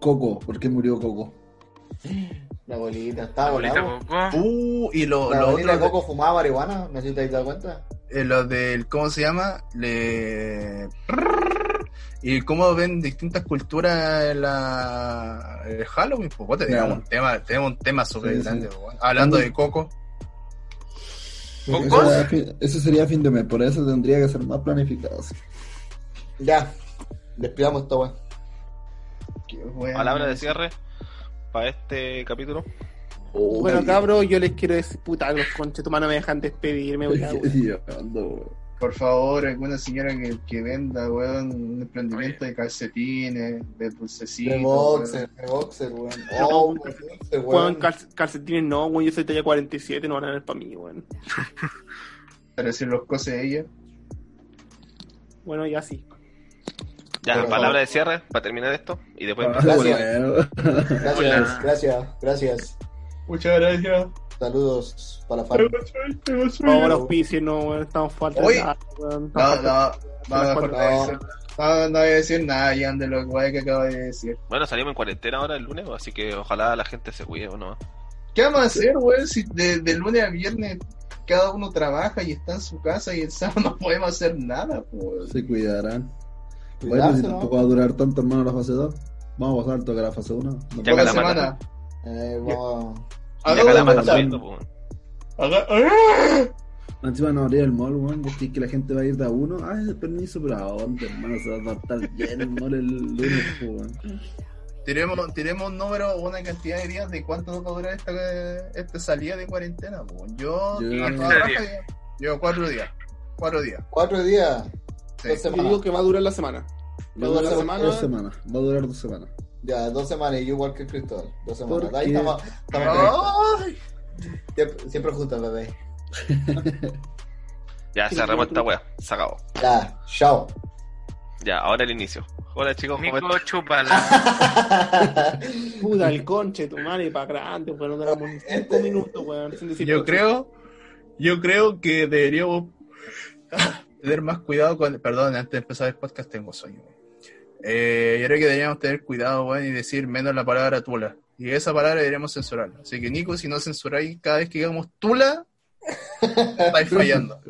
Coco, ¿por qué murió Coco? La abuelita, estaba. Coco. Uh, y lo, La lo abuelita otro, Coco fumaba marihuana, no sé si te has dado cuenta. eh, lo del, ¿cómo se llama? Le... Y cómo ven distintas culturas en la el Halloween, pues, tenemos Claro. un tema, tenemos un tema súper Sí, sí. grande, weón. Hablando de Coco. Eso, sería fin- eso sería fin de mes, por eso tendría que ser más planificado. sí. Ya, despidamos esta weá. Palabra de cierre para este capítulo. Bueno, cabros, yo les quiero decir, puta, los conches tu mano me dejan despedirme, ando, weón. Por favor, alguna señora que, que venda, weón, un emprendimiento de calcetines, de dulcecitos. De boxer, de boxer, weón. No, Oh, de boxer, Weón, weón. cal- calcetines no, weón, yo soy talla 47, no van a ver para mí, weón. Para decir los cosas de ella. Bueno, ya sí. Ya, palabra de cierre para terminar esto y después Ah. Gracias. Gracias, gracias, gracias. Muchas gracias. Saludos para la fan. Por favor, auspicio, no, weón, estamos falta Oye. de nada, weón. No, no, no, no, voy a decir- no, no voy a decir nada, ya de lo guay que acabo de decir. Bueno, salimos en cuarentena ahora el lunes, así que ojalá la gente se cuide o no. ¿Qué vamos a hacer, weón? Si de, de lunes a viernes cada uno trabaja y está en su casa y el sábado no podemos hacer nada, pues. Se cuidarán. Bueno, Cuidarse, si ¿no? tampoco va a durar tanto, hermano, la fase 2. Vamos a pasar al toque a la fase 1. Ya Poca Calamata. semana. Eh, vamos. Cuenta. suelto, pues. Haga- ¡Ah! Encima no abrir el mall, weón. Decir que la gente va a ir de a uno. Ay, permiso, pero ¿a dónde, hermano? Se va a estar bien el mall el lunes, weón. Tiremos, tiremos un número, una cantidad de días de cuánto va a durar esta, esta salida de cuarentena. pues. Yo, Yo- a llevo cuatro días. Cuatro días. Cuatro días. Sí. Dos Yo digo que va a durar la semana. Va a Dos durar semanas. dos semanas. Va a durar dos semanas. Ya, dos semanas, y yo igual que Cristóbal. Dos semanas. ¿Por Ahí estamos, estamos siempre, siempre juntos, bebé. Ya, cerramos esta wea. Se acabó. Ya, chao. Ya, ahora el inicio. Hola chicos, ¿cómo Nico, están? chúpala. Puta, el conche, tu madre, para grande, weón, no duramos ni cinco minutos, weón, Yo creo, yo creo que deberíamos tener más cuidado con. Perdón, antes de empezar el podcast tengo sueño. weón. Eh, yo creo que deberíamos tener cuidado, weón, y decir menos la palabra tula. Y esa palabra deberíamos censurarla. Así que, Nico, si no censuráis cada vez que digamos tula, estáis fallando.